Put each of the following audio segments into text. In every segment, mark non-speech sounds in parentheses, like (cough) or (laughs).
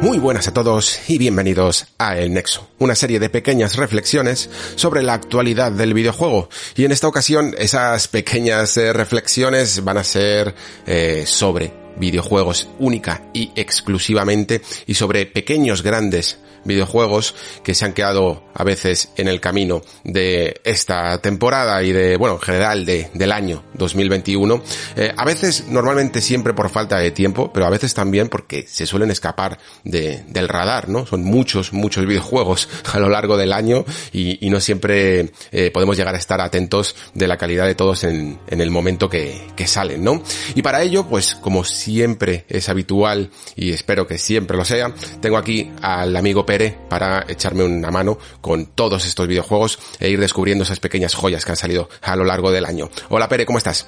Muy buenas a todos y bienvenidos a El Nexo, una serie de pequeñas reflexiones sobre la actualidad del videojuego. Y en esta ocasión esas pequeñas eh, reflexiones van a ser eh, sobre videojuegos única y exclusivamente y sobre pequeños grandes videojuegos que se han quedado a veces en el camino de esta temporada y de, bueno, en general de, del año 2021. Eh, a veces, normalmente siempre por falta de tiempo, pero a veces también porque se suelen escapar de, del radar, ¿no? Son muchos, muchos videojuegos (laughs) a lo largo del año y, y no siempre eh, podemos llegar a estar atentos de la calidad de todos en, en el momento que, que salen, ¿no? Y para ello, pues como siempre es habitual y espero que siempre lo sea, tengo aquí al amigo Pedro para echarme una mano con todos estos videojuegos e ir descubriendo esas pequeñas joyas que han salido a lo largo del año. Hola Pere, ¿cómo estás?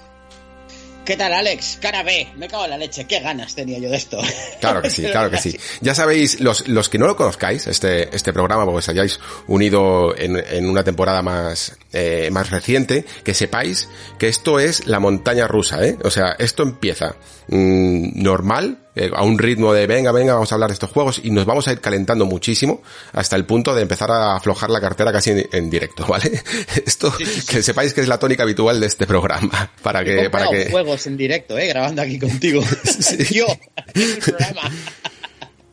¿Qué tal, Alex? Cara B, me cago en la leche, qué ganas tenía yo de esto. (laughs) Claro que sí, claro que sí. Ya sabéis, los, los que no lo conozcáis, este, este programa, porque os hayáis unido en, en una temporada más, eh, más reciente, que sepáis que esto es la montaña rusa, ¿eh? O sea, esto empieza mmm, normal, eh, a un ritmo de venga, venga, vamos a hablar de estos juegos y nos vamos a ir calentando muchísimo hasta el punto de empezar a aflojar la cartera casi en, en directo, (laughs) ¿vale? Esto, sí, sí, sí. que sepáis que es la tónica habitual de este programa, (laughs) para que, para que... juegos en directo, eh, grabando aquí contigo. (laughs) Yo, el programa.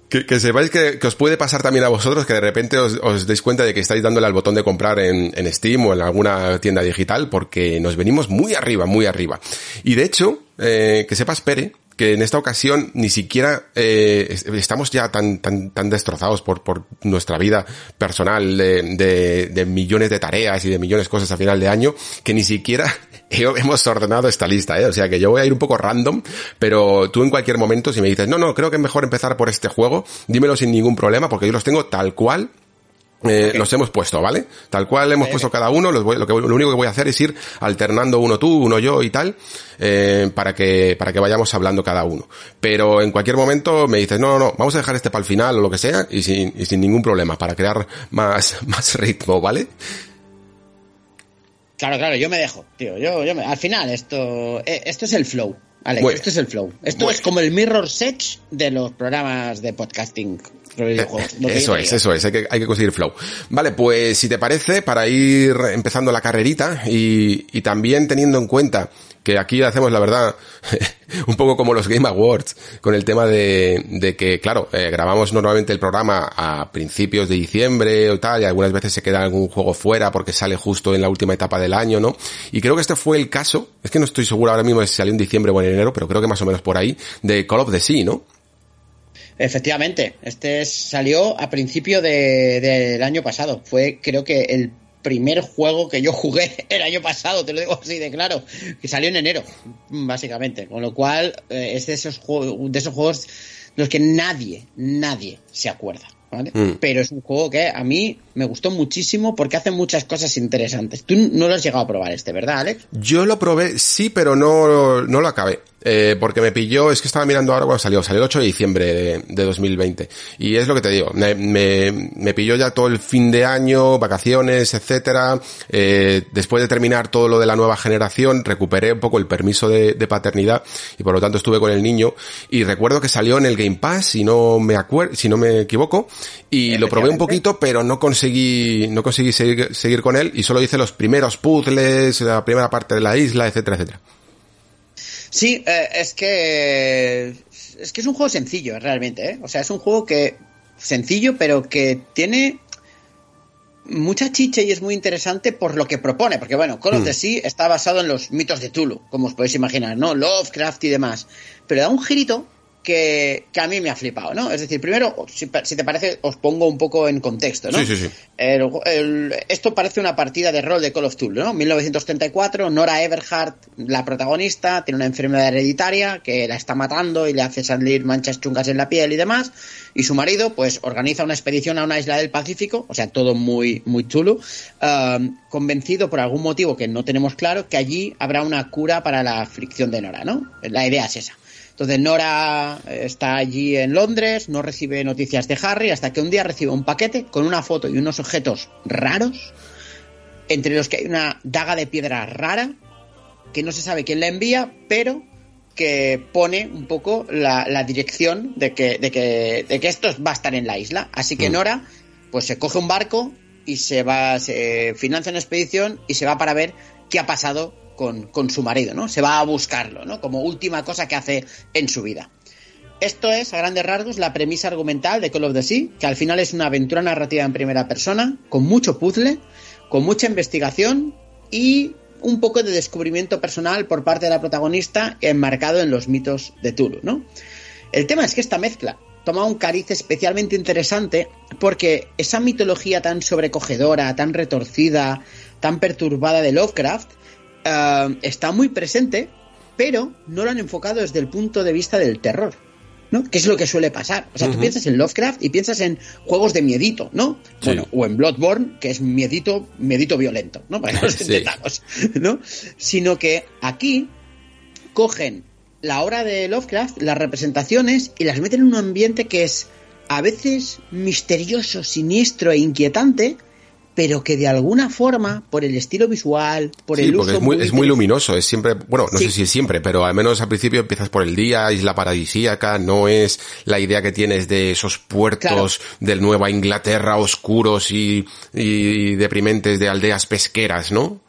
Que, sepáis que, os puede pasar también a vosotros que de repente os, os deis cuenta de que estáis dándole al botón de comprar en, en, Steam o en alguna tienda digital porque nos venimos muy arriba, muy arriba. Y de hecho, eh, que sepas, Pere, que en esta ocasión ni siquiera eh, estamos ya tan tan tan destrozados por por nuestra vida personal de, de, de, millones de tareas y de millones de cosas a final de año que ni siquiera (laughs) hemos ordenado esta lista, ¿eh? o sea que yo voy a ir un poco random, pero tú en cualquier momento si me dices no no creo que es mejor empezar por este juego, dímelo sin ningún problema porque yo los tengo tal cual eh, okay. los hemos puesto, ¿vale? Tal cual hemos okay, puesto cada uno, los voy, lo, que, lo único que voy a hacer es ir alternando uno tú, uno yo y tal, eh, para que, para que vayamos hablando cada uno. Pero en cualquier momento me dices, no, no, no, vamos a dejar este para el final o lo que sea, y sin, y sin ningún problema, para crear más, (laughs) más ritmo, ¿vale? Claro, claro, yo me dejo, tío, yo, yo me, al final esto, eh, esto es el flow. Alex, bueno, esto es el flow. Esto bueno. es como el mirror edge de los programas de podcasting eso es, eso es, hay que, hay que conseguir flow. Vale, pues si te parece, para ir empezando la carrerita y, y también teniendo en cuenta que aquí hacemos la verdad (laughs) un poco como los Game Awards con el tema de, de que claro eh, grabamos normalmente el programa a principios de diciembre o tal y algunas veces se queda algún juego fuera porque sale justo en la última etapa del año no y creo que este fue el caso es que no estoy seguro ahora mismo si salió en diciembre o en enero pero creo que más o menos por ahí de Call of the Sea no Efectivamente, este salió a principio del de, año pasado. Fue, creo que, el primer juego que yo jugué (laughs) el año pasado, te lo digo así de claro, que salió en enero, básicamente. Con lo cual, eh, es de esos, de esos juegos de los que nadie, nadie se acuerda. ¿Vale? Mm. Pero es un juego que a mí me gustó muchísimo porque hace muchas cosas interesantes. Tú no lo has llegado a probar este, ¿verdad, Alex? Yo lo probé, sí, pero no, no lo acabé. Eh, porque me pilló, es que estaba mirando ahora cuando salió, salió el 8 de diciembre de, de 2020. Y es lo que te digo, me, me, me, pilló ya todo el fin de año, vacaciones, etcétera. Eh, después de terminar todo lo de la nueva generación, recuperé un poco el permiso de, de, paternidad y por lo tanto estuve con el niño. Y recuerdo que salió en el Game Pass, si no me acuerdo, si no me equivoco, y lo probé un poquito, pero no conseguí, no conseguí seguir, seguir con él y solo hice los primeros puzzles, la primera parte de la isla, etcétera, etcétera. Sí, eh, es que es que es un juego sencillo realmente, ¿eh? O sea, es un juego que sencillo, pero que tiene mucha chicha y es muy interesante por lo que propone, porque bueno, Call of the Sea está basado en los mitos de Tulu, como os podéis imaginar, ¿no? Lovecraft y demás, pero da un girito que, a mí me ha flipado, ¿no? Es decir, primero, si, te parece, os pongo un poco en contexto, ¿no? Sí, sí, sí. esto parece una partida de rol de Call of Duty, ¿no? 1934, Nora Everhart, la protagonista, tiene una enfermedad hereditaria que la está matando y le hace salir manchas chungas en la piel y demás, y su marido, pues, organiza una expedición a una isla del Pacífico, o sea, todo muy, muy chulo, um, convencido por algún motivo que no tenemos claro que allí habrá una cura para la fricción de Nora, ¿no? La idea es esa. Entonces Nora está allí en Londres, no recibe noticias de Harry hasta que un día recibe un paquete con una foto y unos objetos raros, entre los que hay una daga de piedra rara, que no se sabe quién la envía, pero que pone un poco la, dirección de que, de, que, de que esto va a estar en la isla. Así que mm. Nora pues se coge un barco y se va, se financia una expedición y se va para ver qué ha pasado con, su marido, ¿no? Se va a buscarlo, ¿no? Como última cosa que hace en su vida. Esto es, a grandes rasgos, la premisa argumental de Call of the Sea, que al final es una aventura narrativa en primera persona, con mucho puzzle, con mucha investigación y un poco de descubrimiento personal por parte de la protagonista enmarcado en los mitos de Tulu, ¿no? El tema es que esta mezcla toma un cariz especialmente interesante porque esa mitología tan sobrecogedora, tan retorcida, tan perturbada de Lovecraft eh, está muy presente, pero no lo han enfocado desde el punto de vista del terror. ¿no? Que es lo que suele pasar. O sea, tú piensas en Lovecraft y piensas en juegos de miedito, ¿no? Bueno, o en Bloodborne, que es miedito, miedito violento, ¿no? Para que nos (laughs) ¿no? Sino que aquí cogen la obra de Lovecraft, las representaciones, y las meten en un ambiente que es a veces misterioso, siniestro e inquietante, pero que de alguna forma, por el estilo visual, por el uso... Es muy, es muy luminoso, es siempre, bueno, no sé si es siempre, pero al menos al principio empiezas por el día, isla paradisíaca, no es la idea que tienes de esos puertos del Nueva Inglaterra oscuros y, y deprimentes de aldeas pesqueras, ¿no?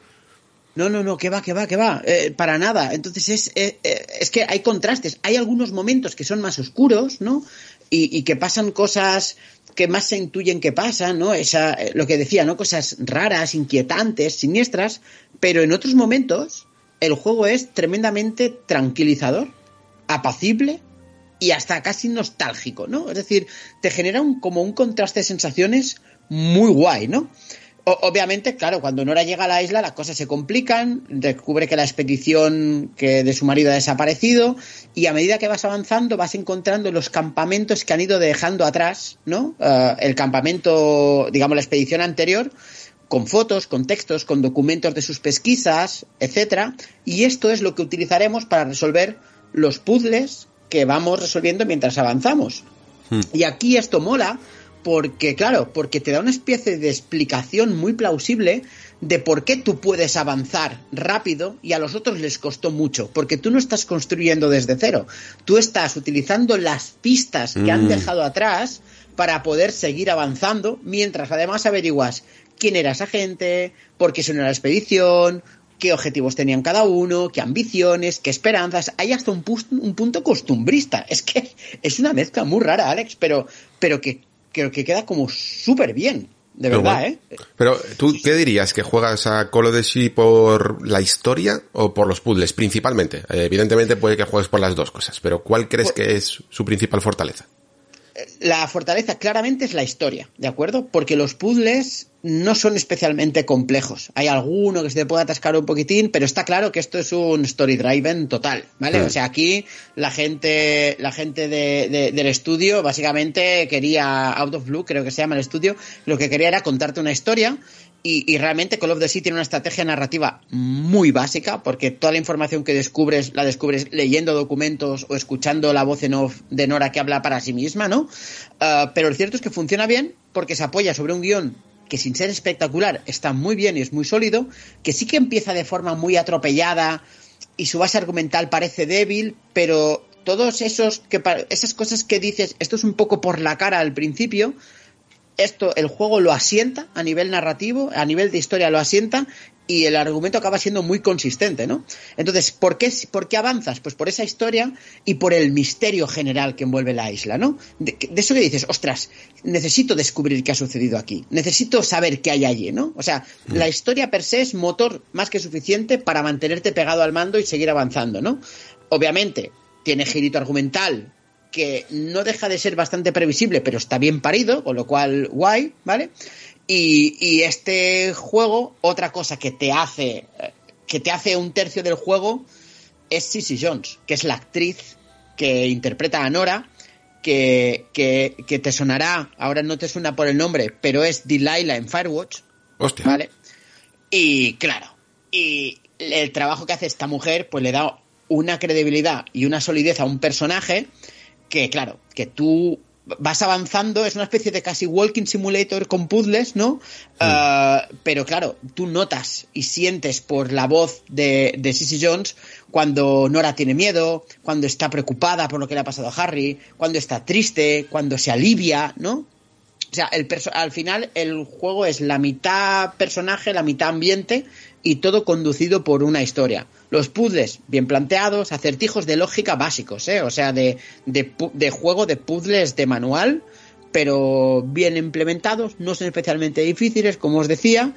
No, no, no, que va, que va, que va, eh, para nada. Entonces es, eh, eh, es que hay contrastes. Hay algunos momentos que son más oscuros, ¿no? Y, y que pasan cosas que más se intuyen que pasa, ¿no? Esa, eh, lo que decía, ¿no? Cosas raras, inquietantes, siniestras, pero en otros momentos el juego es tremendamente tranquilizador, apacible y hasta casi nostálgico, ¿no? Es decir, te genera un, como un contraste de sensaciones muy guay, ¿no? Obviamente, claro, cuando Nora llega a la isla las cosas se complican, descubre que la expedición que de su marido ha desaparecido y a medida que vas avanzando vas encontrando los campamentos que han ido dejando atrás, ¿no? Eh, el campamento, digamos, la expedición anterior con fotos, con textos, con documentos de sus pesquisas, etcétera, y esto es lo que utilizaremos para resolver los puzzles que vamos resolviendo mientras avanzamos. Hmm. Y aquí esto mola porque, claro, porque te da una especie de explicación muy plausible de por qué tú puedes avanzar rápido y a los otros les costó mucho, porque tú no estás construyendo desde cero, tú estás utilizando las pistas que han mm. dejado atrás para poder seguir avanzando, mientras además averiguas quién era esa gente, por qué son la expedición, qué objetivos tenían cada uno, qué ambiciones, qué esperanzas. Hay hasta un, un punto costumbrista. Es que es una mezcla muy rara, Alex, pero, pero que creo que queda como súper bien. De verdad, ¿eh? Pero, ¿tú qué dirías? ¿Que juegas a Call of Duty por la historia o por los puzzles? Principalmente. Eh, evidentemente puede que juegues por las dos cosas, pero ¿cuál crees pues que es su principal fortaleza? La fortaleza claramente es la historia, ¿de acuerdo? Porque los puzzles no son especialmente complejos. Hay alguno que se te puede atascar un poquitín, pero está claro que esto es un story driven total, ¿vale? Hmm. O sea, aquí la gente, la gente del estudio básicamente quería, Out of Blue creo que se llama el estudio, lo que quería era contarte una historia y, realmente Call of Duty tiene una estrategia narrativa muy básica, porque toda la información que descubres la descubres leyendo documentos o escuchando la voz en off de Nora que habla para sí misma, ¿no? Ah, pero lo cierto es que funciona bien porque se apoya sobre un guion que sin ser espectacular está muy bien y es muy sólido, que sí que empieza de forma muy atropellada y su base argumental parece débil, pero todos esos que esas cosas que dices, esto es un poco por la cara al principio, esto el juego lo asienta a nivel narrativo, a nivel de historia lo asienta y el argumento acaba siendo muy consistente, ¿no? Entonces, ¿por qué, ¿por qué avanzas? Pues por esa historia y por el misterio general que envuelve la isla, ¿no? De, eso que dices, ostras, necesito descubrir qué ha sucedido aquí, necesito saber qué hay allí, ¿no? O sea, mm. la historia per se es motor más que suficiente para mantenerte pegado al mando y seguir avanzando, ¿no? Obviamente, tiene girito argumental que no deja de ser bastante previsible, pero está bien parido, con lo cual guay, ¿vale? Y, y este juego, otra cosa que te hace, que te hace un tercio del juego es Sissy Jones, que es la actriz que interpreta a Nora, que, que, que, te sonará, ahora no te suena por el nombre, pero es Delilah en Firewatch. Hostia. ¿Vale? Y claro, y el trabajo que hace esta mujer, pues le da una credibilidad y una solidez a un personaje que, claro, que tú vas avanzando, es una especie de casi walking simulator con puzzles, ¿no? Sí. Uh, pero claro, tú notas y sientes por la voz de, de Sissy Jones cuando Nora tiene miedo, cuando está preocupada por lo que le ha pasado a Harry, cuando está triste, cuando se alivia, ¿no? O sea, el al final el juego es la mitad personaje, la mitad ambiente y todo conducido por una historia. Los puzzles bien planteados, acertijos de lógica básicos, ¿eh? o sea, de, de, de juego de puzzles de manual, pero bien implementados, no son especialmente difíciles, como os decía,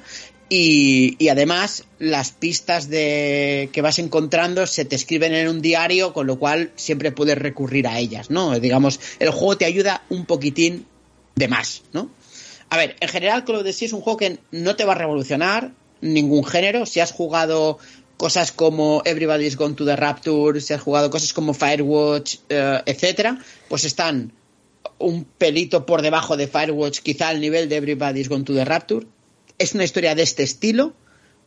y, además las pistas de que vas encontrando se te escriben en un diario, con lo cual siempre puedes recurrir a ellas, ¿no? Digamos, el juego te ayuda un poquitín de más, ¿no? A ver, en general Call of Duty es un juego que no te va a revolucionar ningún género. Si has jugado cosas como Everybody's Gone to the Rapture, si has jugado cosas como Firewatch, uh, etcétera, pues están un pelito por debajo de Firewatch, quizá al nivel de Everybody's Gone to the Rapture. Es una historia de este estilo,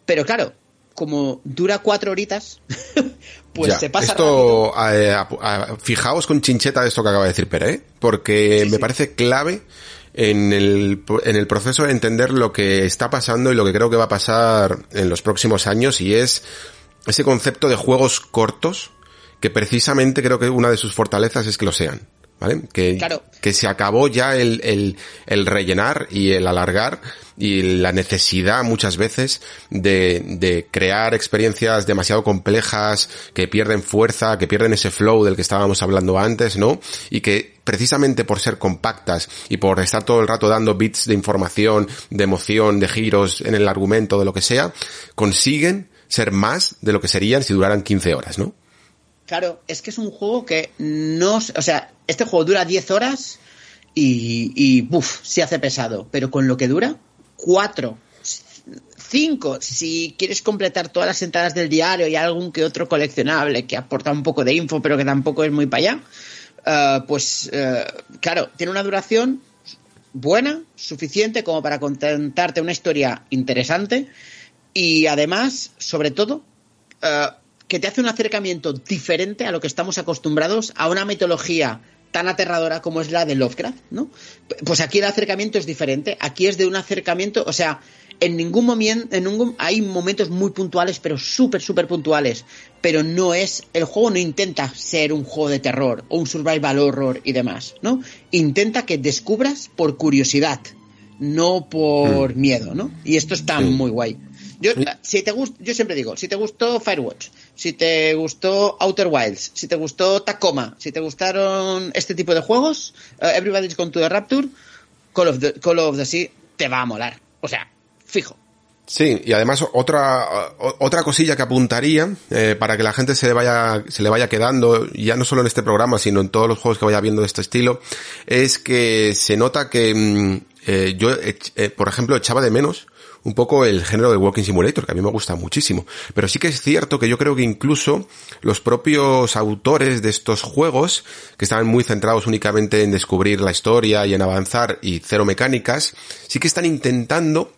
pero claro, como dura cuatro horitas, (laughs) pues ya, se pasa esto, eh, a, a, fijaos con chincheta de esto que acaba de decir Pere, ¿eh? porque sí, me sí. parece clave en el, en el proceso de entender lo que está pasando y lo que creo que va a pasar en los próximos años y es ese concepto de juegos cortos que precisamente creo que una de sus fortalezas es que lo sean. ¿Vale? Que, claro. que se acabó ya el, el, el, rellenar y el alargar y la necesidad muchas veces de, de crear experiencias demasiado complejas que pierden fuerza, que pierden ese flow del que estábamos hablando antes, ¿no? Y que precisamente por ser compactas y por estar todo el rato dando bits de información, de emoción, de giros en el argumento, de lo que sea, consiguen ser más de lo que serían si duraran 15 horas, ¿no? Claro, es que es un juego que no, o sea, este juego dura 10 horas y, y buf, se hace pesado, pero con lo que dura, 4, 5, si quieres completar todas las entradas del diario y algún que otro coleccionable que aporta un poco de info, pero que tampoco es muy para allá, uh, pues uh, claro, tiene una duración buena, suficiente como para contentarte una historia interesante y además, sobre todo, uh, que te hace un acercamiento diferente a lo que estamos acostumbrados a una mitología tan aterradora como es la de Lovecraft, ¿no? Pues aquí el acercamiento es diferente, aquí es de un acercamiento, o sea, en ningún momento, en ningún, hay momentos muy puntuales, pero súper, súper puntuales, pero no es, el juego no intenta ser un juego de terror o un survival horror y demás, ¿no? Intenta que descubras por curiosidad, no por mm. miedo, ¿no? Y esto está sí. muy guay. Yo, si te gust, yo siempre digo, si te gustó Firewatch, si te gustó Outer Wilds, si te gustó Tacoma, si te gustaron este tipo de juegos, uh, Everybody's Gone to the Rapture, Call of the, Call of the Sea te va a molar. O sea, fijo. Sí, y además otra otra cosilla que apuntaría eh, para que la gente se le vaya se le vaya quedando ya no solo en este programa sino en todos los juegos que vaya viendo de este estilo es que se nota que mm, eh, yo eh, por ejemplo echaba de menos un poco el género de Walking Simulator, que a mí me gusta muchísimo. Pero sí que es cierto que yo creo que incluso los propios autores de estos juegos, que estaban muy centrados únicamente en descubrir la historia y en avanzar y cero mecánicas, sí que están intentando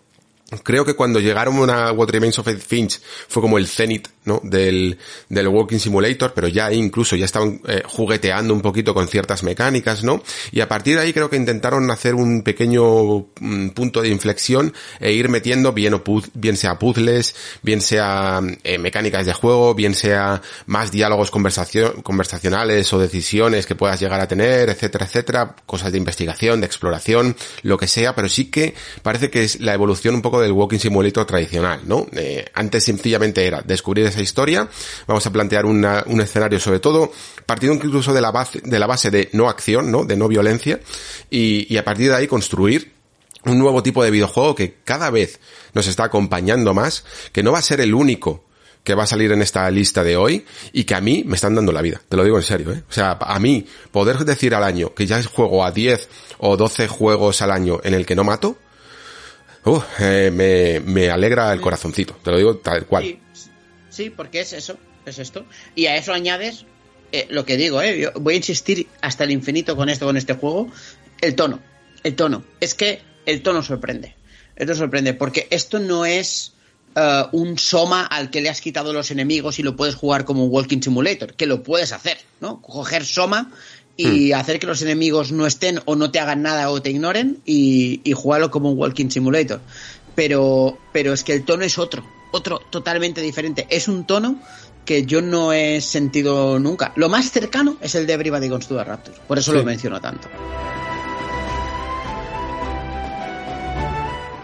Creo que cuando llegaron a What Remains of Edith Finch fue como el cenit, ¿no? Del, del Walking Simulator, pero ya incluso ya estaban eh, jugueteando un poquito con ciertas mecánicas, ¿no? Y a partir de ahí creo que intentaron hacer un pequeño mm, punto de inflexión e ir metiendo bien, o puz, bien sea puzzles, bien sea eh, mecánicas de juego, bien sea más diálogos conversacionales o decisiones que puedas llegar a tener, etcétera, etcétera, cosas de investigación, de exploración, lo que sea, pero sí que parece que es la evolución un poco del Walking Simulator tradicional, ¿no? Eh, antes sencillamente era descubrir esa historia, vamos a plantear una, un escenario sobre todo, partiendo incluso de la base, de la base de no acción, ¿no? De no violencia, y, y a partir de ahí construir un nuevo tipo de videojuego que cada vez nos está acompañando más, que no va a ser el único que va a salir en esta lista de hoy y que a mí me están dando la vida. Te lo digo en serio, ¿eh? O sea, a mí poder decir al año que ya juego a 10 o 12 juegos al año en el que no mato, uh, eh, me, me, alegra el corazoncito. Te lo digo tal cual. Sí, sí, porque es eso, es esto. Y a eso añades eh, lo que digo, ¿eh? Yo voy a insistir hasta el infinito con esto, con este juego, el tono. El tono. Es que el tono sorprende. Esto sorprende, porque esto no es Uh, un Soma al que le has quitado los enemigos y lo puedes jugar como un Walking Simulator, que lo puedes hacer, ¿no? Coger Soma y hmm. hacer que los enemigos no estén o no te hagan nada o te ignoren y, y, jugarlo como un Walking Simulator. Pero, pero es que el tono es otro, otro totalmente diferente. Es un tono que yo no he sentido nunca. Lo más cercano es el de Everybody Goes to the Raptor, por eso lo menciono tanto.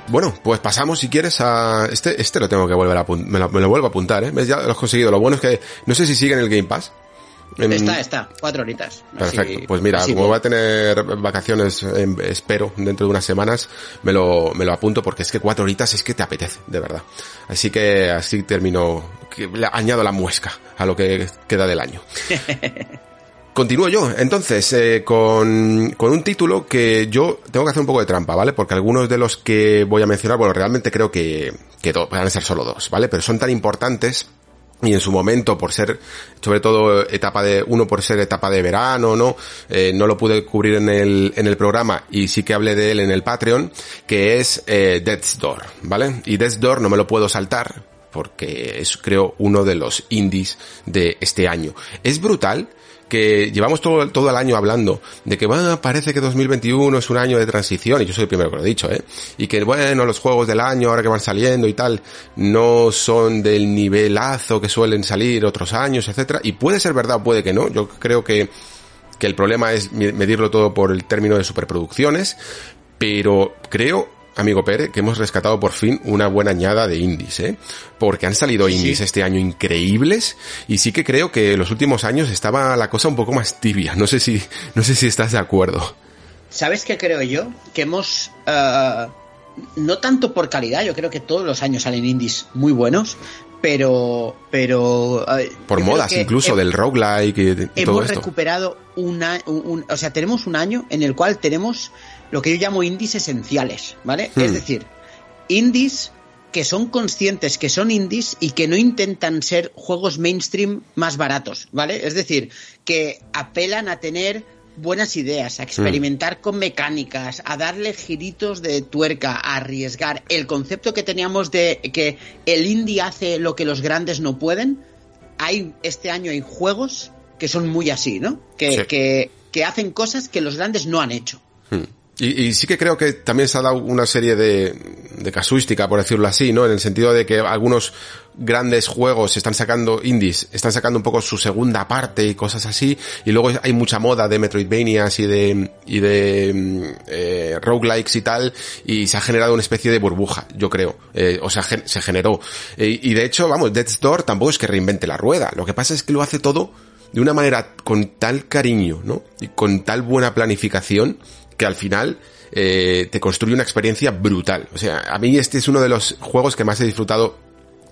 Bueno, pues pasamos si quieres a este este lo tengo que volver a me lo, me lo vuelvo a apuntar, ¿eh? Ya lo has conseguido. Lo bueno es que no sé si sigue en el Game Pass. Está, está, cuatro horitas. Perfecto. pues mira, como voy a tener vacaciones, em, espero, dentro de unas semanas, me lo, me lo apunto porque es que cuatro horitas es que te apetece, de verdad. Así que así termino, que añado la muesca a lo que queda del año. (laughs) Continúo yo, entonces, eh, con, con un título que yo tengo que hacer un poco de trampa, ¿vale? Porque algunos de los que voy a mencionar, bueno, realmente creo que, que van a ser solo dos, ¿vale? Pero son tan importantes y en su momento por ser sobre todo etapa de uno por ser etapa de verano no eh, no lo pude cubrir en el en el programa y sí que hablé de él en el Patreon que es eh, Death's Door vale y Death's Door no me lo puedo saltar porque es creo uno de los indies de este año. Es brutal que llevamos todo, todo el año hablando de que parece que 2021 es un año de transición, y yo soy el primero que lo he dicho, ¿eh? Y que bueno, los juegos del año ahora que van saliendo y tal, no son del nivelazo que suelen salir otros años, etcétera, y puede ser verdad, puede que no, yo creo que, que el problema es medirlo todo por el término de superproducciones, pero creo amigo Pérez, que hemos rescatado por fin una buena añada de indies, ¿eh? Porque han salido indies este año increíbles y sí que creo que en los últimos años estaba la cosa un poco más tibia. No sé si, no sé si estás de acuerdo. ¿Sabes qué creo yo? Que hemos, uh, no tanto por calidad, yo creo que todos los años salen indies muy buenos, pero pero uh, por modas incluso del roguelike y, todo hemos recuperado una un, o sea tenemos un año en el cual tenemos lo que yo llamo indies esenciales, ¿vale? Es hmm. decir, indies que son conscientes que son indies y que no intentan ser juegos mainstream más baratos, ¿vale? Es decir, que apelan a tener buenas ideas, a experimentar hmm. con mecánicas, a darle giritos de tuerca, a arriesgar. El concepto que teníamos de que el indie hace lo que los grandes no pueden, hay este año hay juegos que son muy así, ¿no? Que, que, que hacen cosas que los grandes no han hecho. Hmm. Y, sí que creo que también se ha dado una serie de, de casuística, por decirlo así, ¿no? En el sentido de que algunos grandes juegos están sacando indies, están sacando un poco su segunda parte y cosas así, y luego hay mucha moda de Metroidvanias y de, y de mm, eh, roguelikes y tal, y se ha generado una especie de burbuja, yo creo, eh, o sea, se generó. Eh, y de hecho, vamos, Death's Door tampoco es que reinvente la rueda, lo que pasa es que lo hace todo de una manera con tal cariño, ¿no? Y con tal buena planificación, que al final eh, te construye una experiencia brutal. O sea, a mí este es uno de los juegos que más he disfrutado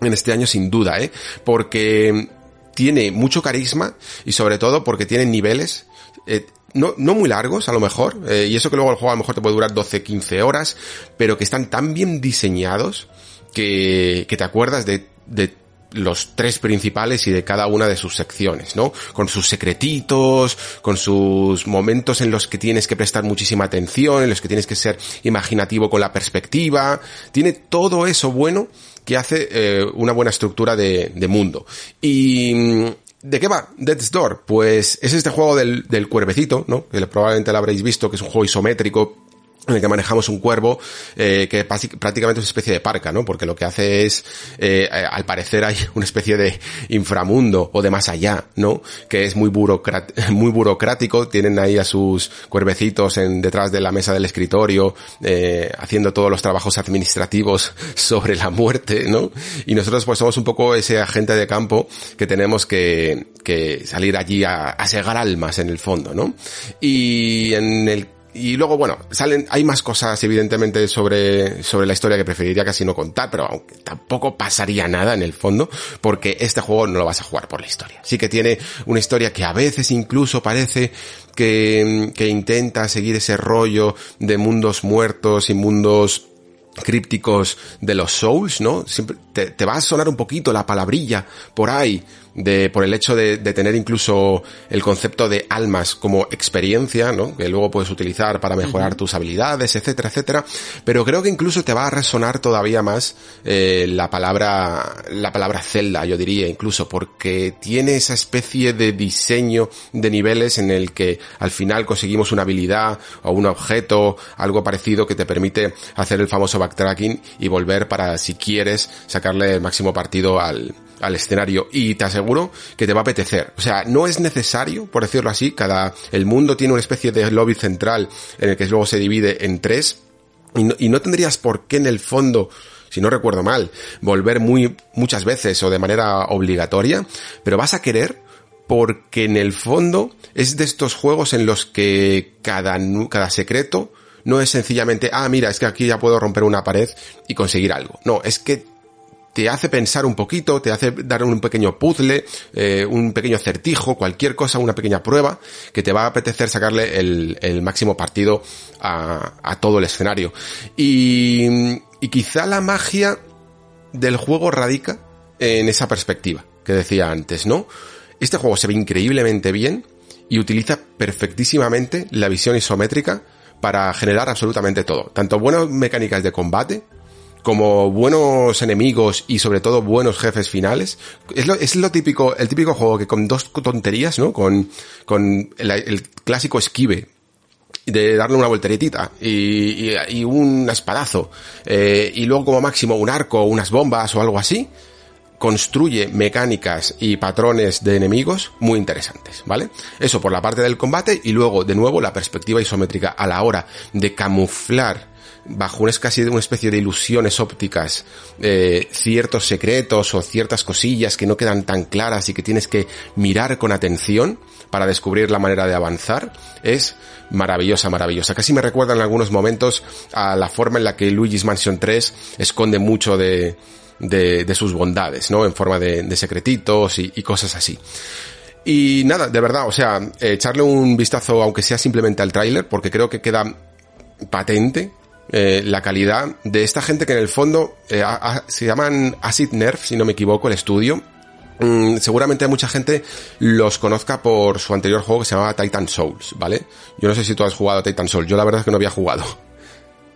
en este año sin duda, ¿eh? Porque tiene mucho carisma y sobre todo porque tiene niveles eh, no, no muy largos a lo mejor, eh, y eso que luego el juego a lo mejor te puede durar 12, 15 horas, pero que están tan bien diseñados que, que te acuerdas de, de los tres principales y de cada una de sus secciones, ¿no? Con sus secretitos, con sus momentos en los que tienes que prestar muchísima atención, en los que tienes que ser imaginativo con la perspectiva. Tiene todo eso bueno que hace eh, una buena estructura de, mundo. Y, ¿De qué va Death's Door? Pues es este juego del, del cuervecito, ¿no? Que probablemente lo habréis visto, que es un juego isométrico en el que manejamos un cuervo eh, que prácticamente es una especie de parca, ¿no? Porque lo que hace es, eh, eh, al parecer hay (laughs) una especie de inframundo o de más allá, ¿no? Que es muy, (laughs) muy burocrático, tienen ahí a sus cuervecitos en, detrás de la mesa del escritorio, eh, haciendo todos los trabajos administrativos (laughs) sobre la muerte, ¿no? Y nosotros pues somos un poco ese agente de campo que tenemos que, que salir allí a, a segar almas en el fondo, ¿no? Y en el y luego, bueno, salen, hay más cosas evidentemente sobre, sobre la historia que preferiría casi no contar, pero aunque tampoco pasaría nada en el fondo, porque este juego no lo vas a jugar por la historia. Sí que tiene una historia que a veces incluso parece que, que intenta seguir ese rollo de mundos muertos y mundos crípticos de los Souls, ¿no? Siempre te, te, va a sonar un poquito la palabrilla por ahí de, por el hecho de, de, tener incluso el concepto de almas como experiencia, ¿no? Que luego puedes utilizar para mejorar uh -huh. tus habilidades, etcétera, etcétera. Pero creo que incluso te va a resonar todavía más eh, la palabra, la palabra celda, yo diría, incluso, porque tiene esa especie de diseño de niveles en el que al final conseguimos una habilidad o un objeto, algo parecido que te permite hacer el famoso backtracking y volver para, si quieres, sacarle el máximo partido al, al escenario y te aseguro que te va a apetecer. O sea, no es necesario, por decirlo así, cada, el mundo tiene una especie de lobby central en el que luego se divide en tres y no, tendrías por qué en el fondo si no recuerdo mal, volver muy, muchas veces o de manera obligatoria, pero vas a querer porque en el fondo es de estos juegos en los que cada, cada secreto no es sencillamente, ah, mira, es que aquí ya puedo romper una pared y conseguir algo. No, es que te hace pensar un poquito, te hace dar un pequeño puzzle, eh, un pequeño acertijo, cualquier cosa, una pequeña prueba que te va a apetecer sacarle el, máximo partido a, a, todo el escenario. Y, y quizá la magia del juego radica en esa perspectiva que decía antes, ¿no? Este juego se ve increíblemente bien y utiliza perfectísimamente la visión isométrica para generar absolutamente todo. Tanto buenas mecánicas de combate, como buenos enemigos y sobre todo buenos jefes finales. Es lo, es lo típico, el típico juego que con dos tonterías, ¿no? Con, con el, clásico esquive de darle una volteretita y, y, y un espadazo eh, y luego como máximo un arco, unas bombas o algo así, construye mecánicas y patrones de enemigos muy interesantes, ¿vale? Eso por la parte del combate y luego de nuevo la perspectiva isométrica a la hora de camuflar bajo una, especie de ilusiones ópticas eh, ciertos secretos o ciertas cosillas que no quedan tan claras y que tienes que mirar con atención para descubrir la manera de avanzar es maravillosa, maravillosa. Casi me recuerda en algunos momentos a la forma en la que Luigi's Mansion 3 esconde mucho de, de, de sus bondades, ¿no? En forma de, de secretitos y, y cosas así. Y nada, de verdad, o sea, echarle un vistazo, aunque sea simplemente al tráiler, porque creo que queda patente eh, la calidad de esta gente que en el fondo eh, se llaman Acid Nerf, si no me equivoco, el estudio. Mm, seguramente mucha gente los conozca por su anterior juego que se llamaba Titan Souls, ¿vale? Yo no sé si tú has jugado a Titan Souls, yo la verdad es que no había jugado.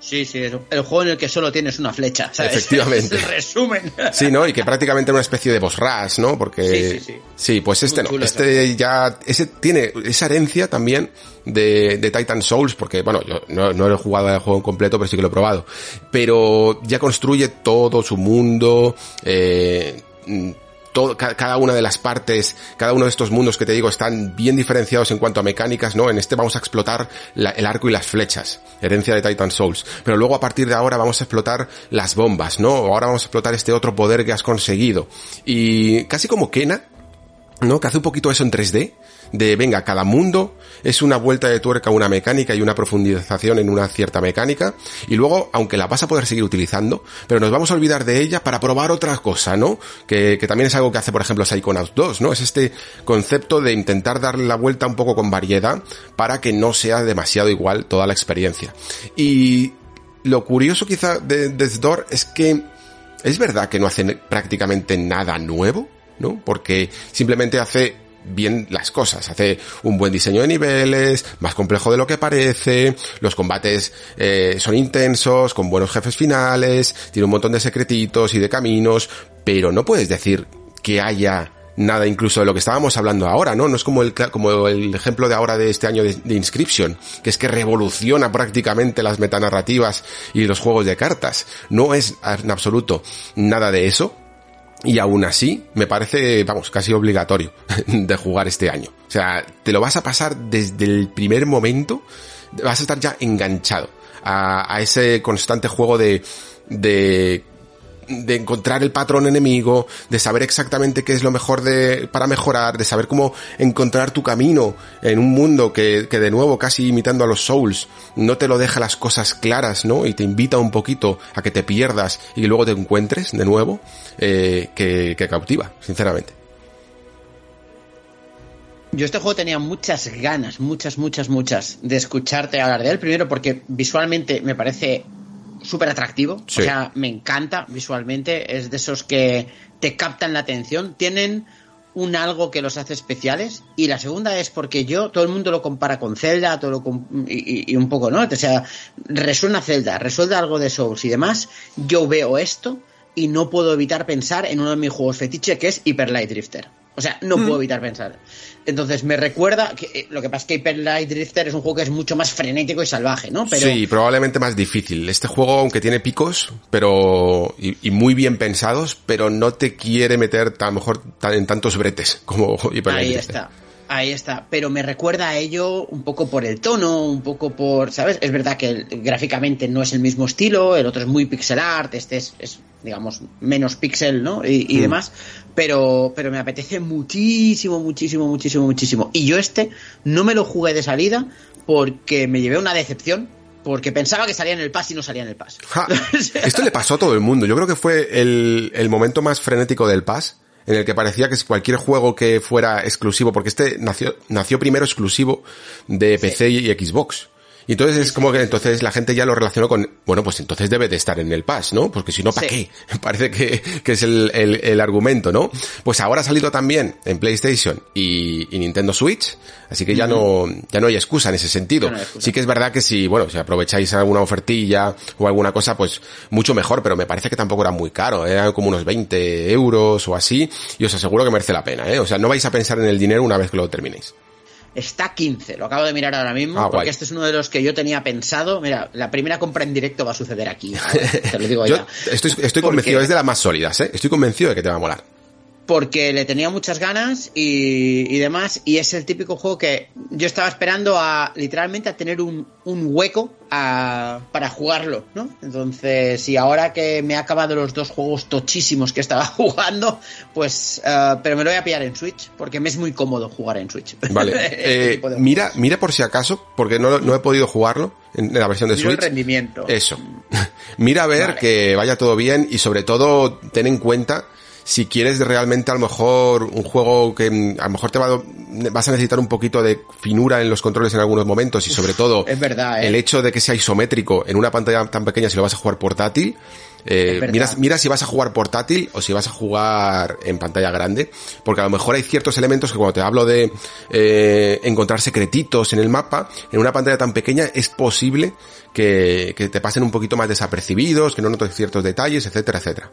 Sí, sí, el juego en el que solo tienes una flecha, ¿sabes? Efectivamente. (laughs) Es el resumen. Sí, ¿no? Y que prácticamente era una especie de boss rush, ¿no? Porque... Sí, sí, sí. Sí, pues este no. Este ya... Ese tiene esa herencia también de, de Titan Souls, porque, bueno, yo no, no he jugado el juego en completo, pero sí que lo he probado. Pero ya construye todo su mundo, eh cada una de las partes, cada uno de estos mundos que te digo están bien diferenciados en cuanto a mecánicas, ¿no? En este vamos a explotar el arco y las flechas, herencia de Titan Souls. Pero luego a partir de ahora vamos a explotar las bombas, ¿no? Ahora vamos a explotar este otro poder que has conseguido. Y casi como Kena, ¿no? Que hace un poquito eso en 3D, de venga, cada mundo es una vuelta de tuerca, una mecánica y una profundización en una cierta mecánica, y luego, aunque la vas a poder seguir utilizando, pero nos vamos a olvidar de ella para probar otra cosa, ¿no? Que, que también es algo que hace, por ejemplo, Psychonauts 2, ¿no? Es este concepto de intentar darle la vuelta un poco con variedad para que no sea demasiado igual toda la experiencia. Y lo curioso quizá de Death Door es que es verdad que no hace prácticamente nada nuevo, ¿no? Porque simplemente hace bien las cosas, hace un buen diseño de niveles, más complejo de lo que parece, los combates eh, son intensos, con buenos jefes finales, tiene un montón de secretitos y de caminos, pero no puedes decir que haya nada incluso de lo que estábamos hablando ahora, ¿no? No es como el, como el ejemplo de ahora de este año de, de Inscription, que es que revoluciona prácticamente las metanarrativas y los juegos de cartas. No es en absoluto nada de eso, y aún así, me parece, vamos, casi obligatorio (laughs) de jugar este año. O sea, te lo vas a pasar desde el primer momento, vas a estar ya enganchado a, ese constante juego de, de de encontrar el patrón enemigo, de saber exactamente qué es lo mejor de, para mejorar, de saber cómo encontrar tu camino en un mundo que, que de nuevo, casi imitando a los Souls, no te lo deja las cosas claras, ¿no? Y te invita un poquito a que te pierdas y luego te encuentres de nuevo, eh, que, que cautiva, sinceramente. Yo este juego tenía muchas ganas, muchas, muchas, muchas, de escucharte hablar de él. Primero porque visualmente me parece súper atractivo. Sí. O sea, me encanta visualmente. Es de esos que te captan la atención. Tienen un algo que los hace especiales. Y la segunda es porque yo, todo el mundo lo compara con Zelda, todo lo com- y, y- y un poco, ¿no? O sea, resuena Zelda, resuelve algo de Souls y demás. Yo veo esto y no puedo evitar pensar en uno de mis juegos fetiche que es Hyper Light Drifter. O sea, no puedo evitar pensar. Entonces me recuerda que eh, lo que pasa es que Hyper Light Drifter es un juego que es mucho más frenético y salvaje, ¿no? Pero Sí, probablemente más difícil. Este juego, aunque tiene picos, pero, y, y muy bien pensados, pero no te quiere meter a lo mejor tan- en tantos bretes como Hyper Light Ahí Drifter. está. Ahí está, pero me recuerda a ello un poco por el tono, un poco por, ¿sabes? Es verdad que gráficamente no es el mismo estilo, el otro es muy pixel art, este es, es, digamos, menos pixel, ¿no? Y, y Mm. demás, pero, pero me apetece muchísimo, muchísimo, muchísimo, muchísimo. Y yo este no me lo jugué de salida porque me llevé una decepción, porque pensaba que salía en el pass y no salía en el pass. Ja, (laughs) esto le pasó a todo el mundo. Yo creo que fue el, el momento más frenético del PAS, en el que parecía que cualquier juego que fuera exclusivo, porque este nació, nació primero exclusivo de PC y Xbox. Y entonces es como que entonces la gente ya lo relacionó con, bueno, pues entonces debe de estar en el Pass, ¿no? Porque si no, ¿para Sí. qué? (laughs) Parece que, que es el, el, el argumento, ¿no? Pues ahora ha salido también en PlayStation y, y Nintendo Switch, así que ya no, ya no hay excusa en ese sentido. No. Sí que es verdad que si, bueno, si aprovecháis alguna ofertilla o alguna cosa, pues mucho mejor, pero me parece que tampoco era muy caro, ¿eh? eran como unos 20 euros o así, y os aseguro que merece la pena, ¿eh? O sea, no vais a pensar en el dinero una vez que lo terminéis. Está 15, lo acabo de mirar ahora mismo, Ah, porque guay. este es uno de los que yo tenía pensado. Mira, la primera compra en directo va a suceder aquí. (laughs) te lo digo Yo ya. estoy, estoy Porque- convencido, es de las más sólidas, ¿eh? Estoy convencido de que te va a molar. Porque le tenía muchas ganas y, y demás, y es el típico juego que yo estaba esperando a literalmente a tener un, un hueco a- para jugarlo, ¿no? Entonces, y ahora que me ha acabado los dos juegos tochísimos que estaba (laughs) jugando, pues, eh, pero me lo voy a pillar en Switch, porque me es muy cómodo jugar en Switch. Vale. (laughs) Este Eh, mira, mira por si acaso, porque no, no he podido jugarlo en, la versión de Miro el Switch. rendimiento. Eso. (laughs) Mira a ver Vale. que vaya todo bien y sobre todo ten en cuenta si quieres realmente a lo mejor un juego que mm, a lo mejor te va, a- vas a necesitar un poquito de finura en los controles en algunos momentos y sobre todo es verdad, ¿eh? el hecho de que sea isométrico en una pantalla tan pequeña si lo vas a jugar portátil. eh, mira, mira si vas a jugar portátil o si vas a jugar en pantalla grande, porque a lo mejor hay ciertos elementos que cuando te hablo de eh, encontrar secretitos en el mapa, en una pantalla tan pequeña es posible que, que te pasen un poquito más desapercibidos, que no notes ciertos detalles, etcétera, etcétera.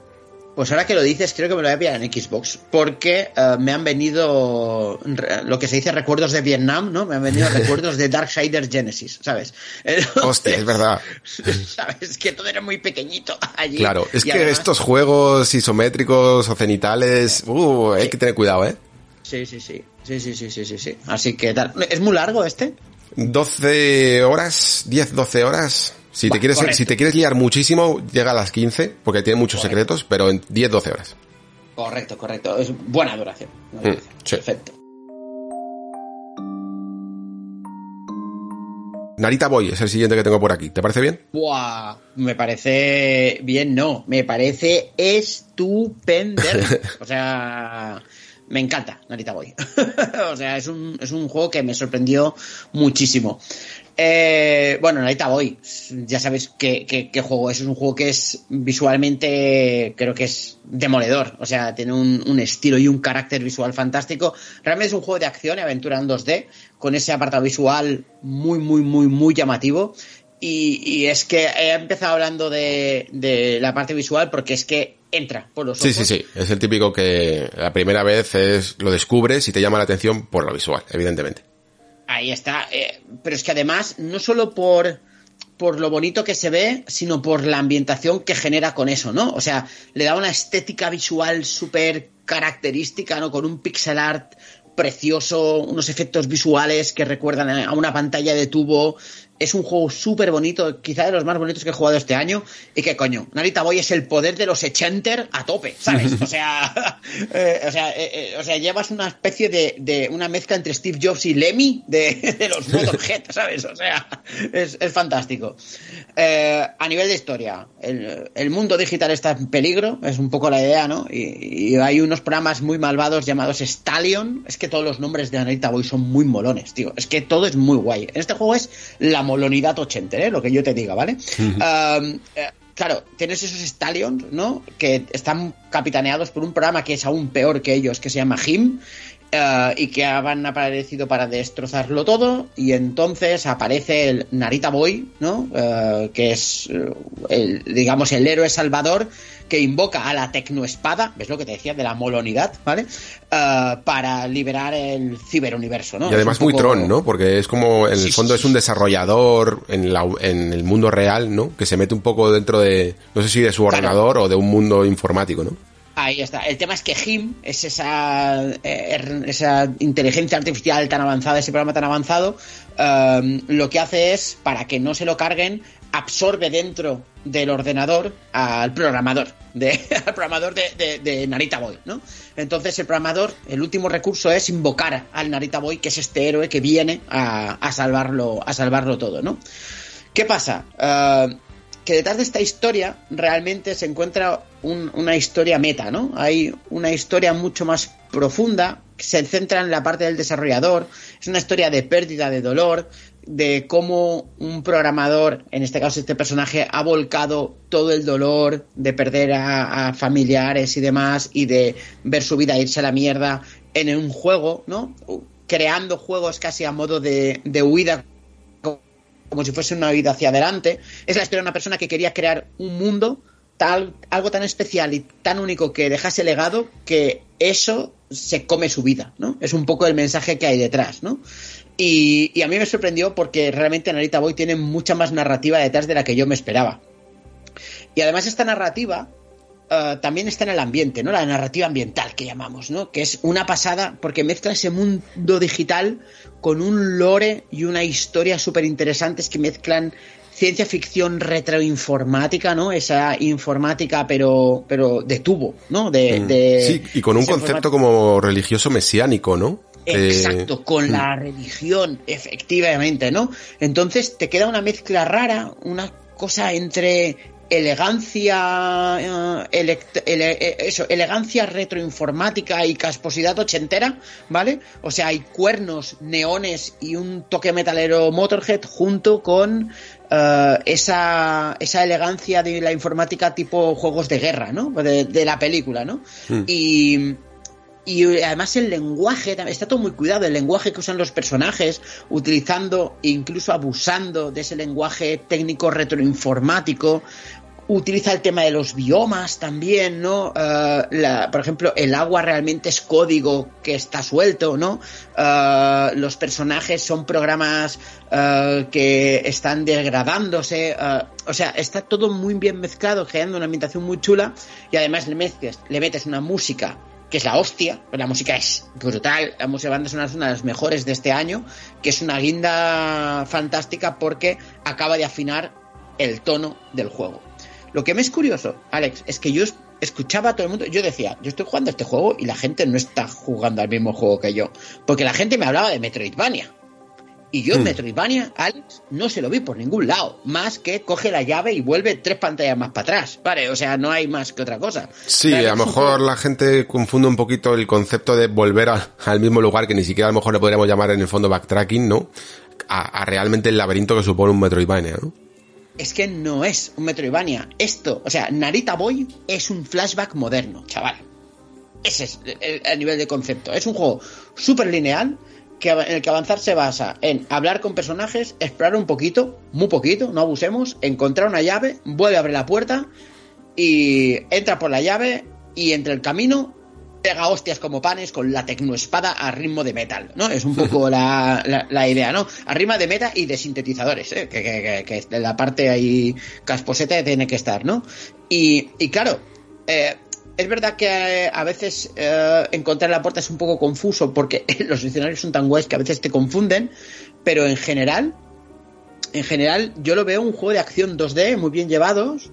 Pues ahora que lo dices, creo que me lo voy a pillar en Xbox. Porque eh, me han venido lo que se dice recuerdos de Vietnam, ¿no? Me han venido (laughs) recuerdos de Darksiders Genesis, ¿sabes? Entonces, Hostia, es verdad. (laughs) ¿Sabes? Que todo era muy pequeñito allí. Claro, es que además- estos juegos isométricos o cenitales, uh, hay que tener cuidado, ¿eh? Sí, sí, sí. Sí, sí, sí, sí, sí, sí. Así que tal. ¿Es muy largo este? 12 horas, 10, 12 horas. Si te quieres, correcto. si te quieres liar muchísimo, llega a las 15, porque tiene muchos Correcto. secretos, pero en 10, 12 horas. Correcto, correcto. Es buena duración. Buena Mm, duración. sí. Perfecto. Narita Boy es el siguiente que tengo por aquí. ¿Te parece bien? Buah, me parece bien, no, me parece estupendo. (laughs) O sea, me encanta Narita Boy. (laughs) o sea, es un, es un juego que me sorprendió muchísimo. Eh, bueno, Narita Boy, ya sabéis qué, qué- qué juego es. Es un juego que es visualmente, creo que es demoledor. O sea, tiene un, un estilo y un carácter visual fantástico. Realmente es un juego de acción y aventura en 2D, con ese apartado visual muy, muy, muy, muy llamativo. Y, y es que he empezado hablando de, de la parte visual porque es que entra por los ojos. Sí, sí, sí. Es el típico que la primera vez es lo descubres y te llama la atención por lo visual, evidentemente. Ahí está. eh, pero es que además, no solo por, por lo bonito que se ve, sino por la ambientación que genera con eso, ¿no? O sea, le da una estética visual súper característica, ¿no? Con un pixel art precioso, unos efectos visuales que recuerdan a una pantalla de tubo. Es un juego súper bonito, quizá de los más bonitos que he jugado este año. Y que coño, Narita Boy es el poder de los Echenter a tope, ¿sabes? (laughs) O sea, (laughs) eh, o, sea eh, eh, o sea, llevas una especie de, de, una mezcla entre Steve Jobs y Lemmy de, (laughs) de los Motorhead, ¿sabes? O sea, es, es fantástico. A nivel de historia, el, el, mundo digital está en peligro, es un poco la idea, ¿no? Y, y, hay unos programas muy malvados llamados Stallion. Es que todos los nombres de Narita Boy son muy molones, tío. Es que todo es muy guay. En este juego es la 80, ¿eh? lo que yo te diga, ¿vale? Um, eh, claro, tienes esos Stallions, ¿no? Que están capitaneados por un programa que es aún peor que ellos, que se llama HIM. Uh, y que han aparecido para destrozarlo todo y entonces aparece el Narita Boy, ¿no? Uh, que es el, digamos el héroe salvador que invoca a la tecnoespada, ves lo que te decía de la molonidad, ¿vale? Uh, para liberar el ciberuniverso, ¿no? Y además muy. Tron, ¿no? Porque es como, en el fondo sí, es un desarrollador en, la, en, el mundo real, ¿no? Que se mete un poco dentro de, no sé si de su ordenador o de un mundo informático, ¿no? Ahí está. El tema es que HIM es esa, eh, esa inteligencia artificial tan avanzada, ese programa tan avanzado, um, lo que hace es, para que no se lo carguen, absorbe dentro del ordenador al programador, (laughs) al programador de, de, Narita Boy, ¿no? Entonces el programador, el último recurso es invocar al Narita Boy, que es este héroe que viene a, a salvarlo, a salvarlo todo, ¿no? ¿Qué pasa? Uh, que detrás de esta historia realmente se encuentra un, una historia meta, ¿no? Hay una historia mucho más profunda, que se centra en la parte del desarrollador, es una historia de pérdida, de dolor, de cómo un programador, en este caso este personaje, ha volcado todo el dolor de perder a, familiares y demás y de ver su vida irse a la mierda en un juego, ¿no? Creando juegos casi a modo de huida como si fuese una vida hacia adelante. Es la historia de una persona que quería crear un mundo, tal, algo tan especial y tan único que dejase legado que eso se come su vida, ¿no? Es un poco el mensaje que hay detrás, ¿no? Y, a mí me sorprendió porque realmente Narita Boy tiene mucha más narrativa detrás de la que yo me esperaba. Y además esta narrativa Uh, también está en el ambiente, ¿no? La narrativa ambiental que llamamos, ¿no? Que es una pasada porque mezcla ese mundo digital con un lore y una historia súper interesantes que mezclan ciencia ficción retroinformática, ¿no? Esa informática pero pero de tubo, ¿no? De, mm. de sí, y con un concepto como religioso mesiánico, ¿no? Exacto, eh, con mm. la religión, efectivamente, ¿no? Entonces te queda una mezcla rara, una cosa entre elegancia elect, ele, eso, elegancia retroinformática y casposidad ochentera, ¿vale? O sea, hay cuernos, neones y un toque metalero Motorhead junto con uh, esa, esa elegancia de la informática tipo juegos de guerra, ¿no? De, de la película, ¿no? Mm. Y y además el lenguaje, está todo muy cuidado, el lenguaje que usan los personajes, utilizando, incluso abusando de ese lenguaje técnico retroinformático, utiliza el tema de los biomas también, ¿no? La, por ejemplo, el agua realmente es código que está suelto, ¿no? Uh, los personajes son programas uh, que están degradándose, o sea, está todo muy bien mezclado, creando una ambientación muy chula y además le, mezcles, le metes una música que es la hostia, la música es brutal, la música de banda sonora es una de las mejores de este año, que es una guinda fantástica porque acaba de afinar el tono del juego. Lo que me es curioso, Alex, es que yo escuchaba a todo el mundo, yo decía, yo estoy jugando este juego y la gente no está jugando al mismo juego que yo, porque la gente me hablaba de Metroidvania. Y yo en mm. Metroidvania, Alex, no se lo vi por ningún lado. Más que coge la llave y vuelve tres pantallas más para atrás. Vale, o sea, no hay más que otra cosa. Sí, a lo mejor la gente confunde un poquito el concepto de volver a, al mismo lugar, que ni siquiera a lo mejor le podríamos llamar en el fondo backtracking, ¿no? A, a realmente el laberinto que supone un Metroidvania, ¿no? Es que no es un Metroidvania. Esto, o sea, Narita Boy es un flashback moderno, chaval. Ese es el, el nivel de concepto. Es un juego súper lineal que, en el que avanzar se basa en hablar con personajes, explorar un poquito, muy poquito, no abusemos, encontrar una llave, vuelve a abrir la puerta y entra por la llave y entre el camino pega hostias como panes con la tecnoespada a ritmo de metal, ¿no? Es un poco la, la, idea, ¿no? A ritmo de metal y de sintetizadores, ¿eh? que, que, que, la parte ahí casposeta tiene que estar, ¿no? Y, y claro, eh, es verdad que eh, a veces eh, encontrar la puerta es un poco confuso porque (laughs) los escenarios son tan guays que a veces te confunden, pero en general en general yo lo veo un juego de acción 2D muy bien llevados,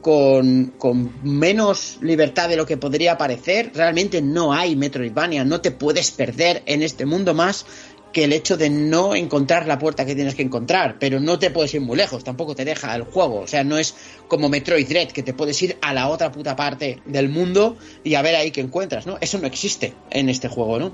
con, con, menos libertad de lo que podría parecer. Realmente no hay Metroidvania, no te puedes perder en este mundo más que el hecho de no encontrar la puerta que tienes que encontrar, pero no te puedes ir muy lejos, tampoco te deja el juego, o sea, no es como Metroid Dread, que te puedes ir a la otra puta parte del mundo y a ver ahí qué encuentras, ¿no? Eso no existe en este juego, ¿no?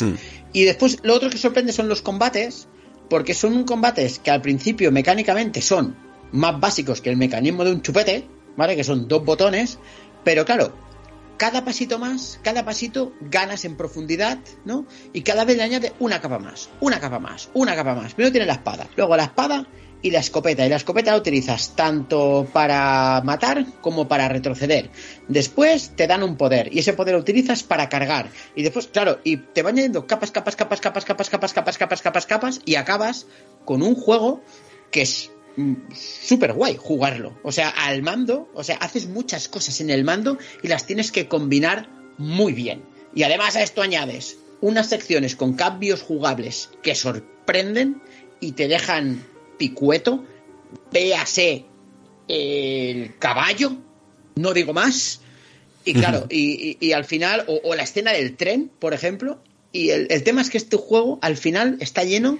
Hmm. Y después, lo otro que sorprende son los combates, porque son combates que al principio mecánicamente son más básicos que el mecanismo de un chupete, ¿vale? Que son dos botones, pero claro, cada pasito más, cada pasito ganas en profundidad, ¿no? Y cada vez le añade una capa más, una capa más, una capa más. Primero tiene la espada, luego la espada y la escopeta. Y la escopeta la utilizas tanto para matar como para retroceder. Después te dan un poder y ese poder lo utilizas para cargar. Y después, claro, y te van añadiendo capas, capas, capas, capas, capas, capas, capas, capas, capas, capas y acabas con un juego que es súper guay jugarlo. O sea, al mando, o sea, haces muchas cosas en el mando y las tienes que combinar muy bien. Y además a esto añades unas secciones con cambios jugables que sorprenden y te dejan picueto. Véase el caballo, no digo más. Y claro, y, al final, o, la escena del tren, por ejemplo. Y el tema es que este juego al final está lleno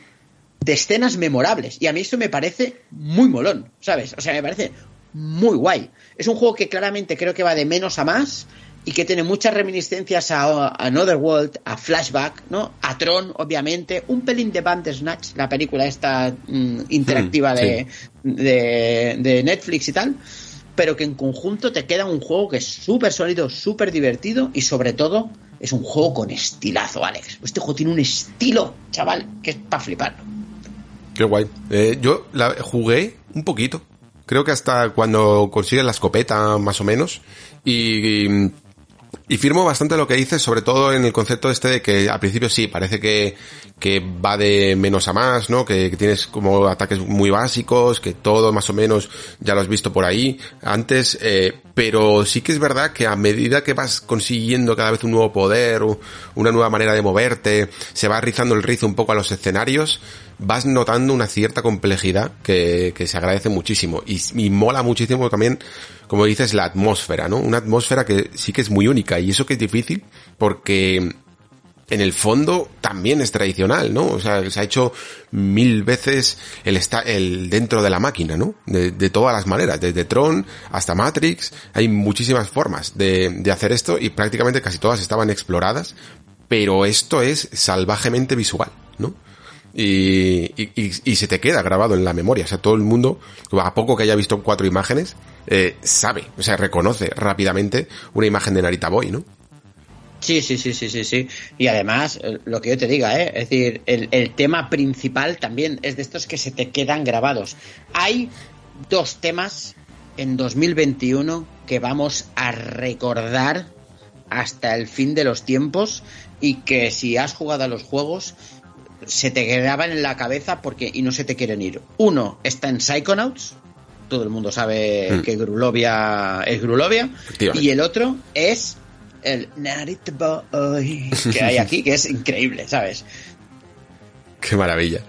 de escenas memorables. Y a mí esto me parece muy molón, ¿sabes? O sea, me parece muy guay. Es un juego que claramente creo que va de menos a más y que tiene muchas reminiscencias a, Another World, a Flashback, ¿no? A Tron, obviamente, un pelín de Bandersnatch, la película esta mm, interactiva hmm, de, de, Netflix y tal, pero que en conjunto te queda un juego que es súper sólido, súper divertido y sobre todo es un juego con estilazo, Alex. Este juego tiene un estilo, chaval, que es para fliparlo. Qué guay. Eh, yo la jugué un poquito. Creo que hasta cuando consigues la escopeta, más o menos. Y, y firmo bastante lo que dices, sobre todo en el concepto este de que al principio sí, parece que, que va de menos a más, ¿no? Que, tienes como ataques muy básicos, que todo más o menos ya lo has visto por ahí antes, eh, pero sí que es verdad que a medida que vas consiguiendo cada vez un nuevo poder, una nueva manera de moverte, se va rizando el rizo un poco a los escenarios, vas notando una cierta complejidad que, que se agradece muchísimo. Y, y, mola muchísimo también, como dices, la atmósfera, ¿no? Una atmósfera que sí que es muy única y eso que es difícil porque en el fondo también es tradicional, ¿no? O sea, se ha hecho mil veces el, está, el dentro de la máquina, ¿no? De, de, todas las maneras, desde Tron hasta Matrix, hay muchísimas formas de, de hacer esto y prácticamente casi todas estaban exploradas, pero esto es salvajemente visual, ¿no? Y, se te queda grabado en la memoria. O sea, todo el mundo, a poco que haya visto cuatro imágenes, eh, sabe, o sea, reconoce rápidamente una imagen de Narita Boy, ¿no? Sí, sí, sí, sí, sí, sí. Y además, eh, lo que yo te diga, ¿eh? es decir, el, el tema principal también es de estos que se te quedan grabados. Hay dos temas en 2021 que vamos a recordar hasta el fin de los tiempos y que si has jugado a los juegos se te quedaban en la cabeza porque y no se te quieren ir. Uno está en Psychonauts, todo el mundo sabe hmm. que Grulovia es Grulovia, y el otro es el Narita Boy que hay aquí, que es increíble, ¿sabes? Qué maravilla.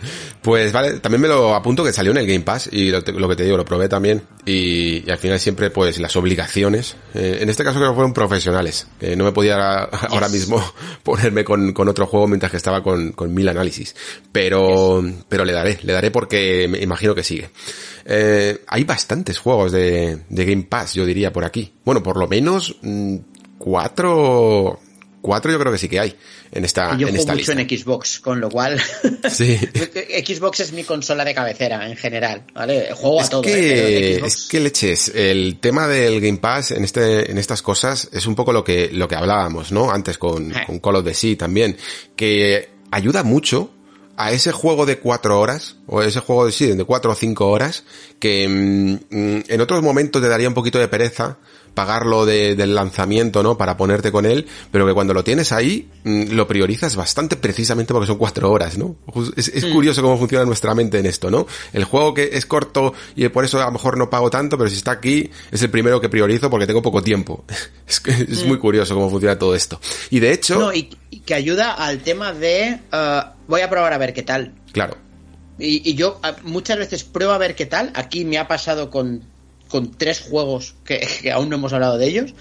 Pues vale, también me lo apunto que salió en el Game Pass y lo, que te digo, lo probé también y, al final siempre pues las obligaciones, eh, en este caso creo que fueron profesionales, no me podía (laughs) ahora mismo (laughs) ponerme con, otro juego mientras que estaba con, mil análisis, pero, pero le daré, le daré porque me imagino que sigue. Eh, hay bastantes juegos de, de Game Pass, yo diría, por aquí. Bueno, por lo menos mm, cuatro, cuatro yo creo que sí que hay en esta, yo en juego mucho en Xbox, con lo cual (laughs) sí. Xbox es mi consola de cabecera en general, ¿vale? Juego a todo. Que, ¿eh? Es que leches, el tema del Game Pass en este, en estas cosas es un poco lo que, lo que hablábamos, ¿no? Antes con, eh. con Call of Duty también, que ayuda mucho a ese juego de cuatro horas, o ese juego de sí, de cuatro o cinco horas, que mm, mm, en otros momentos te daría un poquito de pereza, pagarlo de, del lanzamiento, ¿no? Para ponerte con él, pero que cuando lo tienes ahí, mm, lo priorizas bastante precisamente porque son cuatro horas, ¿no? Es, mm. curioso cómo funciona nuestra mente en esto, ¿no? El juego que es corto y por eso a lo mejor no pago tanto, pero si está aquí, es el primero que priorizo porque tengo poco tiempo. (laughs) Es, es muy mm. curioso cómo funciona todo esto. Y de hecho... No, y, que ayuda al tema de... Uh, voy a probar a ver qué tal. Claro. Y, yo muchas veces pruebo a ver qué tal. Aquí me ha pasado con, con tres juegos (laughs) que, aún no hemos hablado de ellos.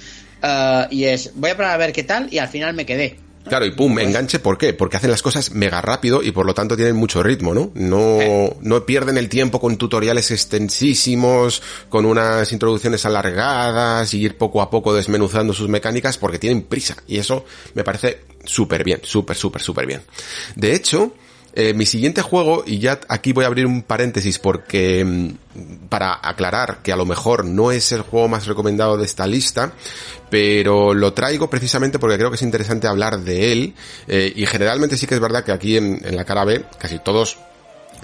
Ah, y es, voy a probar a ver qué tal y al final me quedé. Claro, y pum, enganche, ¿por qué? Porque hacen las cosas mega rápido y por lo tanto tienen mucho ritmo, ¿no? No, eh. no pierden el tiempo con tutoriales extensísimos, con unas introducciones alargadas y ir poco a poco desmenuzando sus mecánicas porque tienen prisa. Y eso me parece súper bien, súper, súper, súper bien. De hecho, eh, mi siguiente juego, y ya aquí voy a abrir un paréntesis porque mm, para aclarar que a lo mejor no es el juego más recomendado de esta lista, pero lo traigo precisamente porque creo que es interesante hablar de él, eh, y generalmente sí que es verdad que aquí en, en la cara B casi todos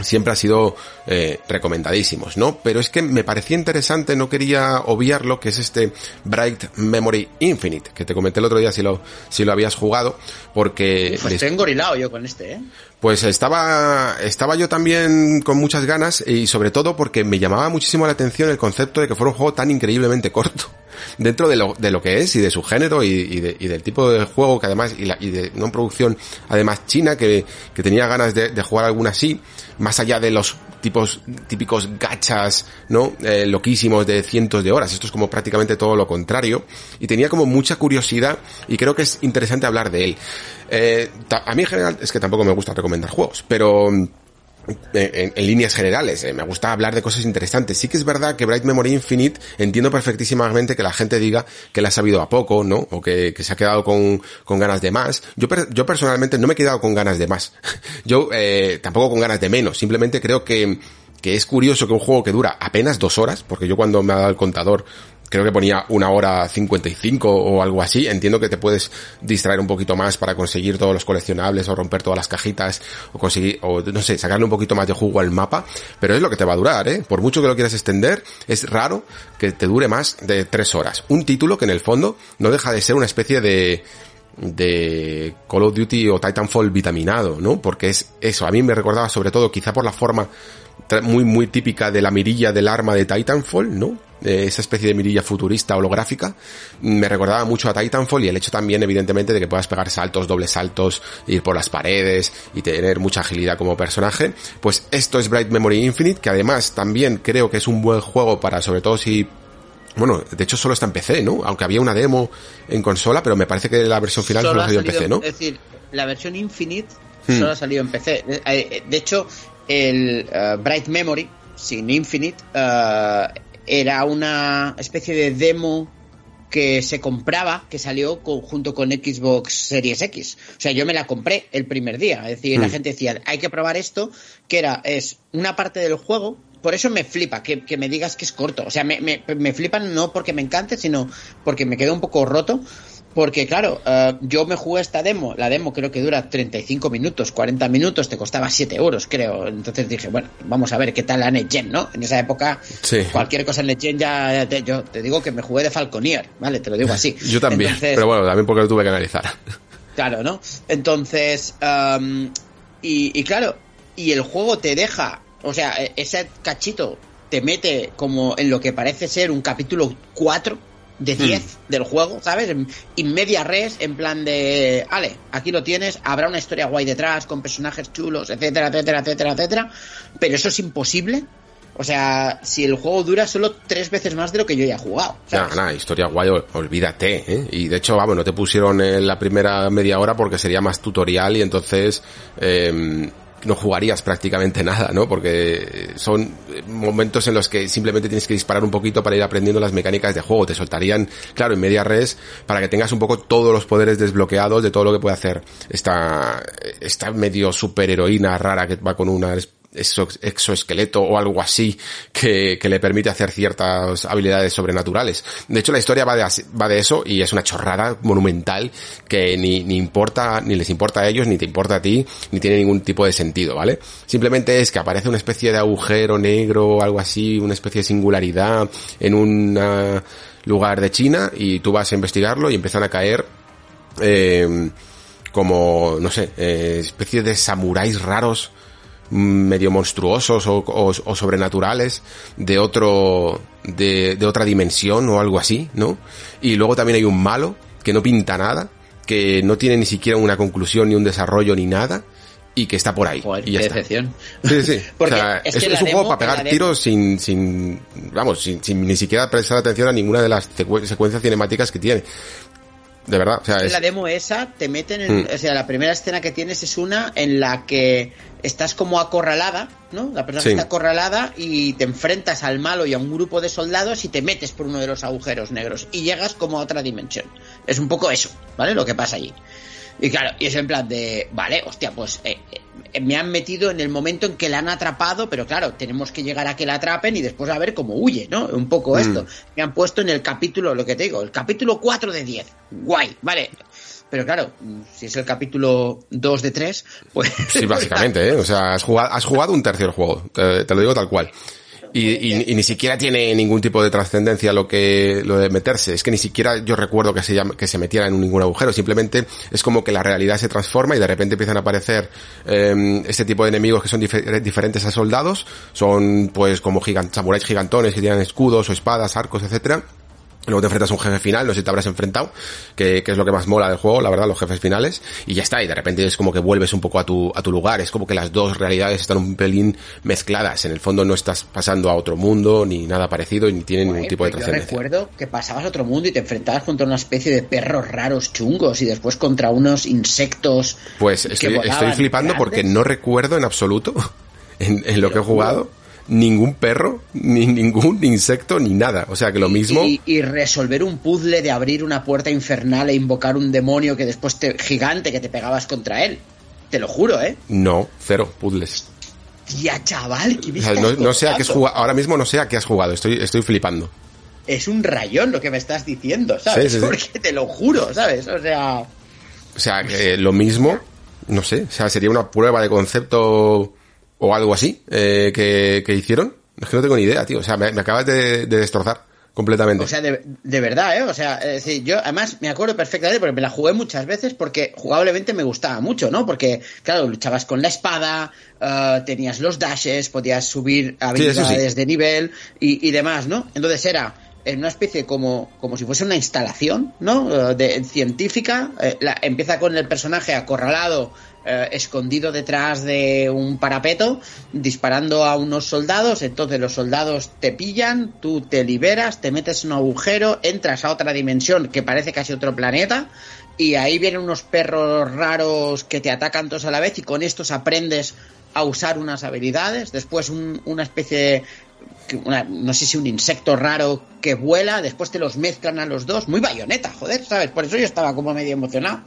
siempre ha sido eh, recomendadísimos, ¿no? Pero es que me parecía interesante, no quería obviarlo, que es este Bright Memory Infinite, que te comenté el otro día si lo, si lo habías jugado, porque... Estoy engorilado yo con este, ¿eh? Pues estaba, estaba yo también con muchas ganas y sobre todo porque me llamaba muchísimo la atención el concepto de que fuera un juego tan increíblemente corto (laughs) dentro de lo, de lo que es y de su género y, de, y del tipo de juego que además y, la, y de una producción además china que, que tenía ganas de, de jugar alguna así más allá de los tipos típicos gachas, ¿no? Eh, loquísimos de cientos de horas. Esto es como prácticamente todo lo contrario. Y tenía como mucha curiosidad y creo que es interesante hablar de él. Eh, a mí en general es que tampoco me gusta recomendar juegos, pero en, líneas generales, eh, me gusta hablar de cosas interesantes. Sí que es verdad que Bright Memory Infinite entiendo perfectísimamente que la gente diga que le ha sabido a poco, ¿no? O que, se ha quedado con, con, ganas de más. Yo, yo personalmente no me he quedado con ganas de más. (laughs) yo eh, tampoco con ganas de menos. Simplemente creo que que es curioso que un juego que dura apenas dos horas, porque yo cuando me ha dado el contador creo que ponía una hora 55 o algo así. Entiendo que te puedes distraer un poquito más para conseguir todos los coleccionables o romper todas las cajitas o conseguir, o no sé, sacarle un poquito más de jugo al mapa, pero es lo que te va a durar, ¿eh? Por mucho que lo quieras extender, es raro que te dure más de tres horas. Un título que en el fondo no deja de ser una especie de, de Call of Duty o Titanfall vitaminado, ¿no? Porque es eso, a mí me recordaba sobre todo quizá por la forma muy muy típica de la mirilla del arma de Titanfall, ¿no? esa especie de mirilla futurista holográfica, me recordaba mucho a Titanfall y el hecho también evidentemente de que puedas pegar saltos, dobles saltos, ir por las paredes y tener mucha agilidad como personaje, pues esto es Bright Memory Infinite, que además también creo que es un buen juego para sobre todo si bueno, de hecho solo está en PC, ¿no? Aunque había una demo en consola, pero me parece que la versión final solo, ha salido en PC, ¿no? Es decir, la versión Infinite hmm. solo ha salido en PC. Eh, eh, de hecho, el eh, Bright Memory sin Infinite era una especie de demo que se compraba, que salió junto con Xbox Series X. O sea, yo me la compré el primer día. Es decir, la hmm. gente decía, hay que probar esto, que era, es una parte del juego. Por eso me flipa que, me digas que es corto. O sea, me, me, me flipan no porque me encante, sino porque me quedo un poco roto porque claro, eh, yo me jugué esta demo, la demo creo que dura 35 minutos, 40 minutos, te costaba 7 euros, creo. Entonces dije, bueno, vamos a ver qué tal la NetGen, ¿no? En esa época, cualquier cosa en NetGen ya, te, yo te digo que me jugué de Falconier, ¿vale? Te lo digo así. (laughs) yo también, pero bueno, también porque lo tuve que analizar. (laughs) Claro, ¿no? Entonces, um, y, y claro, y el juego te deja, o sea, e, ese cachito te mete como en lo que parece ser un capítulo 4 de 10 hmm. del juego, ¿sabes? Y media res, en plan de, vale, aquí lo tienes, habrá una historia guay detrás, con personajes chulos, etcétera, etcétera, etcétera, etcétera, pero eso es imposible. O sea, si el juego dura solo tres veces más de lo que yo ya he jugado. nada, historia guay, olvídate, ¿eh? Y de hecho, vamos, no te pusieron en la primera media hora porque sería más tutorial y entonces, eh, no jugarías prácticamente nada, ¿no? Porque son momentos en los que simplemente tienes que disparar un poquito para ir aprendiendo las mecánicas de juego. Te soltarían, claro, en media res para que tengas un poco todos los poderes desbloqueados de todo lo que puede hacer esta, esta medio superheroína rara que va con una exoesqueleto o algo así que, que, le permite hacer ciertas habilidades sobrenaturales. De hecho, la historia va de, va de eso y es una chorrada monumental que ni, ni importa, ni les importa a ellos, ni te importa a ti, ni tiene ningún tipo de sentido, ¿vale? Simplemente es que aparece una especie de agujero negro o algo así, una especie de singularidad en un lugar de China y tú vas a investigarlo y empiezan a caer eh, como, no sé, eh, especies de samuráis raros medio monstruosos o, sobrenaturales de otro de, de, otra dimensión o algo así, ¿no? Y luego también hay un malo que no pinta nada, que no tiene ni siquiera una conclusión ni un desarrollo ni nada y que está por ahí. Joder, y ya qué está. decepción. Sí, sí. (laughs) Porque o sea, es que es un juego para pegar tiros sin, sin, vamos, sin, sin ni siquiera prestar atención a ninguna de las secue- secuencias cinemáticas que tiene. De verdad, o sea, es, la demo esa te meten en, Mm. o sea, la primera escena que tienes es una en la que estás como acorralada, ¿no? La persona Sí. está acorralada y te enfrentas al malo y a un grupo de soldados y te metes por uno de los agujeros negros y llegas como a otra dimensión. Es un poco eso, ¿vale? Lo que pasa allí. Y claro, y es en plan de, vale, hostia, pues eh, eh, me han metido en el momento en que la han atrapado, pero claro, tenemos que llegar a que la atrapen y después a ver cómo huye, ¿no? Un poco Mm. esto. Me han puesto en el capítulo, lo que te digo, el capítulo 4 de 10. Guay, vale. Pero claro, mm, si es el capítulo 2 de 3, pues... sí, básicamente, (laughs) ¿eh? O sea, has jugado, has jugado un tercio del juego, te, te lo digo tal cual. Y, y- y ni siquiera tiene ningún tipo de trascendencia lo que lo de meterse. Es que ni siquiera yo recuerdo que se llama- que se metiera en ningún agujero. Simplemente es como que la realidad se transforma y de repente empiezan a aparecer eh, este tipo de enemigos que son difer- diferentes a soldados. Son pues como gigan- samuráis gigantones que tienen escudos o espadas, arcos, etcétera. Luego te enfrentas a un jefe final, no sé si te habrás enfrentado, que, que es lo que más mola del juego, la verdad, los jefes finales, y ya está, y de repente es como que vuelves un poco a tu, a tu lugar, es como que las dos realidades están un pelín mezcladas, en el fondo no estás pasando a otro mundo, ni nada parecido, ni tiene ningún tipo de pues yo trascendencia. recuerdo que pasabas a otro mundo y te enfrentabas contra una especie de perros raros chungos y después contra unos insectos. Pues que estoy, volaban estoy flipando porque no recuerdo en absoluto, (laughs) en, en lo que he juro. Ningún perro, ni (laughs) ningún insecto, ni nada, o sea que lo mismo... Y, y resolver un puzzle de abrir una puerta infernal e invocar un demonio que después te gigante que te pegabas contra él. Te lo juro, ¿eh? No, cero, puzzles. Tía, chaval, ¿qué me O sea, estás no, no sé a qué has jugado, ahora mismo no sé a qué has jugado, estoy, estoy flipando. Es un rayón lo que me estás diciendo, ¿sabes? Sí, sí, sí. (laughs) Porque te lo juro, ¿sabes? O sea, O sea, que lo mismo, no sé, o sea, sería una prueba de concepto o algo así eh, que, que hicieron. Es que no tengo ni idea, tío. O sea, me, me acabas de, de destrozar completamente. O sea, de, de verdad, ¿eh? O sea, eh, sí, yo además me acuerdo perfectamente porque me la jugué muchas veces porque jugablemente me gustaba mucho, ¿no? Porque, claro, luchabas con la espada, eh, tenías los dashes, podías subir habilidades de nivel y, y demás, ¿no? Entonces era en una especie como, como si fuese una instalación, ¿no? De, científica. Eh, la- empieza con el personaje acorralado, eh, escondido detrás de un parapeto, disparando a unos soldados. Entonces los soldados te pillan, tú te liberas, te metes en un agujero, entras a otra dimensión que parece casi otro planeta. Y ahí vienen unos perros raros que te atacan todos a la vez y con estos aprendes a usar unas habilidades. Después un- una especie de una- no sé si un insecto raro que vuela, después te los mezclan a los dos, muy bayoneta, joder, ¿sabes? Por eso yo estaba como medio emocionado.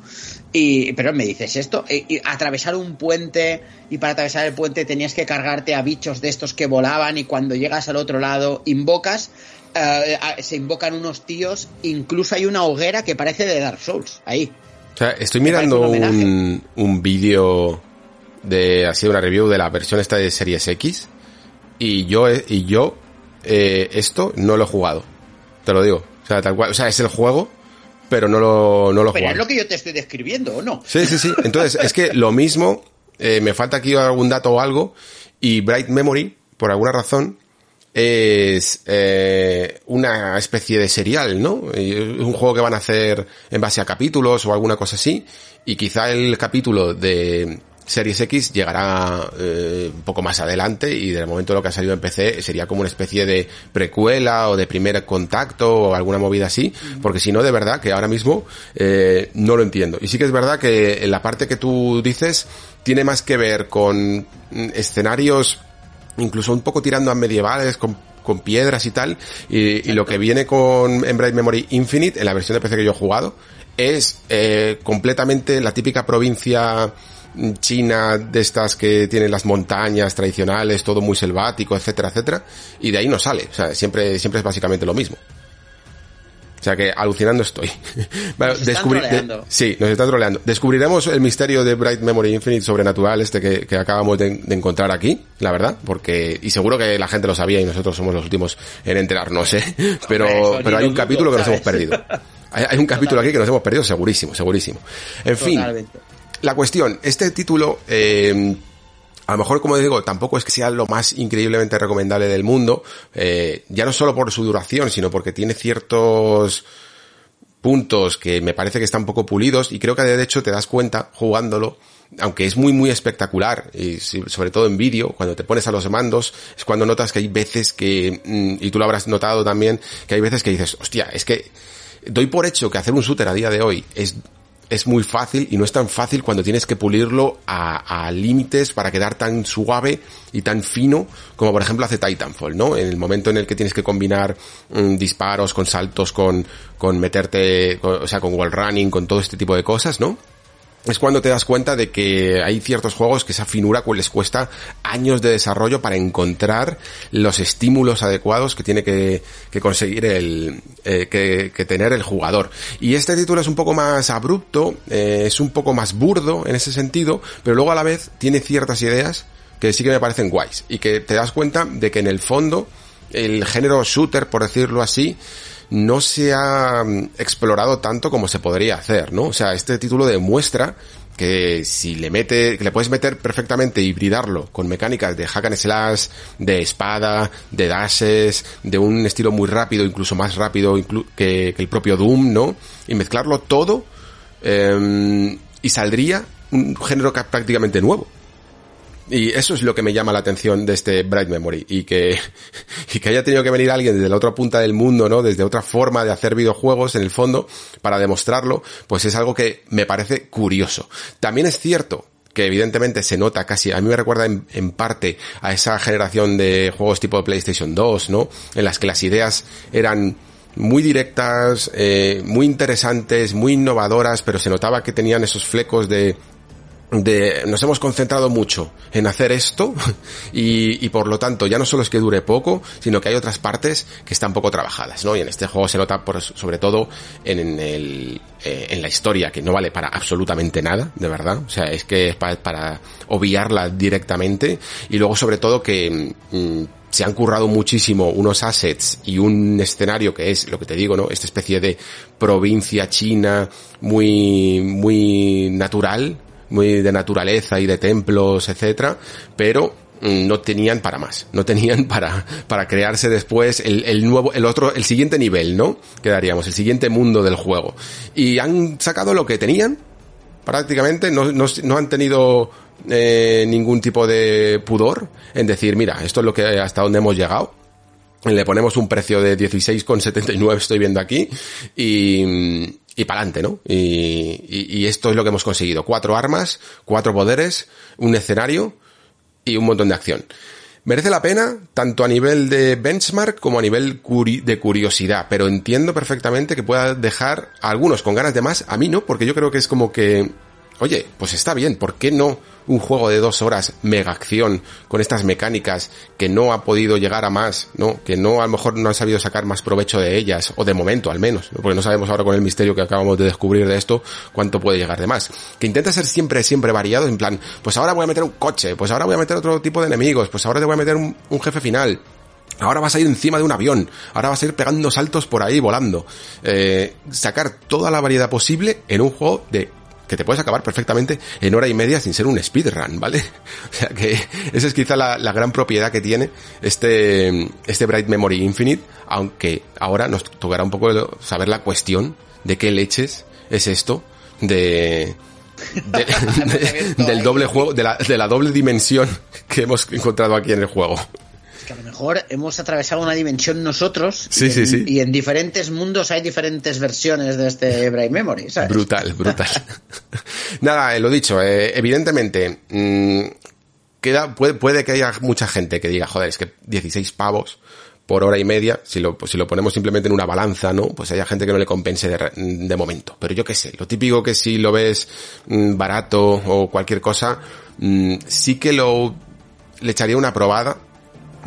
Y, pero me dices esto, y, y atravesar un puente, y para atravesar el puente tenías que cargarte a bichos de estos que volaban, y cuando llegas al otro lado, invocas, eh, se invocan unos tíos, incluso hay una hoguera que parece de Dark Souls, ahí. O sea, estoy mirando un homenaje. un, un vídeo de, así, una review de la versión esta de Series X, y yo, y yo, eh, esto no lo he jugado. Te lo digo. O sea, tal cual, o sea, es el juego, pero no lo, no lo he Pero es lo que yo te estoy describiendo, ¿o no? Sí, sí, sí. Entonces, es que lo mismo, eh, me falta aquí algún dato o algo, y Bright Memory, por alguna razón, es eh, una especie de serial, ¿no? Es un juego que van a hacer en base a capítulos o alguna cosa así, y quizá el capítulo de Series X llegará eh, un poco más adelante y del momento de lo que ha salido en PC sería como una especie de precuela o de primer contacto o alguna movida así, porque si no, de verdad que ahora mismo eh, no lo entiendo. Y sí que es verdad que en la parte que tú dices tiene más que ver con mm, escenarios incluso un poco tirando a medievales con, con piedras y tal y, y lo que viene con Bright Memory Infinite en la versión de PC que yo he jugado es eh, completamente la típica provincia china de estas que tienen las montañas tradicionales todo muy selvático etcétera etcétera y de ahí no sale o sea siempre siempre es básicamente lo mismo o sea que alucinando estoy. (laughs) Bueno, Nos descubri- sí, nos están troleando. Descubriremos el misterio de Bright Memory Infinite sobrenatural este que, que acabamos de, de encontrar aquí, la verdad, porque, y seguro que la gente lo sabía y nosotros somos los últimos en enterarnos, ¿eh? (laughs) Pero, pero hay un capítulo que nos hemos perdido. (laughs) Hay, hay un capítulo aquí que nos hemos perdido segurísimo, segurísimo. En fin. La cuestión, este título, eh, a lo mejor, como digo, tampoco es que sea lo más increíblemente recomendable del mundo, eh, ya no solo por su duración, sino porque tiene ciertos puntos que me parece que están poco pulidos y creo que de hecho te das cuenta jugándolo aunque es muy muy espectacular, y sobre todo en vídeo, cuando te pones a los mandos, es cuando notas que hay veces que, mm, y tú lo habrás notado también, que hay veces que dices, hostia, es que doy por hecho que hacer un shooter a día de hoy es es muy fácil y no es tan fácil cuando tienes que pulirlo a, a límites para quedar tan suave y tan fino como por ejemplo hace Titanfall, ¿no? En el momento en el que tienes que combinar mm, disparos con saltos, con, con meterte, o sea, con wall running, con todo este tipo de cosas, ¿no? Es cuando te das cuenta de que hay ciertos juegos que esa finura les cuesta años de desarrollo para encontrar los estímulos adecuados que tiene que, conseguir el, eh, que, tener el jugador. Y este título es un poco más abrupto, eh, es un poco más burdo en ese sentido, pero luego a la vez tiene ciertas ideas que sí que me parecen guays y que te das cuenta de que en el fondo el género shooter, por decirlo así, no se ha mm, explorado tanto como se podría hacer, ¿no? O sea, este título demuestra que si le mete, que le puedes meter perfectamente hibridarlo con mecánicas de hack and slash, de espada, de dashes, de un estilo muy rápido, incluso más rápido que, el propio Doom, ¿no? Y mezclarlo todo, em, y saldría un género prácticamente nuevo. Y eso es lo que me llama la atención de este Bright Memory. Y que, (laughs) y que haya tenido que venir alguien desde la otra punta del mundo, ¿no? Desde otra forma de hacer videojuegos, en el fondo, para demostrarlo, pues es algo que me parece curioso. También es cierto que evidentemente se nota casi, a mí me recuerda en, parte a esa generación de juegos tipo PlayStation 2, ¿no? En las que las ideas eran muy directas, eh, muy interesantes, muy innovadoras, pero se notaba que tenían esos flecos de, de nos hemos concentrado mucho en hacer esto (laughs) y, y, por lo tanto ya no solo es que dure poco sino que hay otras partes que están poco trabajadas no y en este juego se nota por, sobre todo en, el eh, en la historia que no vale para absolutamente nada de verdad. O sea es que es para, obviarla directamente. Y luego sobre todo que mm, se han currado muchísimo unos assets y un escenario que es lo que te digo, ¿no? Esta especie de provincia china muy, muy natural, muy de naturaleza y de templos, etcétera, pero mm, no tenían para más, no tenían (laughs) para, para crearse después el, el nuevo, el otro, el siguiente nivel, ¿no? Quedaríamos, el siguiente mundo del juego. Y han sacado lo que tenían, prácticamente, no, no, no han tenido eh, ningún tipo de pudor en decir, mira, esto es lo que hasta donde hemos llegado. Le ponemos un precio de 16,79 estoy viendo aquí y, y para adelante, ¿no? Y, y, esto es lo que hemos conseguido. Cuatro armas, cuatro poderes, un escenario y un montón de acción. Merece la pena, tanto a nivel de benchmark como a nivel de curiosidad, pero entiendo perfectamente que pueda dejar a algunos con ganas de más, a mí no, porque yo creo que es como que, oye, pues está bien, ¿por qué no un juego de dos horas mega acción con estas mecánicas que no ha podido llegar a más, ¿no? Que no a lo mejor no ha sabido sacar más provecho de ellas, o de momento al menos, porque no sabemos ahora con el misterio que acabamos de descubrir de esto cuánto puede llegar de más. Que intenta ser siempre, siempre variado, en plan, pues ahora voy a meter un coche, pues ahora voy a meter otro tipo de enemigos, pues ahora te voy a meter un, jefe final, Ahora vas a ir encima de un avión. Ahora vas a ir pegando saltos por ahí volando. Eh, sacar toda la variedad posible en un juego de que te puedes acabar perfectamente en hora y media sin ser un speedrun, ¿vale? (laughs) O sea que esa es quizá la, gran propiedad que tiene este, este Bright Memory Infinite, aunque ahora nos tocará un poco saber la cuestión de qué leches es esto de, (laughs) (laughs) del doble juego, de la, de la doble dimensión que hemos encontrado aquí en el juego que a lo mejor hemos atravesado una dimensión nosotros sí, y, sí, en, sí. y en diferentes mundos hay diferentes versiones de este Brain Memory, ¿sabes? Brutal, brutal. (laughs) Nada, eh, lo dicho, eh, evidentemente, mmm, queda, puede, puede que haya mucha gente que diga, joder, es que 16 pavos por hora y media, si lo, si lo ponemos simplemente en una balanza, ¿no? Pues haya gente que no le compense de, de momento. Pero yo qué sé, lo típico que si lo ves mmm, barato o cualquier cosa, mmm, sí que lo, le echaría una probada,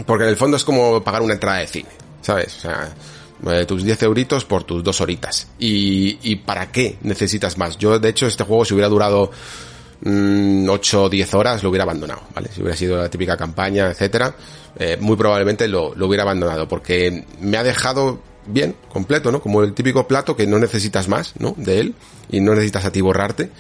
porque en el fondo es como pagar una entrada de cine, ¿sabes? O sea, eh, tus 10 euritos por tus dos horitas. Y, ¿Y para qué necesitas más? Yo, de hecho, este juego si hubiera durado mmm, 8 o 10 horas lo hubiera abandonado, ¿vale? Si hubiera sido la típica campaña, etcétera, eh, muy probablemente lo, lo hubiera abandonado porque me ha dejado bien, completo, ¿no? Como el típico plato que no necesitas más, ¿no? De él y no necesitas a ti borrarte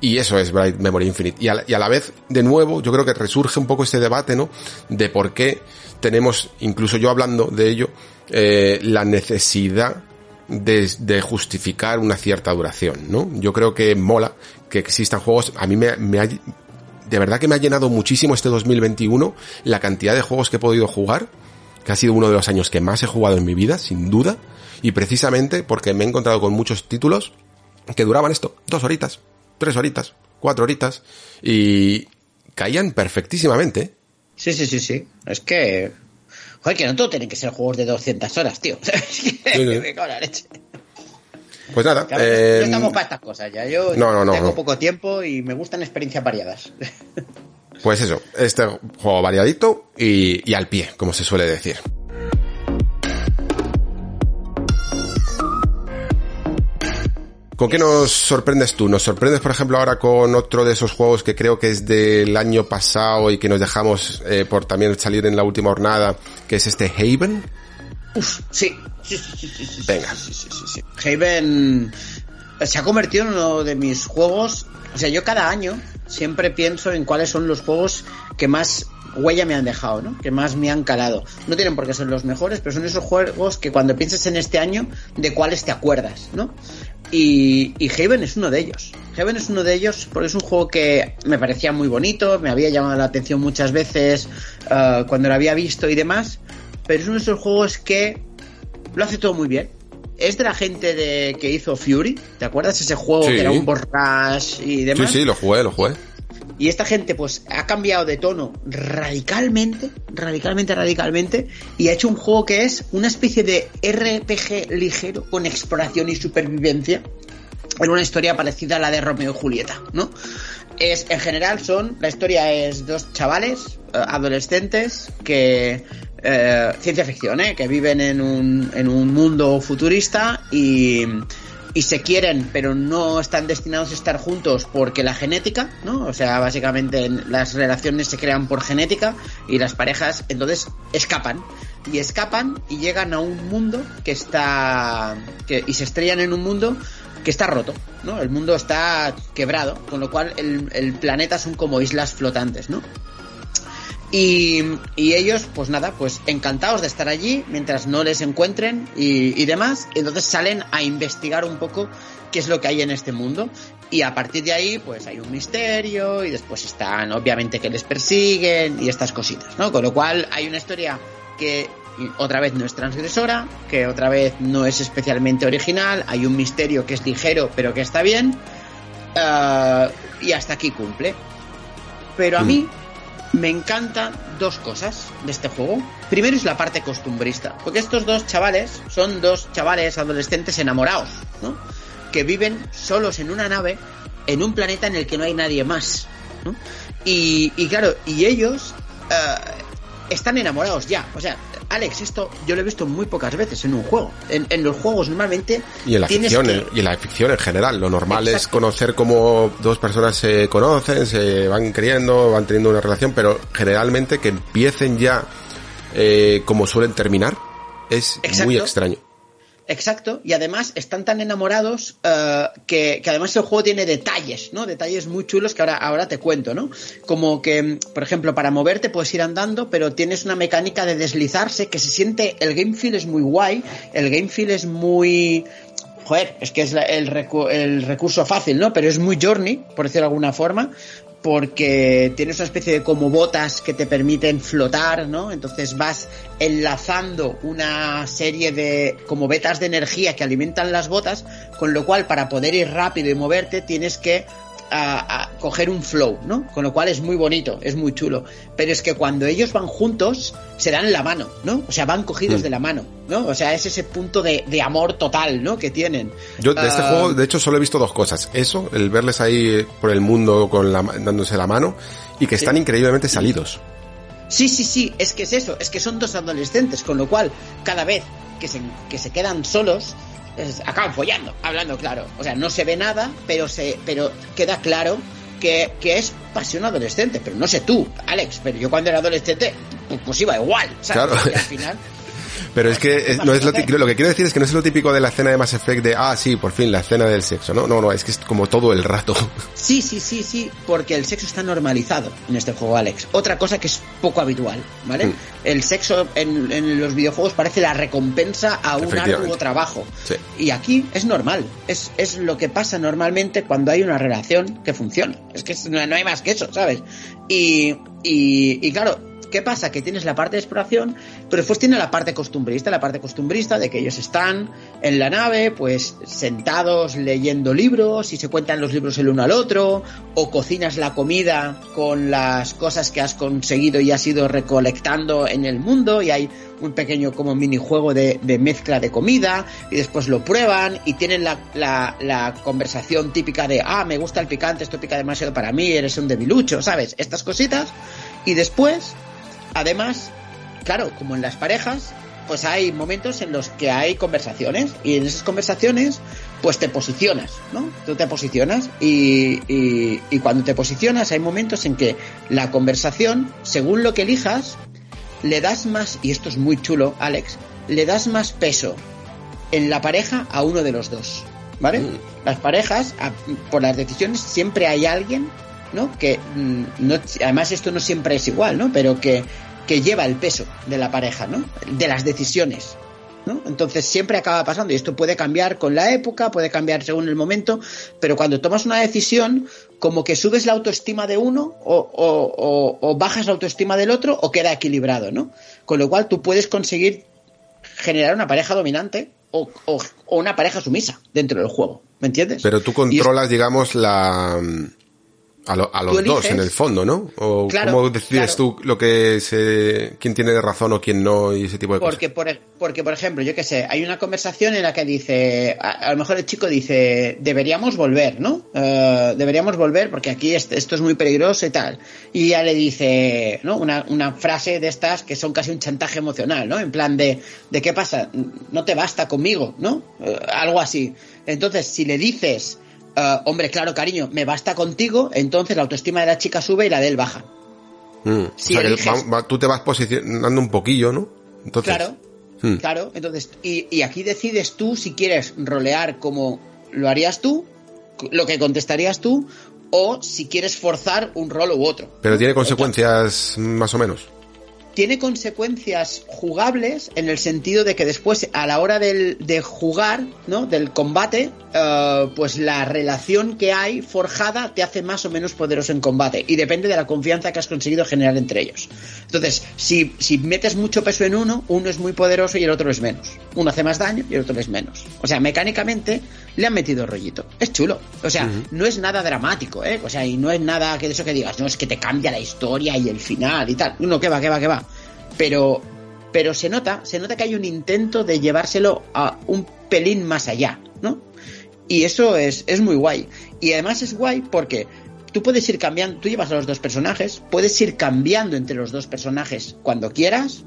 y eso es Bright Memory Infinite. Y a, y a, la vez, de nuevo, yo creo que resurge un poco este debate, ¿no? De por qué tenemos, incluso yo hablando de ello, eh, la necesidad de, de, justificar una cierta duración, ¿no? Yo creo que mola que existan juegos, a mí me, me ha, de verdad que me ha llenado muchísimo este 2021 la cantidad de juegos que he podido jugar, que ha sido uno de los años que más he jugado en mi vida, sin duda, y precisamente porque me he encontrado con muchos títulos que duraban esto, dos horitas, tres horitas, cuatro horitas, y caían perfectísimamente. Sí, sí, sí, sí. Es que... Joder, que no todo tienen que ser juegos de 200 horas, tío. (laughs) la leche. Pues nada. eh, no estamos para estas cosas ya. Yo tengo poco tiempo y me gustan experiencias variadas. (laughs) Pues eso, este juego variadito y, y al pie, como se suele decir. ¿Con qué nos sorprendes tú? ¿Nos sorprendes, por ejemplo, ahora con otro de esos juegos que creo que es del año pasado y que nos dejamos eh, por también salir en la última jornada, que es este Haven? Uf, sí, Sí, sí, Venga. Haven se ha convertido en uno de mis juegos. O sea, yo cada año siempre pienso en cuáles son los juegos que más huella me han dejado, ¿no? Que más me han calado. No tienen por qué ser los mejores, pero son esos juegos que cuando piensas en este año, de cuáles te acuerdas, ¿no? Y, y Haven es uno de ellos. Haven es uno de ellos porque es un juego que me parecía muy bonito, me había llamado la atención muchas veces uh, cuando lo había visto y demás, pero es uno de esos juegos que lo hace todo muy bien. Es de la gente de que hizo Fury, ¿te acuerdas ese juego que era un borrash y demás? Sí, sí, lo jugué, lo jugué. Y esta gente pues ha cambiado de tono radicalmente, radicalmente, radicalmente, y ha hecho un juego que es una especie de RPG ligero con exploración y supervivencia en una historia parecida a la de Romeo y Julieta, ¿no? Es, en general son, la historia es dos chavales, eh, adolescentes, que eh, ciencia ficción, ¿eh? que viven en un, en un mundo futurista y, y se quieren, pero no están destinados a estar juntos porque la genética, ¿no? O sea, básicamente las relaciones se crean por genética y las parejas entonces escapan. Y escapan y llegan a un mundo que está. Que, y se estrellan en un mundo que está roto, ¿no? El mundo está quebrado, con lo cual el, el planeta son como islas flotantes, ¿no? Y, y, ellos, pues nada, pues encantados de estar allí mientras no les encuentren y, y, demás. Entonces salen a investigar un poco qué es lo que hay en este mundo. Y a partir de ahí, pues hay un misterio y después están, obviamente, que les persiguen y estas cositas, ¿no? Con lo cual hay una historia que otra vez no es transgresora, que otra vez no es especialmente original, hay un misterio que es ligero pero que está bien. Uh, y hasta aquí cumple. Pero a mí me encantan dos cosas de este juego. Primero es la parte costumbrista, porque estos dos chavales son dos chavales adolescentes enamorados, ¿no? Que viven solos en una nave en un planeta en el que no hay nadie más, ¿no? Y, y claro, y ellos uh, están enamorados ya. O sea, Alex, esto yo lo he visto muy pocas veces en un juego. En, en los juegos normalmente. Y en la ficción, que... y en la ficción en general. Lo normal Exacto. es conocer cómo dos personas se conocen, se van queriendo, van teniendo una relación, pero generalmente que empiecen ya eh, como suelen terminar es Exacto. muy extraño. Exacto, y además están tan enamorados uh, que, además el juego tiene detalles, ¿no? Detalles muy chulos que ahora, ahora te cuento, ¿no? Como que, por ejemplo, para moverte puedes ir andando, pero tienes una mecánica de deslizarse que se siente, el game feel es muy guay, el game feel es muy... Joder, es que es el, recu el recurso fácil, ¿no? Pero es muy journey, por decirlo de alguna forma, porque tienes una especie de como botas que te permiten flotar, ¿no? Entonces vas enlazando una serie de como vetas de energía que alimentan las botas, con lo cual para poder ir rápido y moverte tienes que a, a, coger un flow, ¿no? Con lo cual es muy bonito, es muy chulo. Pero es que cuando ellos van juntos, se dan la mano, ¿no? O sea, van cogidos mm. de la mano, ¿no? O sea, es ese punto de, de amor total, ¿no? Que tienen. Yo de este uh... juego, de hecho, solo he visto dos cosas. Eso, el verles ahí por el mundo con la, dándose la mano, y que están sí. increíblemente salidos. Sí, sí, sí, es que es eso, es que son dos adolescentes, con lo cual, cada vez que se, que se quedan solos, acaban follando, hablando claro. O sea, no se ve nada, pero se, pero queda claro que, que, es pasión adolescente. Pero no sé tú, Alex, pero yo cuando era adolescente, pues, pues iba igual, ¿sabes? Claro. Al final. Pero es que no es lo, lo que quiero decir es que no es lo típico de la escena de Mass Effect de, ah, sí, por fin, la escena del sexo. No, no, no, es que es como todo el rato. (laughs) Sí, sí, sí, sí, porque el sexo está normalizado en este juego, Alex. Otra cosa que es poco habitual, ¿vale? Mm. El sexo en, los videojuegos parece la recompensa a un arduo trabajo. Y aquí es normal. Es, es lo que pasa normalmente cuando hay una relación que funciona. Es que no, hay más que eso, ¿sabes? Y, y, y claro, ¿Qué pasa? Que tienes la parte de exploración, pero después tiene la parte costumbrista, la parte costumbrista de que ellos están en la nave, pues sentados leyendo libros y se cuentan los libros el uno al otro, o cocinas la comida con las cosas que has conseguido y has ido recolectando en el mundo y hay un pequeño como minijuego de, de mezcla de comida y después lo prueban y tienen la, la, la, conversación típica de, ah, me gusta el picante, esto pica demasiado para mí, eres un debilucho, ¿sabes? Estas cositas. Y después Además, claro, como en las parejas, pues hay momentos en los que hay conversaciones y en esas conversaciones pues te posicionas, ¿no? Tú te posicionas y, y, cuando te posicionas hay momentos en que la conversación, según lo que elijas, le das más, y esto es muy chulo, Alex, le das más peso en la pareja a uno de los dos, ¿vale? Mm. Las parejas, por las decisiones, siempre hay alguien ¿no? Que mm, no, además esto no siempre es igual, ¿no? Pero que, que lleva el peso de la pareja, ¿no? De las decisiones. ¿no? Entonces siempre acaba pasando y esto puede cambiar con la época, puede cambiar según el momento, pero cuando tomas una decisión, como que subes la autoestima de uno o, o, o, bajas la autoestima del otro o queda equilibrado, ¿no? Con lo cual tú puedes conseguir generar una pareja dominante o, una pareja sumisa dentro del juego, ¿me entiendes? Pero tú controlas, digamos, la a, los dos, en el fondo, ¿no? ¿O cómo decides tú lo que se, quién tiene razón o quién no y ese tipo de porque, cosas? Por, porque, por ejemplo, yo qué sé, hay una conversación en la que dice, a, lo mejor el chico dice, deberíamos volver, ¿no? Eh, deberíamos volver porque aquí esto es muy peligroso y tal. Y ya le dice, ¿no? Una, una frase de estas que son casi un chantaje emocional, ¿no? En plan de, de ¿qué pasa? No te basta conmigo, ¿no? Eh, algo así. Entonces, si le dices, eh, hombre, claro, cariño, me basta contigo, entonces la autoestima de la chica sube y la de él baja. Mm. o sea, que tú te vas posicionando un poquillo, ¿no? Entonces, claro, mm. claro. Entonces, y, aquí decides tú si quieres rolear como lo harías tú, lo que contestarías tú, o si quieres forzar un rol u otro. Pero tiene consecuencias más o menos tiene consecuencias jugables en el sentido de que después a la hora del, de jugar, ¿no? Del combate, uh, pues la relación que hay forjada te hace más o menos poderoso en combate y depende de la confianza que has conseguido generar entre ellos. Entonces, si, si metes mucho peso en uno, uno es muy poderoso y el otro es menos. Uno hace más daño y el otro es menos. O sea, mecánicamente le han metido rollito. Es chulo. O sea, no es nada dramático, ¿eh? O sea, y no es nada que de eso que digas, no, es que te cambia la historia y el final y tal. No, que va, que va, que va. Pero, pero se nota, se nota que hay un intento de llevárselo a un pelín más allá, ¿no? Y eso es, es muy guay. Y además es guay porque tú puedes ir cambiando, tú llevas a los dos personajes, puedes ir cambiando entre los dos personajes cuando quieras,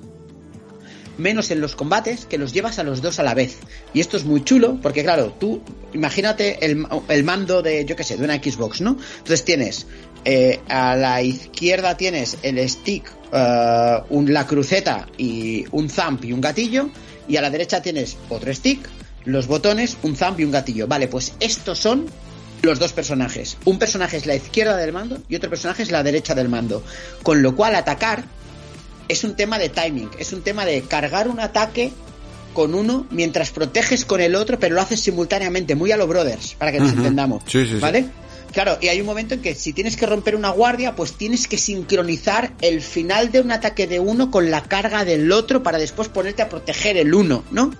menos en los combates, que los llevas a los dos a la vez. Y esto es muy chulo, porque claro, tú imagínate el, el mando de, yo qué sé, de una Xbox, ¿no? Entonces tienes, eh, a la izquierda tienes el stick, eh, un, la cruceta y un thumb y un gatillo, y a la derecha tienes otro stick, los botones, un thumb y un gatillo. Vale, pues estos son los dos personajes. Un personaje es la izquierda del mando y otro personaje es la derecha del mando. Con lo cual atacar es un tema de timing, es un tema de cargar un ataque con uno mientras proteges con el otro, pero lo haces simultáneamente, muy a los brothers, para que nos entendamos. ¿Vale? Claro, y hay un momento en que si tienes que romper una guardia, pues tienes que sincronizar el final de un ataque de uno con la carga del otro para después ponerte a proteger el uno, ¿no?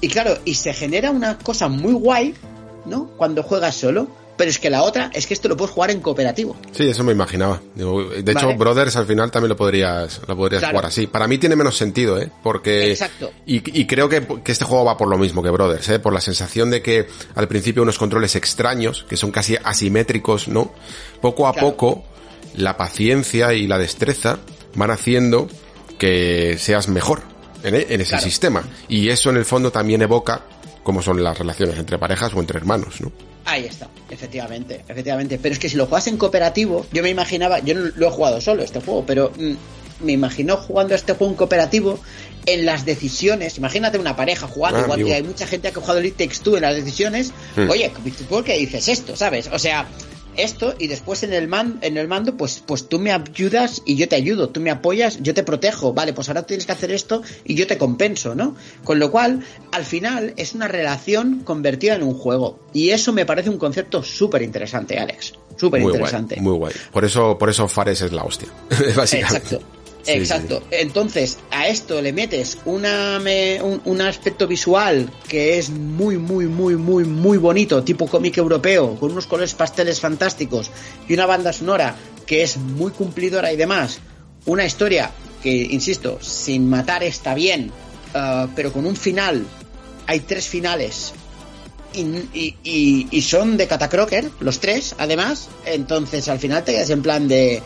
Y claro, y se genera una cosa muy guay, ¿no? Cuando juegas solo pero es que la otra es que esto lo puedes jugar en cooperativo. Sí, eso me imaginaba. De hecho, Brothers al final también lo podrías, lo podrías jugar así. Para mí tiene menos sentido, ¿eh? Porque... Exacto. Y, creo que, este juego va por lo mismo que Brothers, ¿eh? Por la sensación de que al principio unos controles extraños, que son casi asimétricos, ¿no? Poco a poco, la paciencia y la destreza van haciendo que seas mejor en, e, ese sistema. Y eso en el fondo también evoca cómo son las relaciones entre parejas o entre hermanos, ¿no? Ahí está, efectivamente, efectivamente. Pero es que si lo juegas en cooperativo, yo me imaginaba, yo no lo he jugado solo este juego, pero mm, me imagino jugando este juego en cooperativo en las decisiones. Imagínate una pareja jugando, Ah, igual amigo. que hay mucha gente que ha jugado el It Takes Two en las decisiones. Hmm. Oye, ¿por qué dices esto? ¿Sabes? O sea, esto y después en el, man, en el mando, pues, pues tú me ayudas y yo te ayudo, tú me apoyas, yo te protejo, vale, pues ahora tienes que hacer esto y yo te compenso, ¿no? Con lo cual, al final es una relación convertida en un juego y eso me parece un concepto súper interesante, Alex, súper Muy guay, interesante. muy guay. Por eso, por eso Fares es la hostia, (laughs) básicamente. Exacto. Sí, Exacto. Entonces, a esto le metes una, me- un, un aspecto visual que es muy, muy, muy, muy, muy bonito, tipo cómic europeo, con unos colores pasteles fantásticos y una banda sonora que es muy cumplidora y demás. Una historia que, insisto, sin matar está bien, ah, pero con un final. Hay tres finales y, y- y- y son de Catacroker, los tres, además. Entonces al final te quedas en plan de.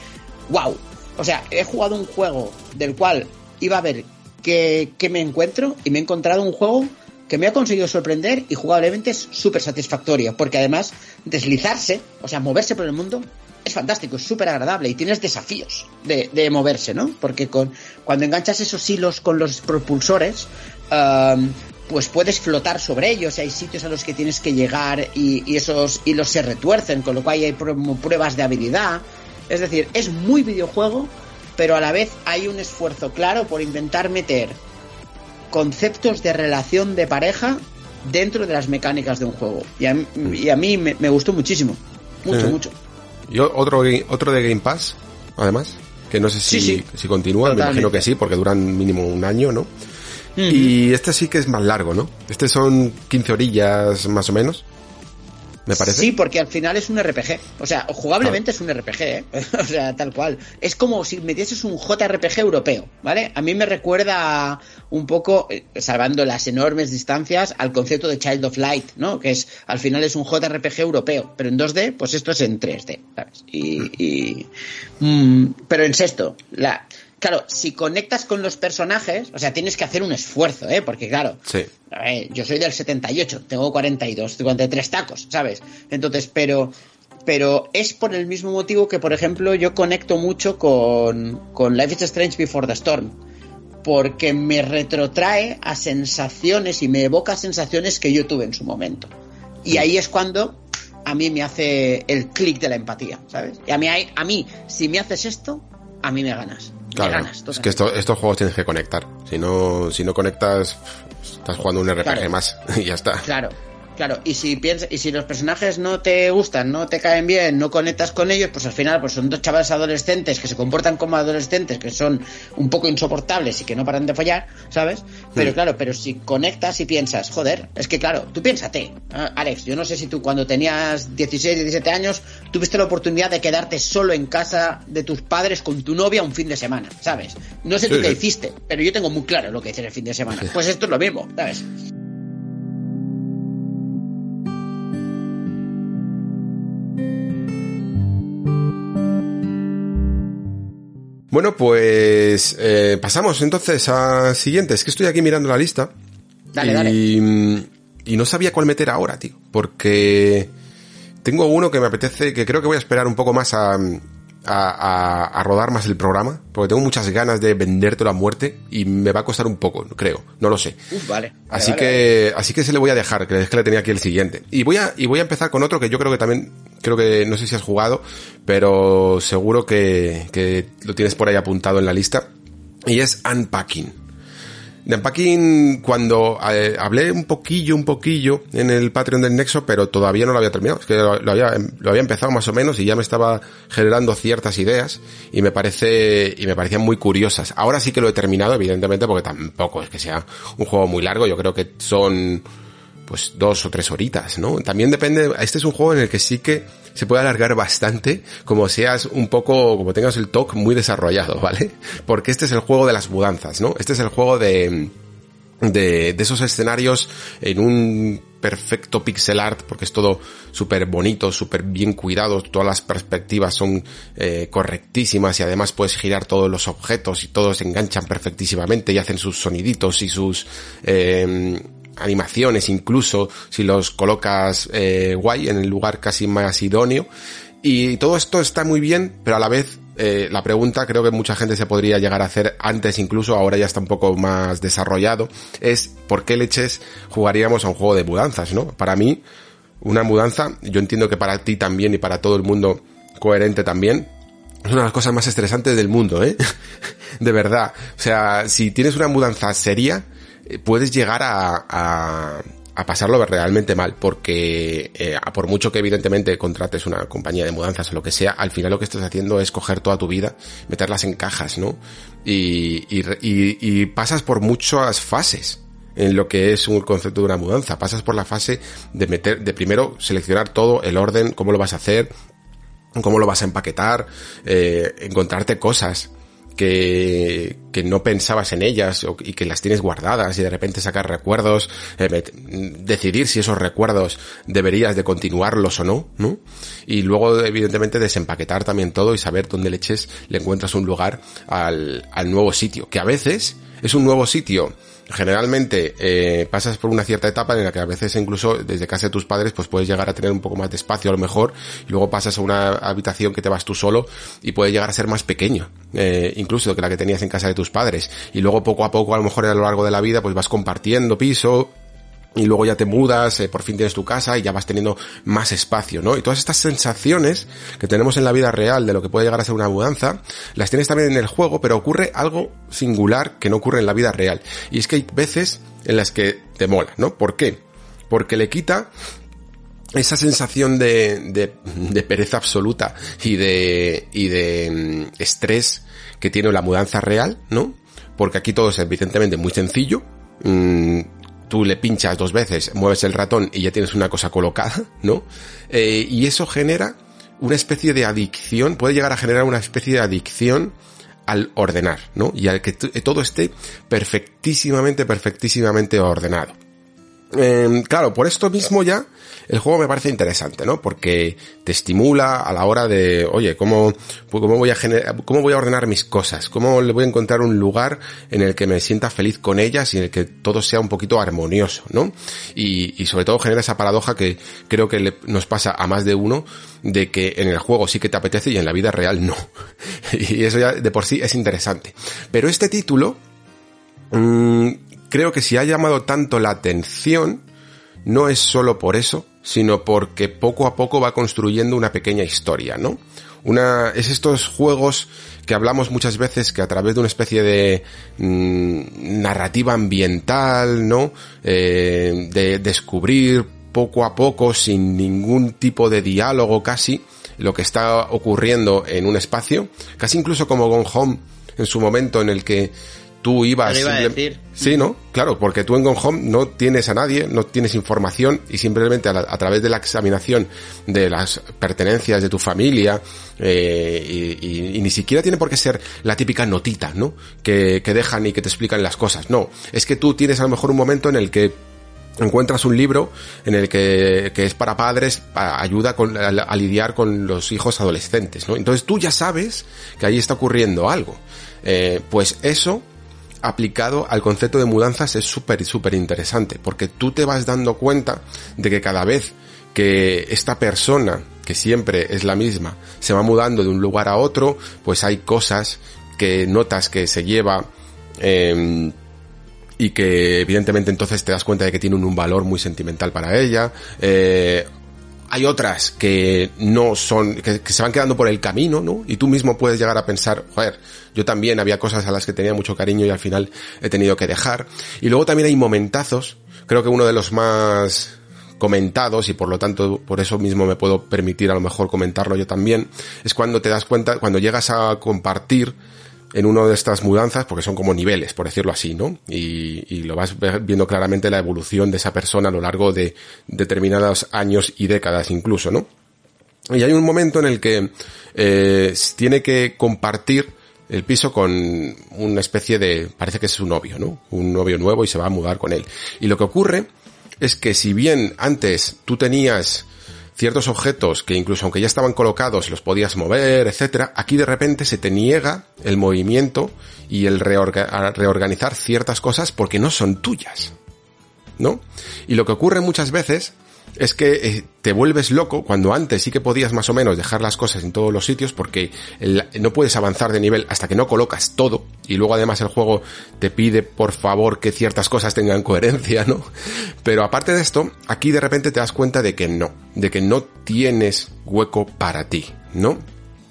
¡Wow! O sea, he jugado un juego del cual iba a ver qué, qué me encuentro y me he encontrado un juego que me ha conseguido sorprender y jugablemente es súper satisfactorio. Porque además, deslizarse, o sea, moverse por el mundo, es fantástico, es súper agradable y tienes desafíos de, de moverse, ¿no? Porque con, cuando enganchas esos hilos con los propulsores, am, pues puedes flotar sobre ellos y hay sitios a los que tienes que llegar y, y esos hilos se retuercen, con lo cual hay pr- pruebas de habilidad. Es decir, es muy videojuego, pero a la vez hay un esfuerzo claro por intentar meter conceptos de relación de pareja dentro de las mecánicas de un juego. Y a, mí- y a mí me, me gustó muchísimo. Mucho, mucho. Yo otro, otro de Game Pass, además, que no sé si, Sí, sí. si continúa, me imagino que sí, porque duran mínimo un año, ¿no? Y este sí que es más largo, ¿no? Este son 15 orillas más o menos, me parece. Sí, porque al final es un RPG. O sea, jugablemente es un RPG, ¿eh? (laughs) O sea, tal cual. Es como si metieses un JRPG europeo, ¿vale? A mí me recuerda un poco, eh, salvando las enormes distancias, al concepto de Child of Light, ¿no? Que es, al final es un JRPG europeo, pero en 2D, pues esto es en 3D, ¿sabes? Y, y- mm, pero en sexto, la, claro, si conectas con los personajes, o sea, tienes que hacer un esfuerzo, ¿eh? Porque claro, Sí. ver, yo soy del 78, tengo 42, 53 tacos, ¿sabes? Entonces, pero pero es por el mismo motivo que, por ejemplo, yo conecto mucho con, con Life is Strange Before the Storm. Porque me retrotrae a sensaciones y me evoca sensaciones que yo tuve en su momento. Y ahí es cuando a mí me hace el clic de la empatía, ¿sabes? Y a mí, a mí, si me haces esto, a mí me ganas. Claro, ganas. es que esto- estos juegos tienes que conectar. Si no, si no conectas, estás jugando un RPG Claro. más (laughs) y ya está. Claro, claro. Y si piensas, y si los personajes no te gustan, no te caen bien, no conectas con ellos, pues al final pues son dos chavales adolescentes que se comportan como adolescentes, que son un poco insoportables y que no paran de follar, ¿sabes? Pero claro, pero si conectas y piensas, joder, es que claro, tú piénsate, ah, Alex, yo no sé si tú cuando tenías 16, 17 años tuviste la oportunidad de quedarte solo en casa de tus padres con tu novia un fin de semana, ¿sabes? No sé tú Sí, qué sí. hiciste, pero yo tengo muy claro lo que hice el fin de semana. Pues esto es lo mismo, ¿sabes? Bueno, pues eh, pasamos entonces a siguiente. Es que estoy aquí mirando la lista. Dale, y, dale. y no sabía cuál meter ahora, tío. Porque tengo uno que me apetece, que creo que voy a esperar un poco más a, a, a- a rodar más el programa. Porque tengo muchas ganas de vendértelo a muerte y me va a costar un poco, creo. No lo sé. Uf, vale. Así Vale, vale. que, así que se le voy a dejar, que es que le tenía aquí el siguiente. Y voy a, y voy a empezar con otro que yo creo que también, creo que, no sé si has jugado, pero seguro que, que lo tienes por ahí apuntado en la lista. Y es Unpacking. De Unpacking, cuando eh, hablé un poquillo, un poquillo en el Patreon del Nexo, pero todavía no lo había terminado. Es que lo, lo había, lo había empezado más o menos y ya me estaba generando ciertas ideas y me parece, y me parecían muy curiosas. Ahora sí que lo he terminado, evidentemente, porque tampoco es que sea un juego muy largo. Yo creo que son, pues dos o tres horitas, ¿no? También depende, este es un juego en el que sí que se puede alargar bastante, como seas un poco, como tengas el TOC muy desarrollado, (laughs) ¿vale? Porque este es el juego de las mudanzas, ¿no? Este es el juego de, de, de esos escenarios en un perfecto pixel art, porque es todo súper bonito, súper bien cuidado, todas las perspectivas son eh, correctísimas y además puedes girar todos los objetos y todos se enganchan perfectísimamente y hacen sus soniditos y sus eh, animaciones, incluso si los colocas eh, guay en el lugar casi más idóneo. Y todo esto está muy bien, pero a la vez eh, la pregunta creo que mucha gente se podría llegar a hacer antes incluso, ahora ya está un poco más desarrollado, es ¿por qué leches jugaríamos a un juego de mudanzas, no? Para mí, una mudanza, yo entiendo que para ti también y para todo el mundo coherente también, es una de las cosas más estresantes del mundo, ¿eh? (laughs) de verdad. O sea, si tienes una mudanza seria, puedes llegar a, a, a pasarlo realmente mal, porque eh, por mucho que evidentemente contrates una compañía de mudanzas o lo que sea, al final lo que estás haciendo es coger toda tu vida, meterlas en cajas, ¿no? Y, y, y, y pasas por muchas fases en lo que es un concepto de una mudanza. Pasas por la fase de meter, de primero seleccionar todo, el orden, cómo lo vas a hacer, cómo lo vas a empaquetar, eh, encontrarte cosas que, que no pensabas en ellas y que las tienes guardadas y de repente sacar recuerdos, eh, decidir si esos recuerdos deberías de continuarlos o no, ¿no? Y luego evidentemente desempaquetar también todo y saber dónde le eches, le encuentras un lugar al, al nuevo sitio, que a veces es un nuevo sitio generalmente eh, pasas por una cierta etapa en la que a veces incluso desde casa de tus padres pues puedes llegar a tener un poco más de espacio a lo mejor y luego pasas a una habitación que te vas tú solo y puede llegar a ser más pequeño eh, incluso que la que tenías en casa de tus padres. Y luego poco a poco a lo mejor a lo largo de la vida pues vas compartiendo piso y luego ya te mudas, eh, por fin tienes tu casa y ya vas teniendo más espacio, ¿no? Y todas estas sensaciones que tenemos en la vida real de lo que puede llegar a ser una mudanza, las tienes también en el juego, pero ocurre algo singular que no ocurre en la vida real. Y es que hay veces en las que te mola, ¿no? ¿Por qué? Porque le quita esa sensación de, de, de pereza absoluta y de, y de mm, estrés que tiene la mudanza real, ¿no? Porque aquí todo es evidentemente muy sencillo, mmm, tú le pinchas dos veces, mueves el ratón y ya tienes una cosa colocada, ¿no? Eh, y eso genera una especie de adicción, puede llegar a generar una especie de adicción al ordenar, ¿no? Y al que todo esté perfectísimamente, perfectísimamente ordenado. Eh, claro, por esto mismo ya el juego me parece interesante, ¿no? Porque te estimula a la hora de, oye, ¿cómo, cómo voy a cómo voy a ordenar mis cosas? ¿Cómo le voy a encontrar un lugar en el que me sienta feliz con ellas y en el que todo sea un poquito armonioso, ¿no? Y, y sobre todo genera esa paradoja que creo que nos pasa a más de uno de que en el juego sí que te apetece y en la vida real no. (laughs) y eso ya de por sí es interesante. Pero este título, mmm, creo que si ha llamado tanto la atención, no es solo por eso, sino porque poco a poco va construyendo una pequeña historia, ¿no? Una, es estos juegos que hablamos muchas veces que a través de una especie de mmm, narrativa ambiental, ¿no? Eh, de descubrir poco a poco, sin ningún tipo de diálogo casi, lo que está ocurriendo en un espacio, casi incluso como Gone Home en su momento en el que tú ibas... Iba a decir. Sí, ¿no? Claro, porque tú en Gone Home no tienes a nadie, no tienes información y simplemente a, la, a través de la examinación de las pertenencias de tu familia eh, y, y, y, ni siquiera tiene por qué ser la típica notita, ¿no? Que, que dejan y que te explican las cosas. No, es que tú tienes a lo mejor un momento en el que encuentras un libro en el que, que es para padres, para, ayuda con, a, a, lidiar con los hijos adolescentes, ¿no? Entonces tú ya sabes que ahí está ocurriendo algo. Eh, pues eso aplicado al concepto de mudanzas es súper, súper interesante, porque tú te vas dando cuenta de que cada vez que esta persona, que siempre es la misma, se va mudando de un lugar a otro, pues hay cosas que notas que se lleva eh, y que evidentemente entonces te das cuenta de que tienen un valor muy sentimental para ella. Eh, hay otras que no son, que, se van quedando por el camino, ¿no? Y tú mismo puedes llegar a pensar, joder, yo también había cosas a las que tenía mucho cariño y al final he tenido que dejar. Y luego también hay momentazos, creo que uno de los más comentados y por lo tanto por eso mismo me puedo permitir a lo mejor comentarlo yo también, es cuando te das cuenta, cuando llegas a compartir en una de estas mudanzas, porque son como niveles, por decirlo así, ¿no? Y, y, lo vas viendo claramente la evolución de esa persona a lo largo de determinados años y décadas incluso, ¿no? Y hay un momento en el que eh, tiene que compartir el piso con una especie de, parece que es su novio, ¿no? Un novio nuevo y se va a mudar con él. Y lo que ocurre es que si bien antes tú tenías ciertos objetos que incluso aunque ya estaban colocados los podías mover, etcétera, aquí de repente se te niega el movimiento y el reorga reorganizar ciertas cosas porque no son tuyas. ¿No? Y lo que ocurre muchas veces es que eh, te vuelves loco cuando antes sí que podías más o menos dejar las cosas en todos los sitios porque no puedes avanzar de nivel hasta que no colocas todo y luego además el juego te pide por favor que ciertas cosas tengan coherencia, ¿no? Pero aparte de esto, aquí de repente te das cuenta de que no, de que no tienes hueco para ti, ¿no?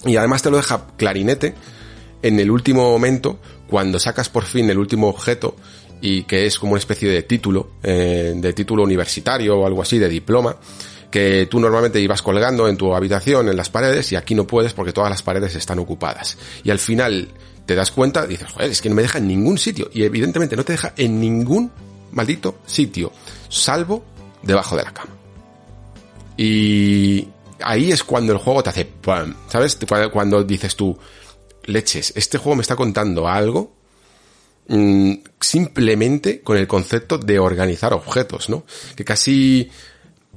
Y además te lo deja clarinete en el último momento cuando sacas por fin el último objeto y que es como una especie de título, eh, de título universitario o algo así, de diploma, que tú normalmente ibas colgando en tu habitación, en las paredes, y aquí no puedes porque todas las paredes están ocupadas. Y al final te das cuenta, dices, joder, es que no me deja en ningún sitio. Y evidentemente no te deja en ningún maldito sitio, salvo debajo de la cama. Y ahí es cuando el juego te hace, ¿sabes? Cuando dices tú, leches, este juego me está contando algo Mm, simplemente con el concepto de organizar objetos, ¿no? Que casi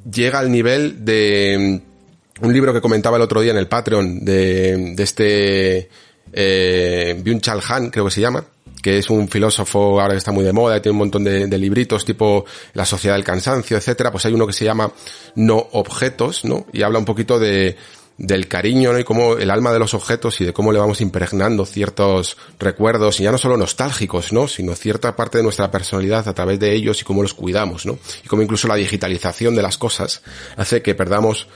llega al nivel de mm, un libro que comentaba el otro día en el Patreon de, de este eh, Byung-Chul Han, creo que se llama, que es un filósofo ahora que está muy de moda tiene un montón de, de, libritos tipo La sociedad del cansancio, etcétera, pues hay uno que se llama No objetos, ¿no? Y habla un poquito de, del cariño ¿no? y cómo el alma de los objetos y de cómo le vamos impregnando ciertos recuerdos, y ya no solo nostálgicos, ¿no? sino cierta parte de nuestra personalidad a través de ellos y cómo los cuidamos, ¿no? Y cómo incluso la digitalización de las cosas hace que perdamos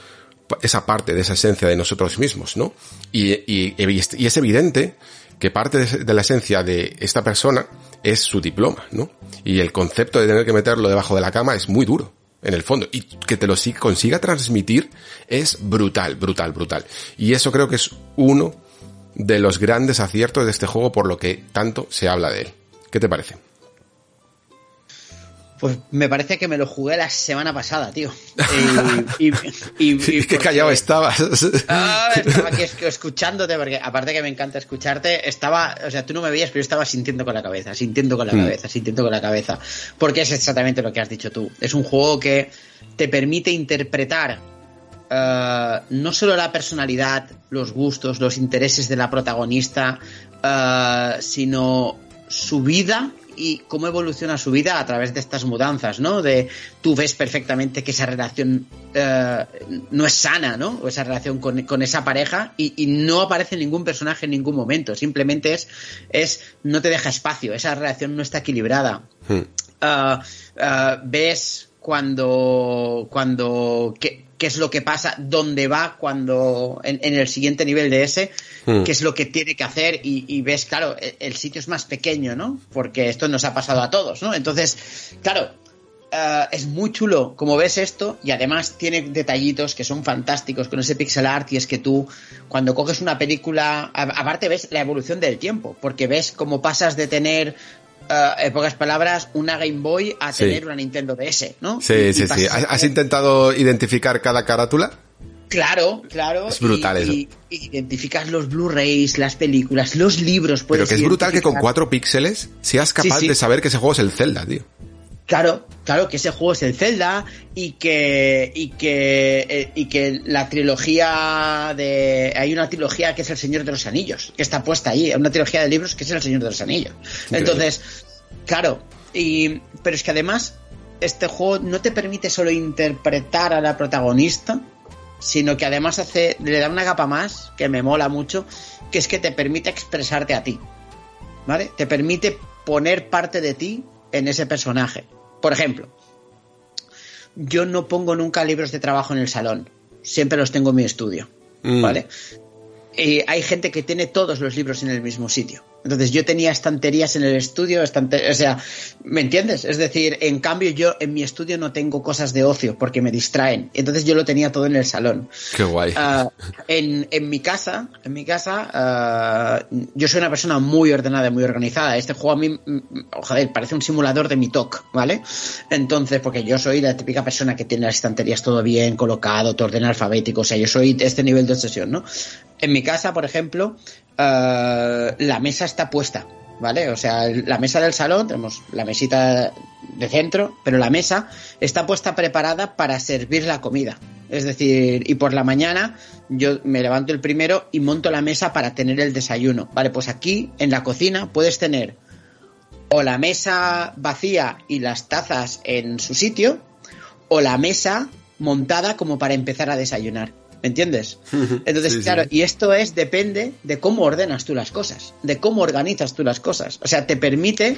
esa parte de esa esencia de nosotros mismos, ¿no? Y, y, es evidente que parte de la esencia de esta persona es su diploma, ¿no? Y el concepto de tener que meterlo debajo de la cama es muy duro en el fondo. Y que te lo consiga transmitir es brutal, brutal, brutal. Y eso creo que es uno de los grandes aciertos de este juego por lo que tanto se habla de él. ¿Qué te parece? Pues me parece que me lo jugué la semana pasada, tío. (laughs) Y, y, qué callado estabas. Ah, estaba aquí escuchándote, porque aparte que me encanta escucharte, estaba, o sea, tú no me veías, pero yo estaba sintiendo con la cabeza, sintiendo con la mm. cabeza, sintiendo con la cabeza. Porque es exactamente lo que has dicho tú. Es un juego que te permite interpretar uh, no solo la personalidad, los gustos, los intereses de la protagonista, uh, sino su vida y cómo evoluciona su vida a través de estas mudanzas, ¿no? De tú ves perfectamente que esa relación eh, no es sana, ¿no? O esa relación con, esa pareja y, no aparece ningún personaje en ningún momento. Simplemente es, es no te deja espacio, esa relación no está equilibrada. Hmm. Eh, eh, ves cuando, cuando, qué es lo que pasa, dónde va cuando en, el siguiente nivel de ese, hmm. qué es lo que tiene que hacer y, ves, claro, e, el, sitio es más pequeño, ¿no? Porque esto nos ha pasado a todos, ¿no? Entonces, claro, eh, es muy chulo como ves esto y además tiene detallitos que son fantásticos con ese pixel art y es que tú cuando coges una película, aparte ves la evolución del tiempo, porque ves cómo pasas de tener Uh, en pocas palabras, una Game Boy a tener una Nintendo DS, ¿no? Sí, sí, sí. ¿Has, intentado identificar cada carátula? Claro, claro. Es brutal eso. Y, identificas los Blu-rays, las películas, los libros. Pero que es brutal que con cuatro píxeles seas capaz de saber que ese juego es el Zelda, tío. Claro, claro que ese juego es el Zelda y que y que eh, y que la trilogía de hay una trilogía que es el Señor de los Anillos que está puesta ahí, una trilogía de libros que es el Señor de los Anillos. Entonces, claro, y pero es que además este juego no te permite solo interpretar a la protagonista, sino que además hace le da una capa más que me mola mucho, que es que te permite expresarte a ti. ¿Vale? Te permite poner parte de ti en ese personaje. Por ejemplo, yo no pongo nunca libros de trabajo en el salón, siempre los tengo en mi estudio, mm. ¿vale? Y hay gente que tiene todos los libros en el mismo sitio. Entonces yo tenía estanterías en el estudio, o sea, ¿me entiendes? Es decir, en cambio yo en mi estudio no tengo cosas de ocio porque me distraen. Entonces yo lo tenía todo en el salón. Qué guay. Ah, en, en, mi casa, en mi casa, uh, yo soy una persona muy ordenada y muy organizada. Este juego a mí, mm, joder, parece un simulador de mi TOC, ¿vale? Entonces, porque yo soy la típica persona que tiene las estanterías todo bien colocado, todo orden alfabético, o sea, yo soy de este nivel de obsesión, ¿no? En mi casa, por ejemplo, uh, la mesa está puesta, ¿vale? O sea, la mesa del salón, tenemos la mesita de centro, pero la mesa está puesta preparada para servir la comida. Es decir, y por la mañana yo me levanto el primero y monto la mesa para tener el desayuno. Vale, pues aquí en la cocina puedes tener o la mesa vacía y las tazas en su sitio, o la mesa montada como para empezar a desayunar. ¿Me entiendes? (laughs) Entonces, claro, y esto es, depende de cómo ordenas tú las cosas, de cómo organizas tú las cosas. O sea, te permite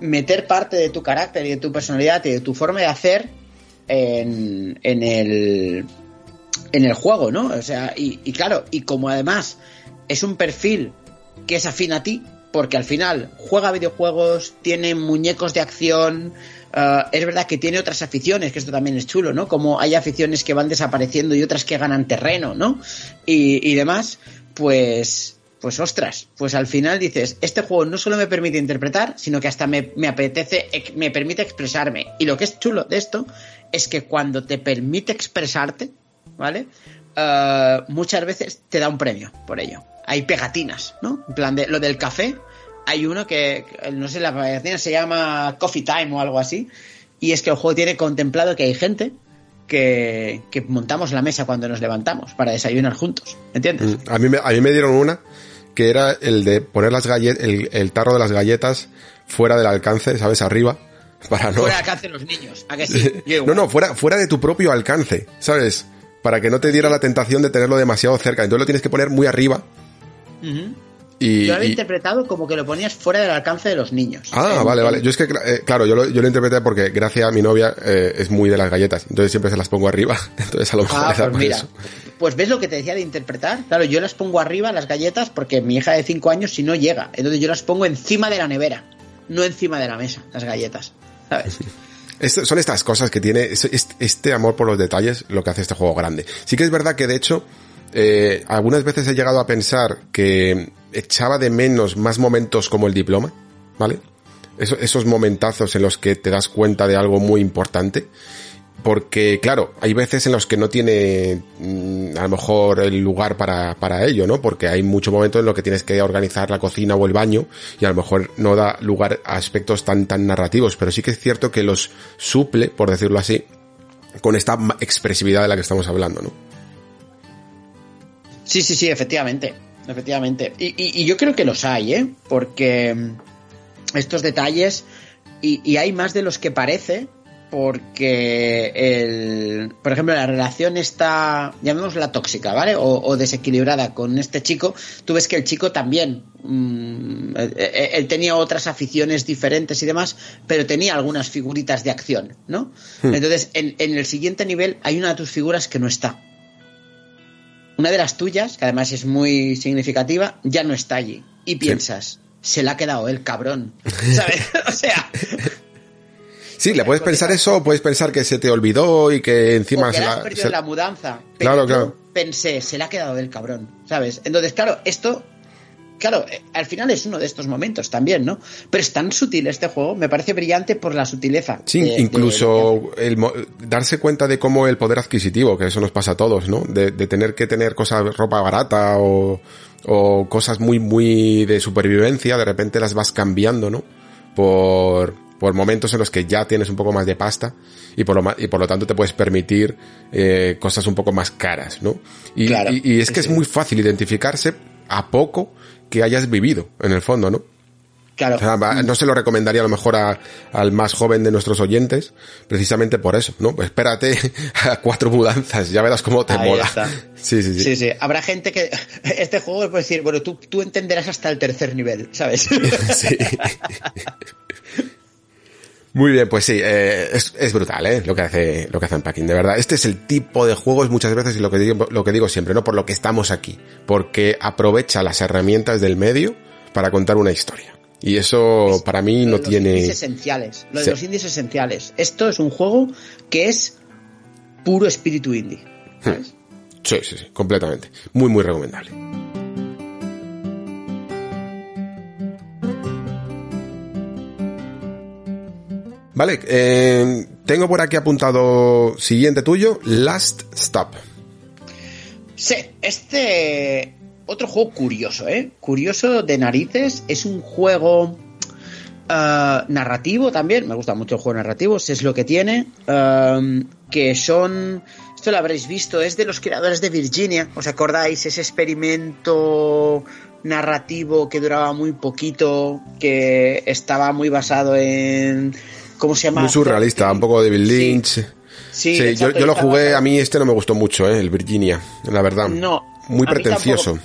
meter parte de tu carácter y de tu personalidad y de tu forma de hacer en, en el en el juego, ¿no? O sea, y, y, claro, y como además es un perfil que es afín a ti, porque al final juega videojuegos, tiene muñecos de acción, uh, es verdad que tiene otras aficiones, que esto también es chulo, ¿no? Como hay aficiones que van desapareciendo y otras que ganan terreno, ¿no? Y, y demás, pues pues ostras, pues al final dices, este juego no solo me permite interpretar, sino que hasta me, me, apetece, me permite expresarme. Y lo que es chulo de esto es que cuando te permite expresarte, ¿vale? Uh, muchas veces te da un premio por ello. Hay pegatinas, ¿no? En plan de lo del café, hay uno que, no sé, la pegatina se llama Coffee Time o algo así, y es que el juego tiene contemplado que hay gente que, que montamos la mesa cuando nos levantamos para desayunar juntos, ¿entiendes? A mí me, a mí me dieron una que era el de poner las galletas, el, el, tarro de las galletas fuera del alcance, ¿sabes? Arriba. (laughs) Para no... Fuera del alcance de los niños, ¿a que sí? no, no, fuera, fuera de tu propio alcance, ¿sabes? Para que no te diera la tentación de tenerlo demasiado cerca. Entonces lo tienes que poner muy arriba. Uh -huh. Y, yo lo y... interpretado como que lo ponías fuera del alcance de los niños. Ah, en, vale, vale. Yo es que, eh, claro, yo lo, yo lo interpreté porque gracias a mi novia eh, es muy de las galletas. Entonces siempre se las pongo arriba. (laughs) Entonces a lo mejor ah, pues mira, eso. Pues ves lo que te decía de interpretar. Claro, yo las pongo arriba, las galletas, porque mi hija de 5 años si no llega. Entonces yo las pongo encima de la nevera, no encima de la mesa, las galletas. ¿Sabes? (laughs) Son estas cosas que tiene este amor por los detalles lo que hace este juego grande. Sí que es verdad que de hecho eh, algunas veces he llegado a pensar que echaba de menos más momentos como el diploma, ¿vale? Eso, esos momentazos en los que te das cuenta de algo muy importante. Porque, claro, hay veces en los que no tiene mmm, a lo mejor el lugar para, para ello, ¿no? Porque hay muchos momentos en los que tienes que organizar la cocina o el baño y a lo mejor no da lugar a aspectos tan, tan narrativos. Pero sí que es cierto que los suple, por decirlo así, con esta expresividad de la que estamos hablando, ¿no? Sí, sí, sí, efectivamente. Efectivamente. Y, y, y, yo creo que los hay, ¿eh? Porque estos detalles, y, y, hay más de los que parece, porque el, por ejemplo, la relación está, llamémosla tóxica, ¿vale? O, o, desequilibrada con este chico. Tú ves que el chico también, mmm, él, él, tenía otras aficiones diferentes y demás, pero tenía algunas figuritas de acción, ¿no? Hmm. Entonces, en, en el siguiente nivel hay una de tus figuras que no está una de las tuyas, que además es muy significativa, ya no está allí. Y piensas, sí. se la ha quedado el cabrón. (laughs) ¿Sabes? (laughs) o sea. Sí, le puedes pensar eso, puedes pensar que se te olvidó y que encima o que se la. Perdido se... la mudanza. claro, claro. Pensé, se la ha quedado del cabrón, ¿sabes? Entonces, claro, esto claro, eh, al final es uno de estos momentos también, ¿no? Pero es tan sutil este juego, me parece brillante por la sutileza. Sí, de, incluso de... El, darse cuenta de cómo el poder adquisitivo, que eso nos pasa a todos, ¿no? De, de tener que tener cosas, ropa barata o, o, cosas muy, muy de supervivencia, de repente las vas cambiando, ¿no? Por, por momentos en los que ya tienes un poco más de pasta y por lo, y por lo tanto te puedes permitir eh, cosas un poco más caras, ¿no? Y, claro, y, y es que sí. es muy fácil identificarse a poco que hayas vivido, en el fondo, ¿no? Claro. O sea, no se lo recomendaría a lo mejor a, al más joven de nuestros oyentes, precisamente por eso, ¿no? Pues espérate (laughs) a cuatro mudanzas, ya verás cómo te Ahí mola. Está. (laughs) Sí, sí, sí, sí. Sí, Habrá gente que (laughs) este juego puede decir, bueno, tú, tú entenderás hasta el tercer nivel, ¿sabes? sí. Muy bien, pues sí, eh, es, es, brutal, ¿eh? Lo que hace, lo que hace Unpacking, de verdad. Este es el tipo de juegos muchas veces y lo que digo, lo que digo siempre, ¿no? Por lo que estamos aquí. Porque aprovecha las herramientas del medio para contar una historia. Y eso es, para mí no los tiene. Indies esenciales. Lo de sí. los indies esenciales. Esto es un juego que es puro espíritu indie. Hmm. ¿sabes? Sí, sí, sí, completamente. Muy, muy recomendable. Vale, eh, tengo por aquí apuntado siguiente tuyo, Last Stop. Sí, este otro juego curioso, ¿eh? Curioso de narices. Es un juego uh, narrativo también. Me gusta mucho el juego narrativo, es lo que tiene. Uh, que son. Esto lo habréis visto, es de los creadores de Virginia. ¿Os acordáis? Ese experimento narrativo que duraba muy poquito, que estaba muy basado en ¿Cómo se llama? Muy surrealista, un poco David Lynch. Sí. Sí, Sí, yo, yo lo jugué, a mí este no me gustó mucho, ¿eh? el Virginia, la verdad. No, Muy pretencioso.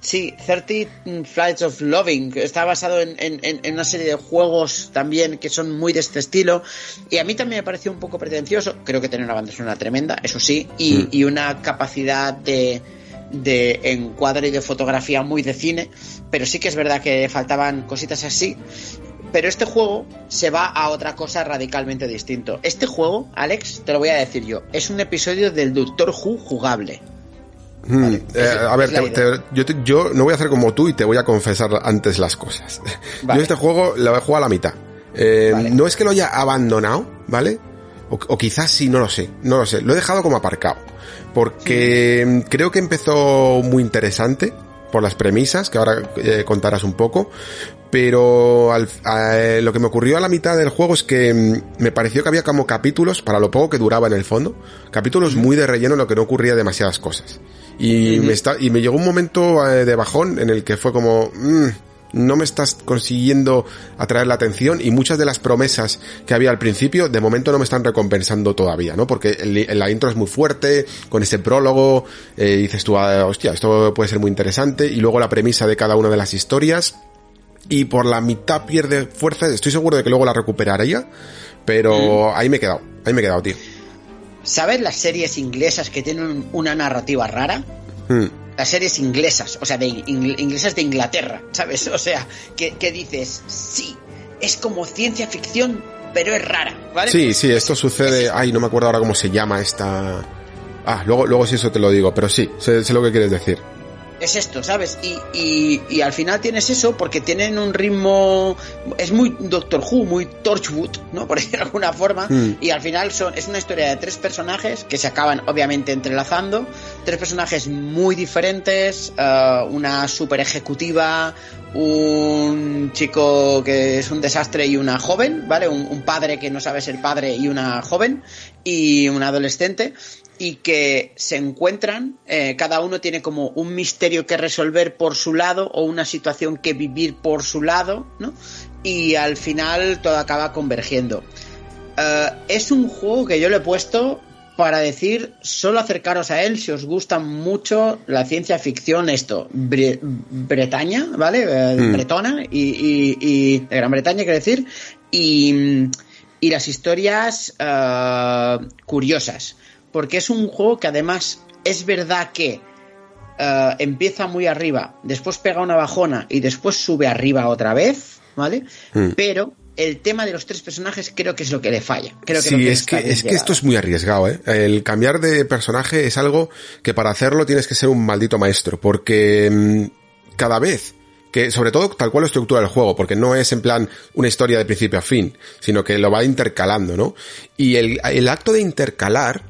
Sí, 30 Flights of Loving, está basado en- en una serie de juegos también que son muy de este estilo. Y a mí también me pareció un poco pretencioso. Creo que tiene una banda sonora tremenda, eso sí, y, Mm. y una capacidad de, de encuadre y de fotografía muy de cine. Pero sí que es verdad que faltaban cositas así. Pero este juego se va a otra cosa radicalmente distinto. Este juego, Alex, te lo voy a decir yo, es un episodio del Doctor Who jugable. Mm, Vale, eh, a ver, te- te- yo, te- yo no voy a hacer como tú y te voy a confesar antes las cosas. (laughs) Vale. Yo este juego lo he jugado a la mitad. Eh, Vale. No es que lo haya abandonado, ¿vale? O, o quizás sí, no lo sé, no lo sé. Lo he dejado como aparcado. Porque mm, creo que empezó muy interesante por las premisas, que ahora eh, contarás un poco. Pero al- a- lo que me ocurrió a la mitad del juego es que mm, me pareció que había como capítulos, para lo poco que duraba en el fondo, capítulos muy de relleno en lo que no ocurría demasiadas cosas. Y, me, está, y me llegó un momento eh, de bajón en el que fue como, mm, no me estás consiguiendo atraer la atención y muchas de las promesas que había al principio de momento no me están recompensando todavía, ¿no? Porque el- la intro es muy fuerte, con ese prólogo, eh, dices tú, ah, hostia, esto puede ser muy interesante y luego la premisa de cada una de las historias y por la mitad pierde fuerza, estoy seguro de que luego la recuperaría, pero ahí me he quedado, ahí me he quedado, tío. ¿Sabes las series inglesas que tienen una narrativa rara? Hmm. Las series inglesas, o sea, de ing- inglesas de Inglaterra, (laughs) ¿sabes? O sea, que, que dices, sí, es como ciencia ficción, pero es rara, ¿vale? Sí, sí, esto sucede. es- Ay, no me acuerdo ahora cómo se llama esta. Ah, luego, luego sí eso te lo digo, pero sí, sé, sé lo que quieres decir. Es esto, ¿sabes? Y, y, y al final tienes eso porque tienen un ritmo. Es muy Doctor Who, muy Torchwood, ¿no? (laughs) Por decirlo de alguna forma. Mm. Y al final son, es una historia de tres personajes que se acaban, obviamente, entrelazando. Tres personajes muy diferentes. eh, una super ejecutiva. Un chico que es un desastre y una joven, ¿vale? Un, padre que no sabe ser padre y una joven. Y un adolescente y que se encuentran, eh, cada uno tiene como un misterio que resolver por su lado o una situación que vivir por su lado, ¿no? Y al final todo acaba convergiendo. Eh, es un juego que yo le he puesto para decir, solo acercaros a él si os gusta mucho la ciencia ficción, esto, Bre- Bretaña, ¿vale? Eh, Mm. Bretona y, y- y- de Gran Bretaña, quiero decir, y, y las historias eh, curiosas, porque es un juego que además es verdad que eh, empieza muy arriba, después pega una bajona y después sube arriba otra vez, ¿vale? Mm. Pero el tema de los tres personajes creo que es lo que le falla. Creo que sí, lo que es que, es que esto es muy arriesgado, ¿eh? El cambiar de personaje es algo que para hacerlo tienes que ser un maldito maestro, porque mm, cada vez que, sobre todo tal cual lo estructura el juego, porque no es en plan una historia de principio a fin, sino que lo va intercalando, ¿no? Y el, el acto de intercalar,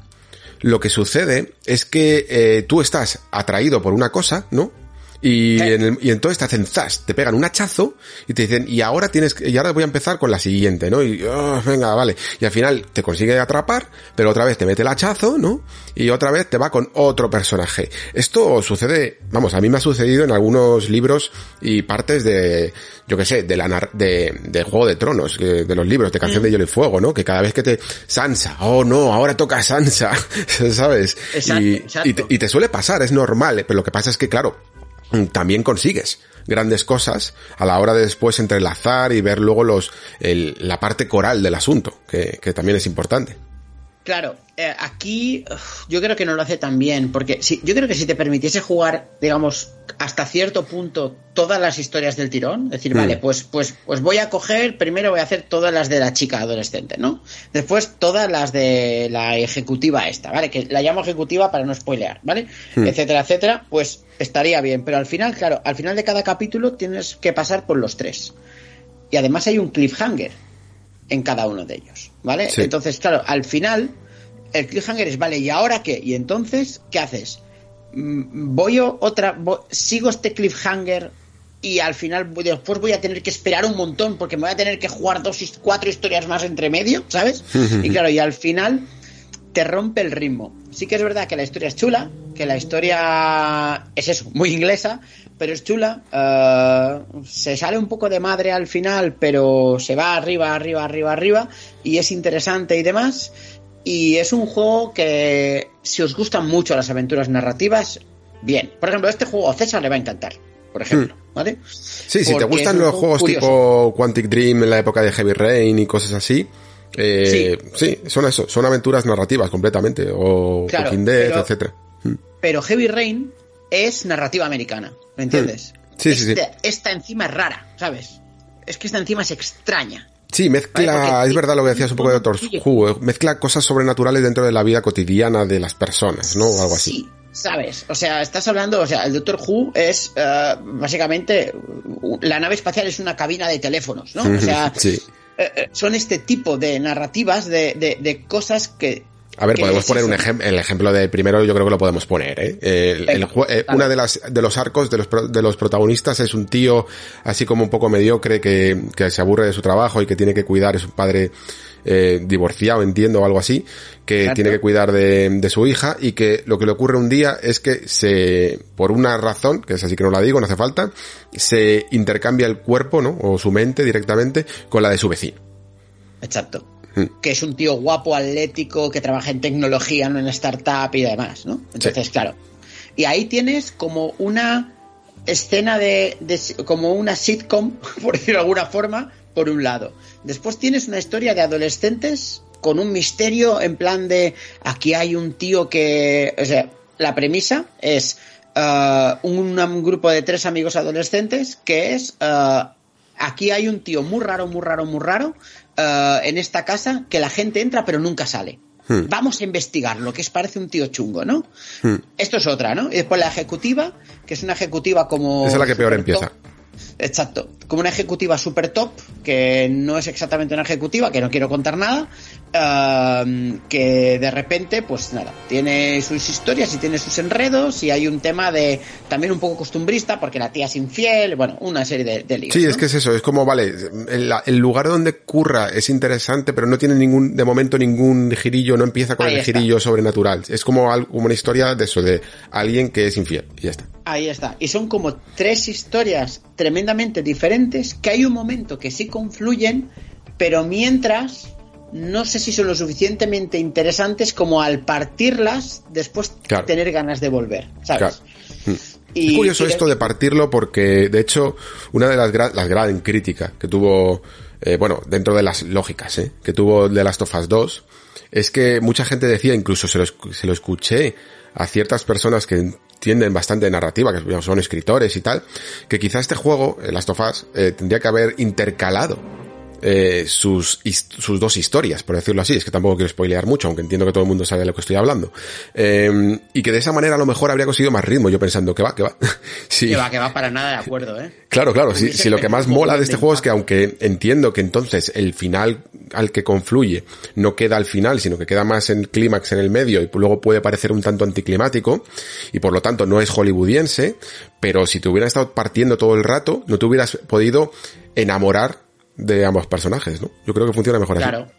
lo que sucede es que eh, tú estás atraído por una cosa, ¿no? Y, Sí. en el- y entonces te hacen zas, te pegan un hachazo y te dicen, y ahora tienes que, y ahora voy a empezar con la siguiente, ¿no? Y, "Ah, venga, vale. Y al final te consigue atrapar, pero otra vez te mete el hachazo, ¿no? Y otra vez te va con otro personaje. Esto sucede, vamos, a mí me ha sucedido en algunos libros y partes de, yo qué sé, de la nar- de, de Juego de Tronos, de los libros, de Canción de Hielo y Fuego, ¿no? Que cada vez que te, Sansa, oh no, ahora toca Sansa, (laughs) ¿sabes? Exacto, y, exacto. y te- y te suele pasar, es normal, pero lo que pasa es que, claro, mm, también consigues grandes cosas a la hora de después entrelazar y ver luego los el- la parte coral del asunto, que, que también es importante. Claro, eh, aquí uf, yo creo que no lo hace tan bien, porque si, yo creo que si te permitiese jugar, digamos, hasta cierto punto todas las historias del tirón, decir, Mm. vale, pues, pues, pues voy a coger, primero voy a hacer todas las de la chica adolescente, ¿no? Después todas las de la ejecutiva esta, ¿vale? Que la llamo ejecutiva para no spoilear, ¿vale? Mm. Etcétera, etcétera, pues estaría bien, pero al final, claro, al final de cada capítulo tienes que pasar por los tres. Y además hay un cliffhanger en cada uno de ellos, ¿vale? Sí. Entonces, claro, al final el cliffhanger es, vale, ¿y ahora qué? Y entonces, ¿qué haces? Mm, Voy otra, vo- sigo este cliffhanger y al final voy- después voy a tener que esperar un montón porque me voy a tener que jugar dos, cuatro historias más entre medio, ¿sabes? (laughs) y claro, y al final te rompe el ritmo. Sí que es verdad que la historia es chula, que la historia es eso, muy inglesa, pero es chula. eh, se sale un poco de madre al final, pero se va arriba, arriba, arriba, arriba, y es interesante y demás. Y es un juego que, si os gustan mucho las aventuras narrativas, bien. Por ejemplo, este juego a César le va a encantar, por ejemplo, Hmm. ¿vale? Sí, si te Porque gustan los juego juegos curioso. tipo Quantic Dream en la época de Heavy Rain y cosas así, eh, sí. son eso, son aventuras narrativas completamente, o Claro, Walking Dead, pero- etcétera. Mm. Pero Heavy Rain es narrativa americana, ¿me entiendes? Sí, sí, sí. Esta, esta encima es rara, ¿sabes? Es que esta encima es extraña. Sí, mezcla, Vale, es verdad lo que decías un poco de Doctor. Who, eh, mezcla cosas sobrenaturales dentro de la vida cotidiana de las personas, ¿no? O algo así. Sí, ¿sabes? O sea, estás hablando, o sea, el Doctor Who es eh, básicamente la nave espacial es una cabina de teléfonos, ¿no? O sea, Sí. eh, son este tipo de narrativas de, de- de cosas que... A ver, podemos es poner un ejemplo, el ejemplo de primero yo creo que lo podemos poner, ¿eh? Eh, el- el una de las, de los arcos de los, pro- de los protagonistas es un tío así como un poco mediocre que, que se aburre de su trabajo y que tiene que cuidar, es un padre eh, divorciado, entiendo, o algo así, que Exacto. tiene que cuidar de, de su hija y que lo que le ocurre un día es que se, por una razón, que es así que no la digo, no hace falta, se intercambia el cuerpo, ¿no? O su mente directamente con la de su vecino. Exacto. Mm. Que es un tío guapo, atlético, que trabaja en tecnología, en una startup y demás, ¿no? Entonces, claro. Y ahí tienes como una escena de, de- como una sitcom, (laughs) por decirlo de alguna forma, por un lado. Después tienes una historia de adolescentes con un misterio en plan de aquí hay un tío que, o sea, la premisa es un, un grupo de tres amigos adolescentes que es eh, aquí hay un tío muy raro, muy raro, muy raro eh, en esta casa que la gente entra pero nunca sale. Hmm. Vamos a investigarlo, que es parece un tío chungo, ¿no? Hmm. Esto es otra, ¿no? Y después la ejecutiva, que es una ejecutiva como... Esa es la que peor empieza. top. Exacto, como una ejecutiva super top, que no es exactamente una ejecutiva, que no quiero contar nada, que de repente, pues nada, tiene sus historias y tiene sus enredos y hay un tema de también un poco costumbrista, porque la tía es infiel, bueno, una serie de, de líos. Sí, ¿no? es que es eso, es como, vale, el, el lugar donde curra es interesante, pero no tiene ningún, de momento ningún girillo, no empieza con Ahí el está. girillo sobrenatural. Es como, como una historia de eso, de alguien que es infiel, y ya está. Ahí está. Y son como tres historias tremendamente diferentes que hay un momento que sí confluyen, pero mientras no sé si son lo suficientemente interesantes como al partirlas después Claro. tener ganas de volver, ¿sabes? Claro. Mm. Y- es curioso de- esto de partirlo porque, de hecho, una de las, gra- las gran críticas que tuvo, eh, bueno, dentro de las lógicas, ¿eh? que tuvo The Last of Us 2, es que mucha gente decía, incluso se lo, se lo escuché a ciertas personas que entienden bastante de narrativa, que son escritores y tal, que quizá este juego, The Last of Us, eh, tendría que haber intercalado eh, sus, sus dos historias, por decirlo así. Es que tampoco quiero spoilear mucho, aunque entiendo que todo el mundo sabe de lo que estoy hablando. Eh, y que de esa manera a lo mejor habría conseguido más ritmo, yo pensando que va, que va. (laughs) sí. Que va, que va para nada de acuerdo, ¿eh? Claro, claro, si, si lo que más (laughs) mola de este juego es que aunque entiendo que entonces el final al que confluye no queda al final, sino que queda más en clímax en el medio y luego puede parecer un tanto anticlimático y por lo tanto no es hollywoodiense, pero si te hubieran estado partiendo todo el rato, no te hubieras podido enamorar de ambos personajes, ¿no? Yo creo que funciona mejor así. Claro.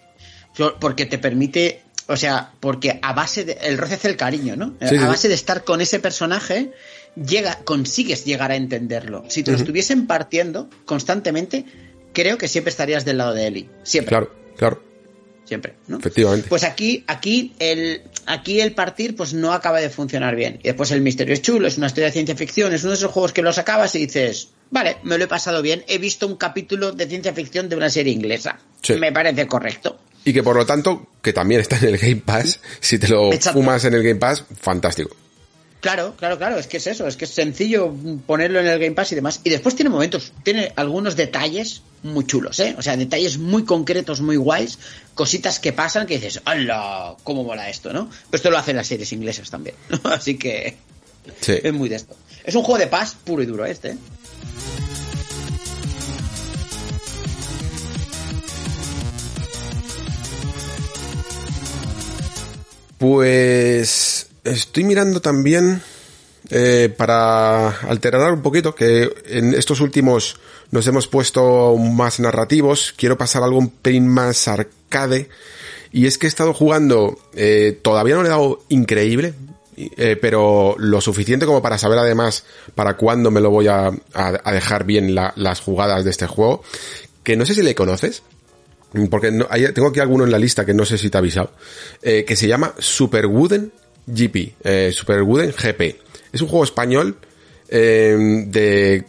Yo- Porque te permite, o sea, porque a base de, el roce hace el cariño, ¿no? Sí, a sí. base de estar con ese personaje, llega, consigues llegar a entenderlo. Si te lo estuviesen partiendo constantemente, creo que siempre estarías del lado de Eli. Siempre. Claro, claro, Siempre, ¿no? efectivamente. Pues aquí, aquí el, aquí el partir, pues no acaba de funcionar bien. Y después el misterio es chulo, es una historia de ciencia ficción, es uno de esos juegos que los acabas y dices, vale, me lo he pasado bien, he visto un capítulo de ciencia ficción de una serie inglesa. Sí. Me parece correcto. Y que por lo tanto, que también está en el Game Pass, si te lo Exacto. fumas en el Game Pass, fantástico. Claro, claro, claro, es que es eso, es que es sencillo ponerlo en el Game Pass y demás. Y después tiene momentos, tiene algunos detalles muy chulos, ¿eh? O sea, detalles muy concretos, muy guays, cositas que pasan que dices, ¡hala! ¿Cómo mola esto, no? Pero esto lo hacen las series inglesas también, ¿no? (laughs) Así que Sí. es muy de esto. Es un juego de paz puro y duro este, ¿eh? Pues estoy mirando también eh, para alterar un poquito, que en estos últimos nos hemos puesto más narrativos, quiero pasar algo un pelín más arcade, y es que he estado jugando, eh, todavía no le he dado increíble, eh, pero lo suficiente como para saber además para cuándo me lo voy a, dejar bien la- las jugadas de este juego, que no sé si le conoces. porque tengo aquí alguno en la lista que no sé si te ha avisado, eh, que se llama Super Wooden GP, eh, Super Wooden GP. Es un juego español eh, de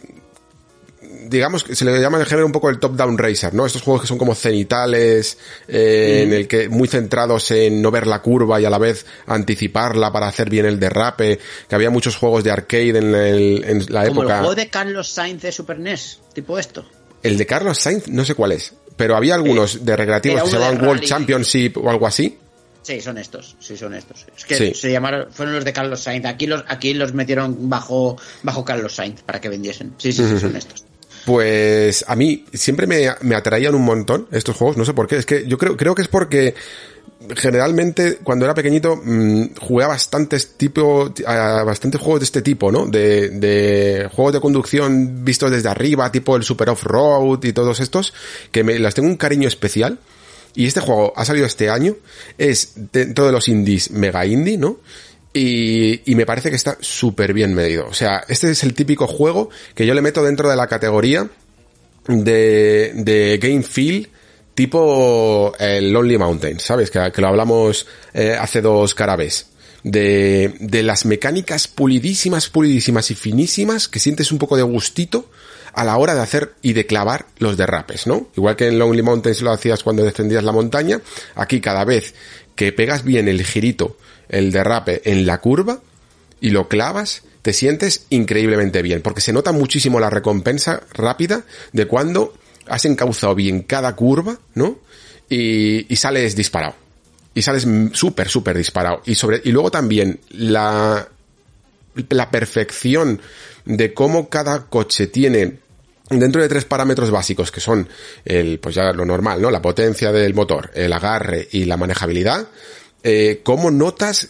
digamos que se le llama en el género un poco el top-down racer, ¿no? Estos juegos que son como cenitales, eh, en el que muy centrados en no ver la curva y a la vez anticiparla para hacer bien el derrape, que había muchos juegos de arcade en, el- en la Como el época. juego de Carlos Sainz de Super NES, tipo esto. El de Carlos Sainz, no sé cuál es, pero había algunos de recreativos que se llamaban World. Championship o algo así. Sí, son estos, sí, son estos. Es que Sí. se llamaron, fueron los de Carlos Sainz. Aquí los, aquí los metieron bajo, bajo Carlos Sainz para que vendiesen. Sí, sí, sí, son estos. Pues a mí siempre me, me atraían un montón estos juegos, no sé por qué, es que yo creo, creo que es porque generalmente cuando era pequeñito mm, jugué a bastantes tipo, a bastantes juegos de este tipo, ¿no? De, de juegos de conducción vistos desde arriba, tipo el Super Off-Road y todos estos, que me las tengo un cariño especial. Y este juego ha salido este año, es dentro de los indies mega indie, ¿no? Y, y me parece que está súper bien medido. O sea, este es el típico juego que yo le meto dentro de la categoría de, de game feel tipo el Lonely Mountain, ¿sabes? Que, que lo hablamos eh, hace dos carabes. De, de las mecánicas pulidísimas, pulidísimas y finísimas que sientes un poco de gustito a la hora de hacer y de clavar los derrapes, ¿no? Igual que en Lonely Mountains lo hacías cuando descendías la montaña, aquí cada vez que pegas bien el girito, el derrape en la curva y lo clavas, te sientes increíblemente bien, porque se nota muchísimo la recompensa rápida de cuando has encauzado bien cada curva, ¿no? Y, y sales disparado. Y sales súper, súper disparado. Y sobre, y luego también la, la perfección de cómo cada coche tiene dentro de tres parámetros básicos que son el pues ya lo normal no la potencia del motor el agarre y la manejabilidad eh, cómo notas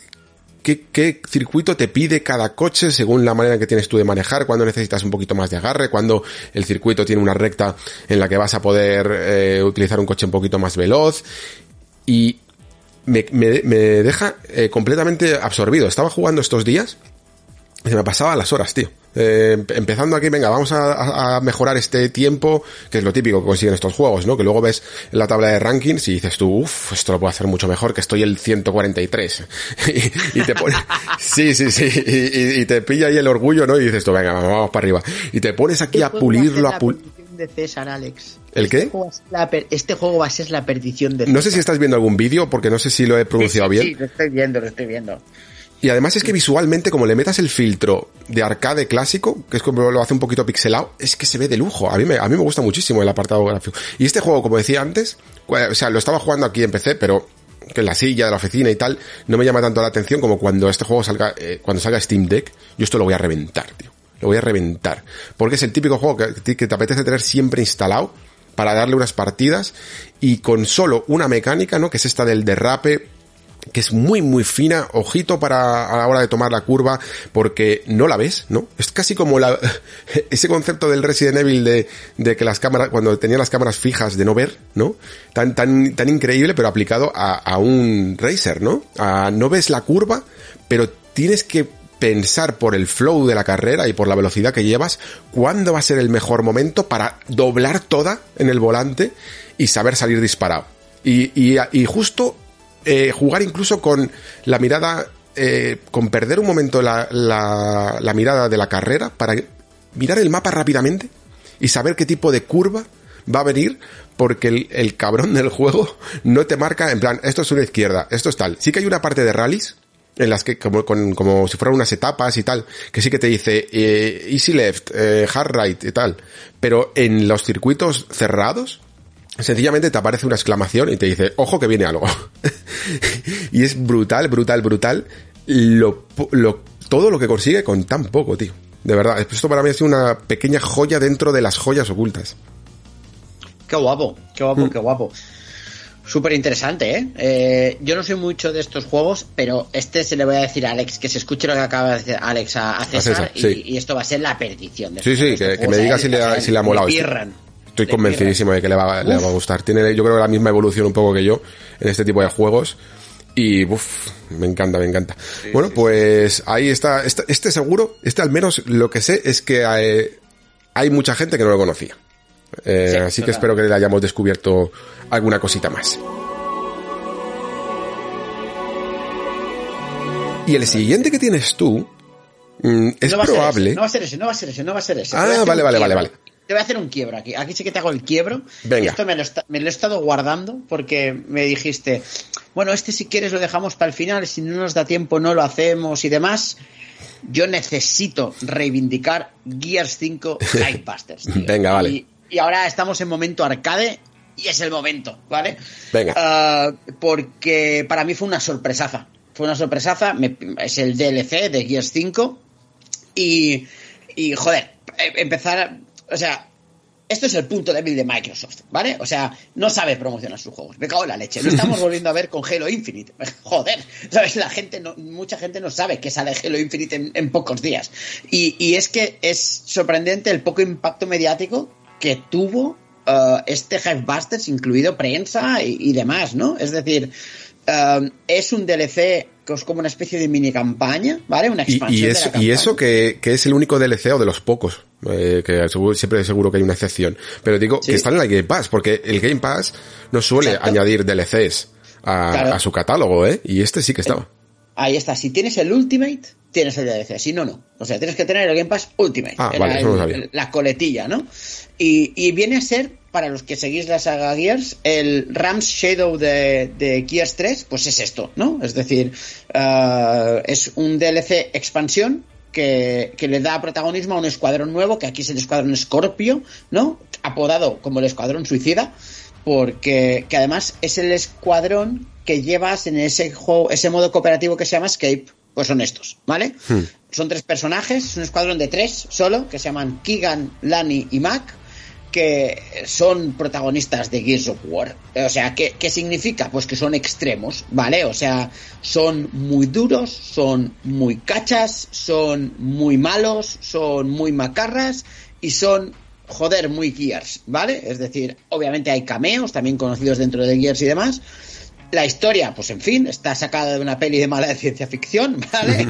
qué, circuito te pide cada coche según la manera que tienes tú de manejar, cuando necesitas un poquito más de agarre, cuando el circuito tiene una recta en la que vas a poder eh, utilizar un coche un poquito más veloz y me, me- me deja eh, completamente absorbido. Estaba jugando estos días y se me pasaba las horas, tío. Eh, empe- empezando aquí, venga, vamos a, mejorar este tiempo, que es lo típico que consiguen estos juegos, ¿no? Que luego ves en la tabla de rankings y dices tú, uff, esto lo puedo hacer mucho mejor, que estoy el 143. (laughs) y, y te pone, (laughs) sí, sí, sí, y, te pilla ahí el orgullo, ¿no? Y dices tú, venga, vamos para arriba. Y te pones aquí a pulirlo, a pul... de César, Alex. ¿El qué? Este juego, va a ser la este juego va a ser la perdición de No sé si César. estás viendo algún vídeo, porque no sé si lo he pronunciado Sí, sí, bien. Sí, lo estoy viendo, lo estoy viendo. Y además es que visualmente, como le metas el filtro de arcade clásico, que es como lo hace un poquito pixelado, es que se ve de lujo. A mí me, a mí me gusta muchísimo el apartado gráfico. Y este juego, como decía antes, o sea, lo estaba jugando aquí en PC, pero que en la silla de la oficina y tal, no me llama tanto la atención como cuando este juego salga, eh, cuando salga Steam Deck, yo esto lo voy a reventar, tío. Lo voy a reventar. Porque es el típico juego que, que te apetece tener siempre instalado para darle unas partidas y con solo una mecánica, ¿no? Que es esta del derrape, que es muy muy fina, ojito para a la hora de tomar la curva, porque no la ves, ¿no? Es casi como la, (laughs) ese concepto del Resident Evil de, de que las cámaras, cuando tenía las cámaras fijas de no ver, ¿no? Tan, tan, tan increíble, pero aplicado a, a un racer, ¿no? No ves la curva, pero tienes que pensar por el flow de la carrera y por la velocidad que llevas, cuándo va a ser el mejor momento para doblar toda en el volante y saber salir disparado. Y, y justo eh, jugar incluso con la mirada, eh, con perder un momento la, la, la mirada de la carrera para mirar el mapa rápidamente y saber qué tipo de curva va a venir porque el, el cabrón del juego no te marca en plan, esto es una izquierda, esto es tal. Sí que hay una parte de rallies en las que como, con, como si fueran unas etapas y tal, que sí que te dice eh, easy left, eh, hard right y tal, pero en los circuitos cerrados sencillamente te aparece una exclamación y te dice, ojo que viene algo. (laughs) y es brutal, brutal, brutal lo, lo, todo lo que consigue con tan poco, tío. De verdad, esto para mí ha sido una pequeña joya dentro de las joyas ocultas. Qué guapo, qué guapo, mm. qué guapo. Súper interesante, ¿eh? ¿eh? Yo no soy mucho de estos juegos, pero este se le voy a decir a Alex, que se escuche lo que acaba de decir Alex a, a César, a César sí. y, esto va a ser la perdición. De sí, sí, que, que, me diga si, le ha, si le ha molado. Estoy convencidísimo de que le va, le va, a gustar. Tiene, yo creo, la misma evolución un poco que yo en este tipo de juegos. Y, uff, me encanta, me encanta. Sí, bueno, sí, pues sí. ahí está. Este, este, seguro, este al menos lo que sé es que hay, hay, mucha gente que no lo conocía. Eh, así que espero que le hayamos descubierto alguna cosita más. Y el siguiente que tienes tú mm, es probable. no va a ser ese, no va a ser ese, no va a ser ese. Ah, vale, vale, vale, vale. Te voy a hacer un quiebro aquí. Aquí sí que te hago el quiebro. Venga. Esto me lo, me lo he estado guardando porque me dijiste, bueno, este si quieres lo dejamos para el final, si no nos da tiempo no lo hacemos y demás. Yo necesito reivindicar Gears 5 Busters. (laughs) Venga, vale. Y, y, ahora estamos en momento arcade y es el momento, ¿vale? Venga. Uh, porque para mí fue una sorpresaza. Fue una sorpresaza. Me, es el DLC de Gears 5. Y, y joder, eh, empezar o sea, esto es el punto débil de Microsoft, ¿vale? O sea, no sabe promocionar sus juegos. Me cago en la leche. Lo estamos volviendo a ver con Halo Infinite. (laughs) Joder, ¿sabes? La gente, no, mucha gente no sabe que sale Halo Infinite en, pocos días. Y, y, es que es sorprendente el poco impacto mediático que tuvo uh, este Busters, incluido prensa y, y, demás, ¿no? Es decir, uh, es un DLC que es como una especie de mini campaña, ¿vale? Una expansión. Y, eso, de la y eso que, que, es el único DLC o de los pocos, eh, que seguro, siempre seguro que hay una excepción. Pero digo ¿Sí? que están en el Game Pass, porque el Game Pass no suele Exacto. añadir DLCs a, claro. a, su catálogo, ¿eh? Y este sí que estaba. Ahí está. Si tienes el Ultimate, tienes el DLC. Si no, no. O sea, tienes que tener el Game Pass Ultimate. Ah, vale, eso no sabía. La coletilla, ¿no? Y, y viene a ser para los que seguís la saga Gears, el Rams Shadow de, de Gears 3, pues es esto, ¿no? Es decir, uh, es un DLC expansión que, que, le da protagonismo a un escuadrón nuevo, que aquí es el escuadrón Scorpio, ¿no? Apodado como el escuadrón suicida, porque que además es el escuadrón que llevas en ese juego, ese modo cooperativo que se llama Escape. Pues son estos, ¿vale? Hmm. Son tres personajes, es un escuadrón de tres solo, que se llaman Keegan, Lani y Mac que son protagonistas de Gears of War. O sea, ¿qué, ¿qué, significa? Pues que son extremos, ¿vale? O sea, son muy duros, son muy cachas, son muy malos, son muy macarras y son, joder, muy Gears, ¿vale? Es decir, obviamente hay cameos, también conocidos dentro de Gears y demás. La historia, pues en fin, está sacada de una peli de mala de ciencia ficción, (laughs) ¿vale?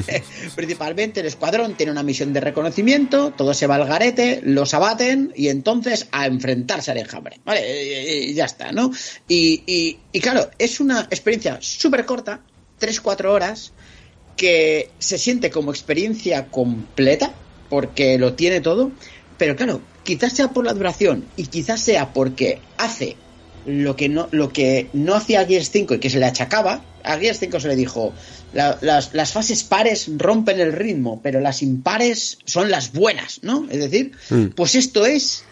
Principalmente el escuadrón tiene una misión de reconocimiento, todo se va al garete, los abaten y entonces a enfrentarse al enjambre, ¿vale? Y ya está, ¿no? Y, y, y claro, es una experiencia súper corta, 3-4 horas, que se siente como experiencia completa, porque lo tiene todo, pero claro, quizás sea por la duración y quizás sea porque hace lo que no lo que no hacía Gears 5 y que se le achacaba a Gears 5 se le dijo la, las, las, fases pares rompen el ritmo pero las impares son las buenas ¿no? es decir mm. pues esto es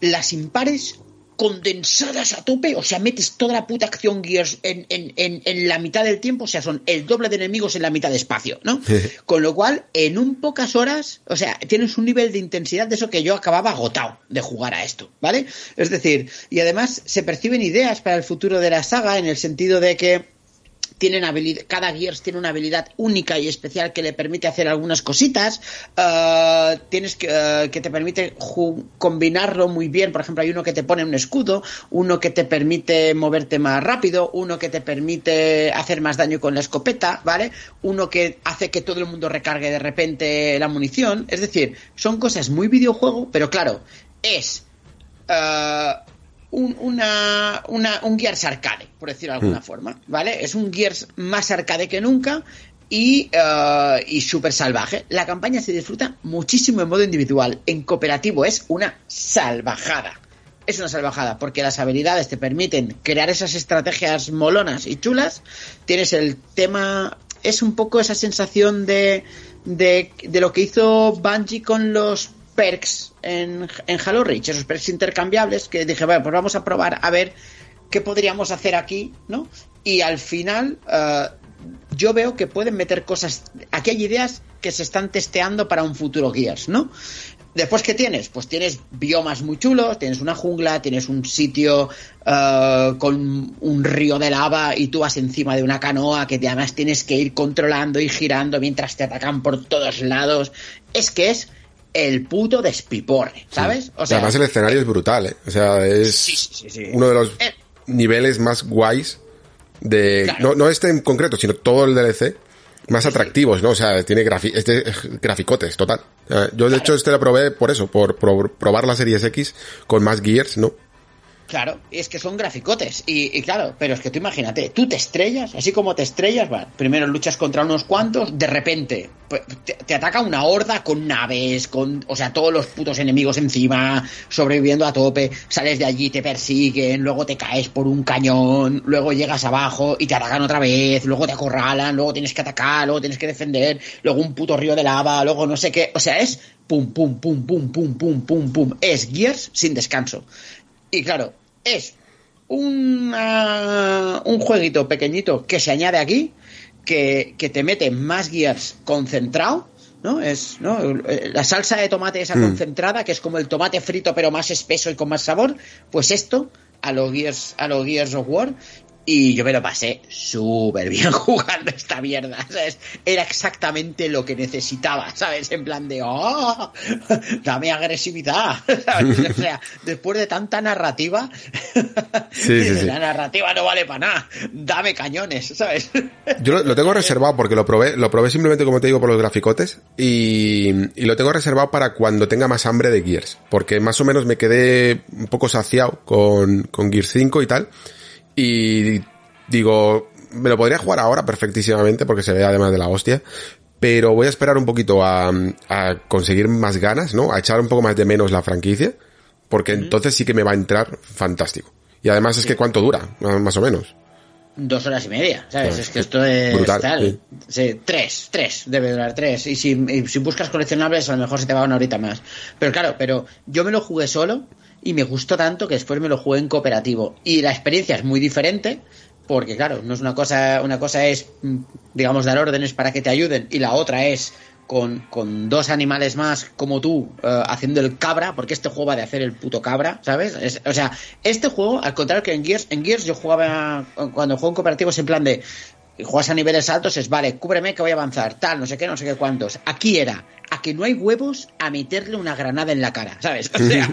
las impares condensadas a tope, o sea, metes toda la puta acción Gears en, en, en, en, la mitad del tiempo, o sea, son el doble de enemigos en la mitad de espacio, ¿no? Con lo cual, en un pocas horas, o sea, tienes un nivel de intensidad de eso que yo acababa agotado de jugar a esto, ¿vale? Es decir, y además se perciben ideas para el futuro de la saga en el sentido de que tienen habilidad, cada Gears tiene una habilidad única y especial que le permite hacer algunas cositas, uh, tienes que, uh, que te permite combinarlo muy bien, por ejemplo hay uno que te pone un escudo, uno que te permite moverte más rápido, uno que te permite hacer más daño con la escopeta, ¿vale? Uno que hace que todo el mundo recargue de repente la munición, es decir, son cosas muy videojuego, pero claro, es... Uh, un, una, una, un Gears arcade, por decirlo de alguna mm. forma, ¿vale? Es un Gears más arcade que nunca y, uh, y súper salvaje. La campaña se disfruta muchísimo en modo individual. En cooperativo es una salvajada. Es una salvajada porque las habilidades te permiten crear esas estrategias molonas y chulas. Tienes el tema, es un poco esa sensación de, de, de lo que hizo Bungie con los perks en, en Halo Reach, esos perks intercambiables que dije, bueno, pues vamos a probar a ver qué podríamos hacer aquí, ¿no? Y al final uh, yo veo que pueden meter cosas, aquí hay ideas que se están testeando para un futuro Gears, ¿no? Después, ¿qué tienes? Pues tienes biomas muy chulos, tienes una jungla, tienes un sitio uh, con un río de lava y tú vas encima de una canoa que además tienes que ir controlando y girando mientras te atacan por todos lados. Es que es el puto despiporre, ¿sabes? O sea, además el escenario es brutal, ¿eh? O sea, es sí, sí, sí, uno de los eh, niveles más guays de... Claro. No, no este en concreto, sino todo el DLC. más atractivos, ¿no? O sea, tiene este, graficotes, total. yo de hecho este lo probé por eso, por, probar la Series X con más Gears, ¿no? Claro, es que son graficotes. Y, claro, pero es que tú imagínate, tú te estrellas, así como te estrellas, va, primero luchas contra unos cuantos, de repente pues, te, te, ataca una horda con naves, con, o sea, todos los putos enemigos encima, sobreviviendo a tope, sales de allí, te persiguen, luego te caes por un cañón, luego llegas abajo y te atacan otra vez, luego te acorralan, luego tienes que atacar, luego tienes que defender, luego un puto río de lava, luego no sé qué, o sea, es pum, pum, pum, pum, pum, pum, pum, pum. Es Gears sin descanso. Y claro, es un jueguito pequeñito que se añade aquí, que, te mete más gears concentrado, ¿no? Es ¿no? la salsa de tomate esa mm. concentrada, que es como el tomate frito pero más espeso y con más sabor, pues esto a los Gears, a los Gears of War y yo me lo pasé súper bien (laughs) jugando esta mierda, ¿sabes? Era exactamente lo que necesitaba, ¿sabes? En plan de, ¡oh! Dame agresividad, (laughs) ¿sabes? O sea, después de tanta narrativa, (laughs) la narrativa no vale para nada, dame cañones, ¿sabes? Yo lo, tengo reservado porque lo probé, lo probé simplemente, como te digo, por los graficotes y, y lo tengo reservado para cuando tenga más hambre de Gears, porque más o menos me quedé un poco saciado con, con Gears 5 y tal. Y digo, me lo podría jugar ahora perfectísimamente porque se ve además de la hostia. Pero voy a esperar un poquito a, conseguir más ganas, ¿no? A echar un poco más de menos la franquicia. Porque entonces sí que me va a entrar fantástico. Y además es que cuánto dura, más o menos. Dos horas y media, ¿sabes? es que esto es brutal. Sí. tres, tres, debe durar tres. Y si, y si buscas coleccionables, a lo mejor se te va una horita más. Pero claro, pero yo me lo jugué solo y me gustó tanto que después me lo jugué en cooperativo. Y la experiencia es muy diferente, porque claro, no es una cosa, una cosa es, mm, digamos, dar órdenes para que te ayuden, y la otra es con, con dos animales más como tú eh, haciendo el cabra, porque este juego va de hacer el puto cabra, ¿sabes? o sea, este juego, al contrario que en Gears, en Gears yo jugaba, cuando juego en cooperativo es en plan de, y juegas a niveles altos es, vale, cúbreme que voy a avanzar, tal, no sé qué, no sé qué cuántos. Aquí era, a que no hay huevos a meterle una granada en la cara, ¿sabes? O sea,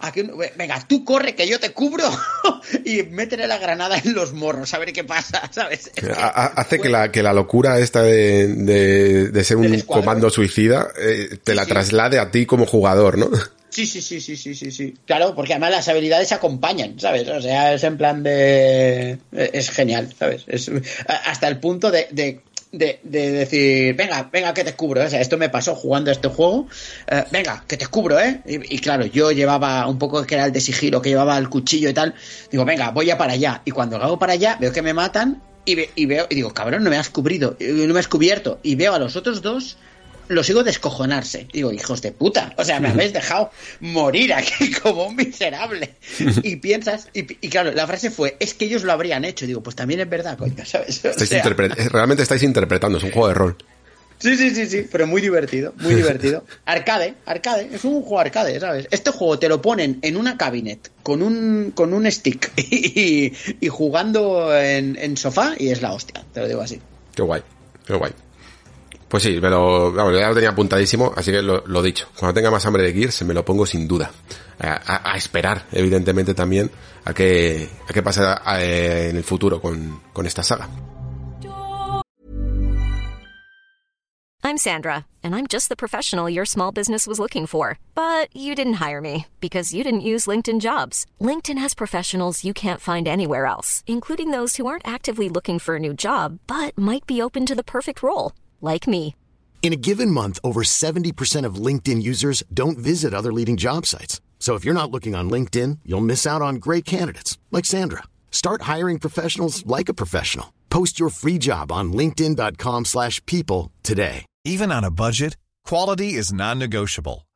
a que, venga, tú corre que yo te cubro (laughs) y métele la granada en los morros, a ver qué pasa, ¿sabes? Hace que la, que la locura esta de, de, ser un comando suicida eh, te la traslade a ti como jugador, ¿no? Sí, sí, sí, sí, sí, sí, sí. Claro, porque además las habilidades acompañan, ¿sabes? O sea, es en plan de... Es genial, ¿sabes? Es hasta el punto de, de de, decir, venga, venga, que te cubro. O sea, esto me pasó jugando este juego. Eh, venga, que te cubro, ¿eh? Y, claro, yo llevaba un poco que era el de sigilo, que llevaba el cuchillo y tal. Digo, venga, voy a para allá. Y cuando hago para allá, veo que me matan y, y veo, y digo, cabrón, no me has cubrido, no me has cubierto. Y veo a los otros dos lo sigo descojonarse. Digo, hijos de puta. O sea, me habéis dejado morir aquí (laughs) como un miserable. (laughs) Y piensas, y, claro, la frase fue, es que ellos lo habrían hecho. Digo, pues también es verdad, coño, (laughs) ¿sabes? realmente estáis interpretando, es un juego de rol. Sí, sí, sí, sí, pero muy divertido, muy divertido. Arcade, arcade, es un juego arcade, ¿sabes? Este juego te lo ponen en una cabinet con un, con un stick y, jugando en, en sofá y es la hostia, te lo digo así. Qué guay, qué guay. Pues sí, me lo, ya lo tenía apuntadísimo, así que lo, lo, dicho. Cuando tenga más hambre de Gears, me lo pongo sin duda. A, a, esperar, evidentemente, también a que, a que pase eh, en el futuro con, con esta saga. I'm Sandra, and I'm just the professional your small business was looking for. But you didn't hire me because you didn't use LinkedIn jobs. LinkedIn has professionals you can't find anywhere else, including those who aren't actively looking for a new job, but might be open to the perfect role like me. In a given month, over 70% of LinkedIn users don't visit other leading job sites. So if you're not looking on LinkedIn, you'll miss out on great candidates like Sandra. Start hiring professionals like a professional. Post your free job on linkedin.com/people today. Even on a budget, quality is non-negotiable.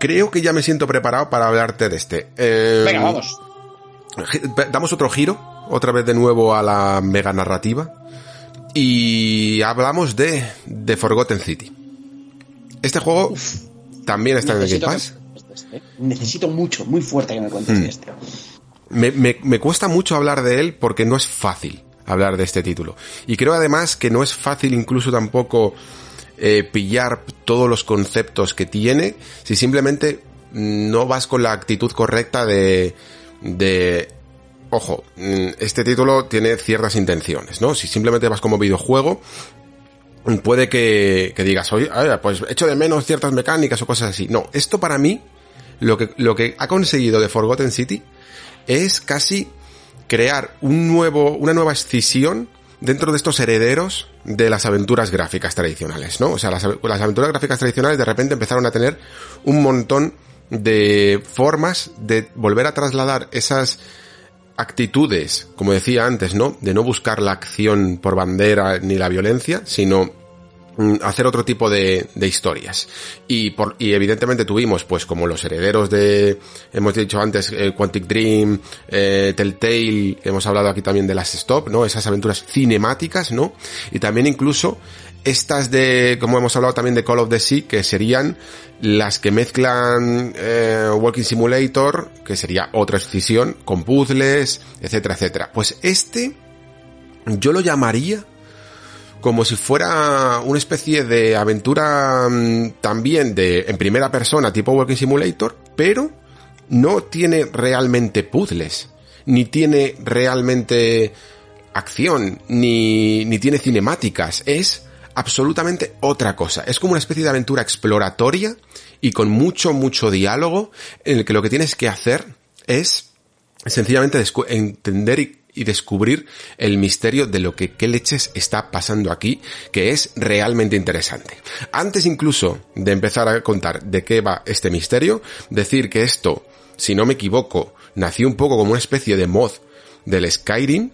Creo que ya me siento preparado para hablarte de este. Eh, Venga, vamos. Damos otro giro otra vez de nuevo a la mega narrativa y hablamos de The Forgotten City. Este juego también está en el Game Pass. Este. Necesito mucho, muy fuerte que me cuentes Hmm. de este. Me, me- me cuesta mucho hablar de él porque no es fácil hablar de este título. Y creo además que no es fácil incluso tampoco eh, pillar todos los conceptos que tiene si simplemente no vas con la actitud correcta de, de ojo, mm, este título tiene ciertas intenciones, ¿no? Si simplemente vas como videojuego, puede que, que digas, oye, pues echo de menos ciertas mecánicas o cosas así. No, esto para mí, lo que, lo que ha conseguido de Forgotten City es casi crear un nuevo, una nueva escisión dentro de estos herederos de las aventuras gráficas tradicionales, ¿no? O sea, las, aventuras gráficas tradicionales de repente empezaron a tener un montón de formas de volver a trasladar esas actitudes, como decía antes, ¿no? De no buscar la acción por bandera ni la violencia, sino hacer otro tipo de, de historias. Y, por, y evidentemente tuvimos, pues como los herederos de, hemos dicho antes, eh, Quantic Dream, eh, Telltale, hemos hablado aquí también de las Stop, ¿no? Esas aventuras cinemáticas, ¿no? Y también incluso estas de, como hemos hablado también de Call of the Sea, que serían las que mezclan eh, Walking Simulator, que sería otra escisión, con puzzles, etcétera, etcétera. Pues este, yo lo llamaría como si fuera una especie de aventura mm, también de en primera persona tipo Walking Simulator, pero no tiene realmente puzzles, ni tiene realmente acción, ni, ni tiene cinemáticas, es absolutamente otra cosa. Es como una especie de aventura exploratoria y con mucho, mucho diálogo en el que lo que tienes que hacer es sencillamente entender y, y descubrir el misterio de lo que qué leches está pasando aquí, que es realmente interesante. Antes incluso de empezar a contar de qué va este misterio, decir que esto, si no me equivoco, nació un poco como una especie de mod del Skyrim,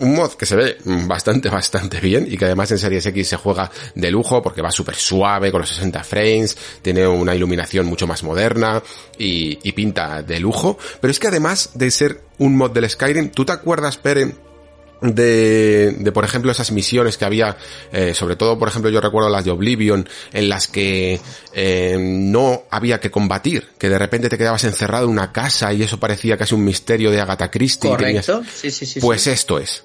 un mod que se ve bastante, (laughs) bastante bien y que además en Series X se juega de lujo porque va súper suave con los 60 frames, tiene una iluminación mucho más moderna y, y pinta de lujo. Pero es que además de ser un mod del Skyrim, ¿tú te acuerdas, Pere, de, de por ejemplo esas misiones que había, eh, sobre todo por ejemplo yo recuerdo las de Oblivion, en las que eh, no había que combatir, que de repente te quedabas encerrado en una casa y eso parecía casi un misterio de Agatha Christie. y tenías- Correcto. Sí, sí, sí. Pues esto es.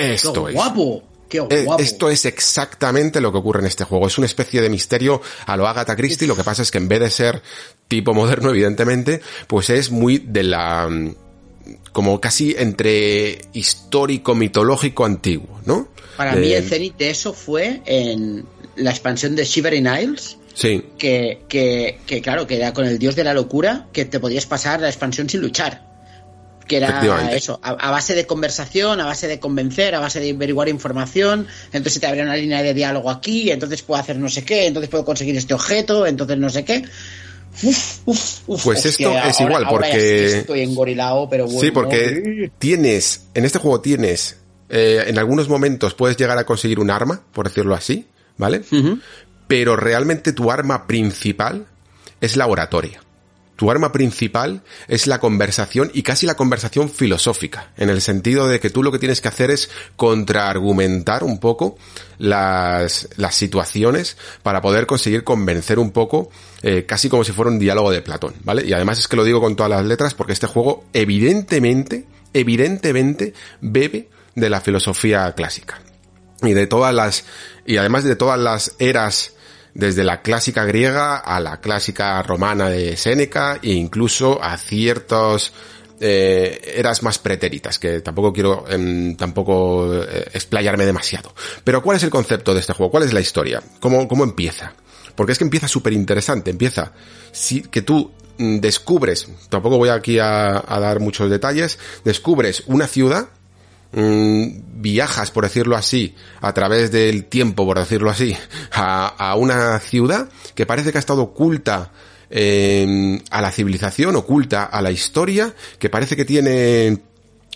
Esto ¡Qué es. guapo! ¡Qué Eh, guapo! Esto es exactamente lo que ocurre en este juego. Es una especie de misterio a lo Agatha Christie. Lo que pasa es que en vez de ser tipo moderno, evidentemente, pues es muy de la, mm, como casi entre histórico, mitológico, antiguo, ¿no? Para mí el cenit de eso fue en la expansión de Shivering Isles, Sí, que, que, que claro, que era con el dios de la locura, que te podías pasar la expansión sin luchar. Que era eso, a, a base de conversación, a base de convencer, a base de averiguar información, entonces te abría una línea de diálogo aquí, entonces puedo hacer no sé qué, entonces puedo conseguir este objeto, entonces no sé qué. Uf, uf, uf. Pues esto es igual, ahora porque- sí estoy engorilado, pero bueno. sí, porque tienes, en este juego tienes, eh, en algunos momentos puedes llegar a conseguir un arma, por decirlo así, ¿vale? Pero realmente tu arma principal es la oratoria. Tu arma principal es la conversación y casi la conversación filosófica, en el sentido de que tú lo que tienes que hacer es contraargumentar un poco las, situaciones para poder conseguir convencer un poco, eh, casi como si fuera un diálogo de Platón, ¿vale? Y además es que lo digo con todas las letras porque este juego evidentemente, evidentemente bebe de la filosofía clásica y de todas las y además de todas las eras desde la clásica griega a la clásica romana de Séneca e incluso a ciertos eh, eras más pretéritas que tampoco quiero em, tampoco eh, explayarme demasiado. Pero cuál es el concepto de este juego cuál es la historia cómo cómo empieza porque es que empieza súper interesante empieza que tú mm, descubres tampoco voy aquí a, a dar muchos detalles descubres una ciudad viajas, por decirlo así, a través del tiempo, por decirlo así, a, una ciudad que parece que ha estado oculta eh, a la civilización, oculta a la historia, que parece que tiene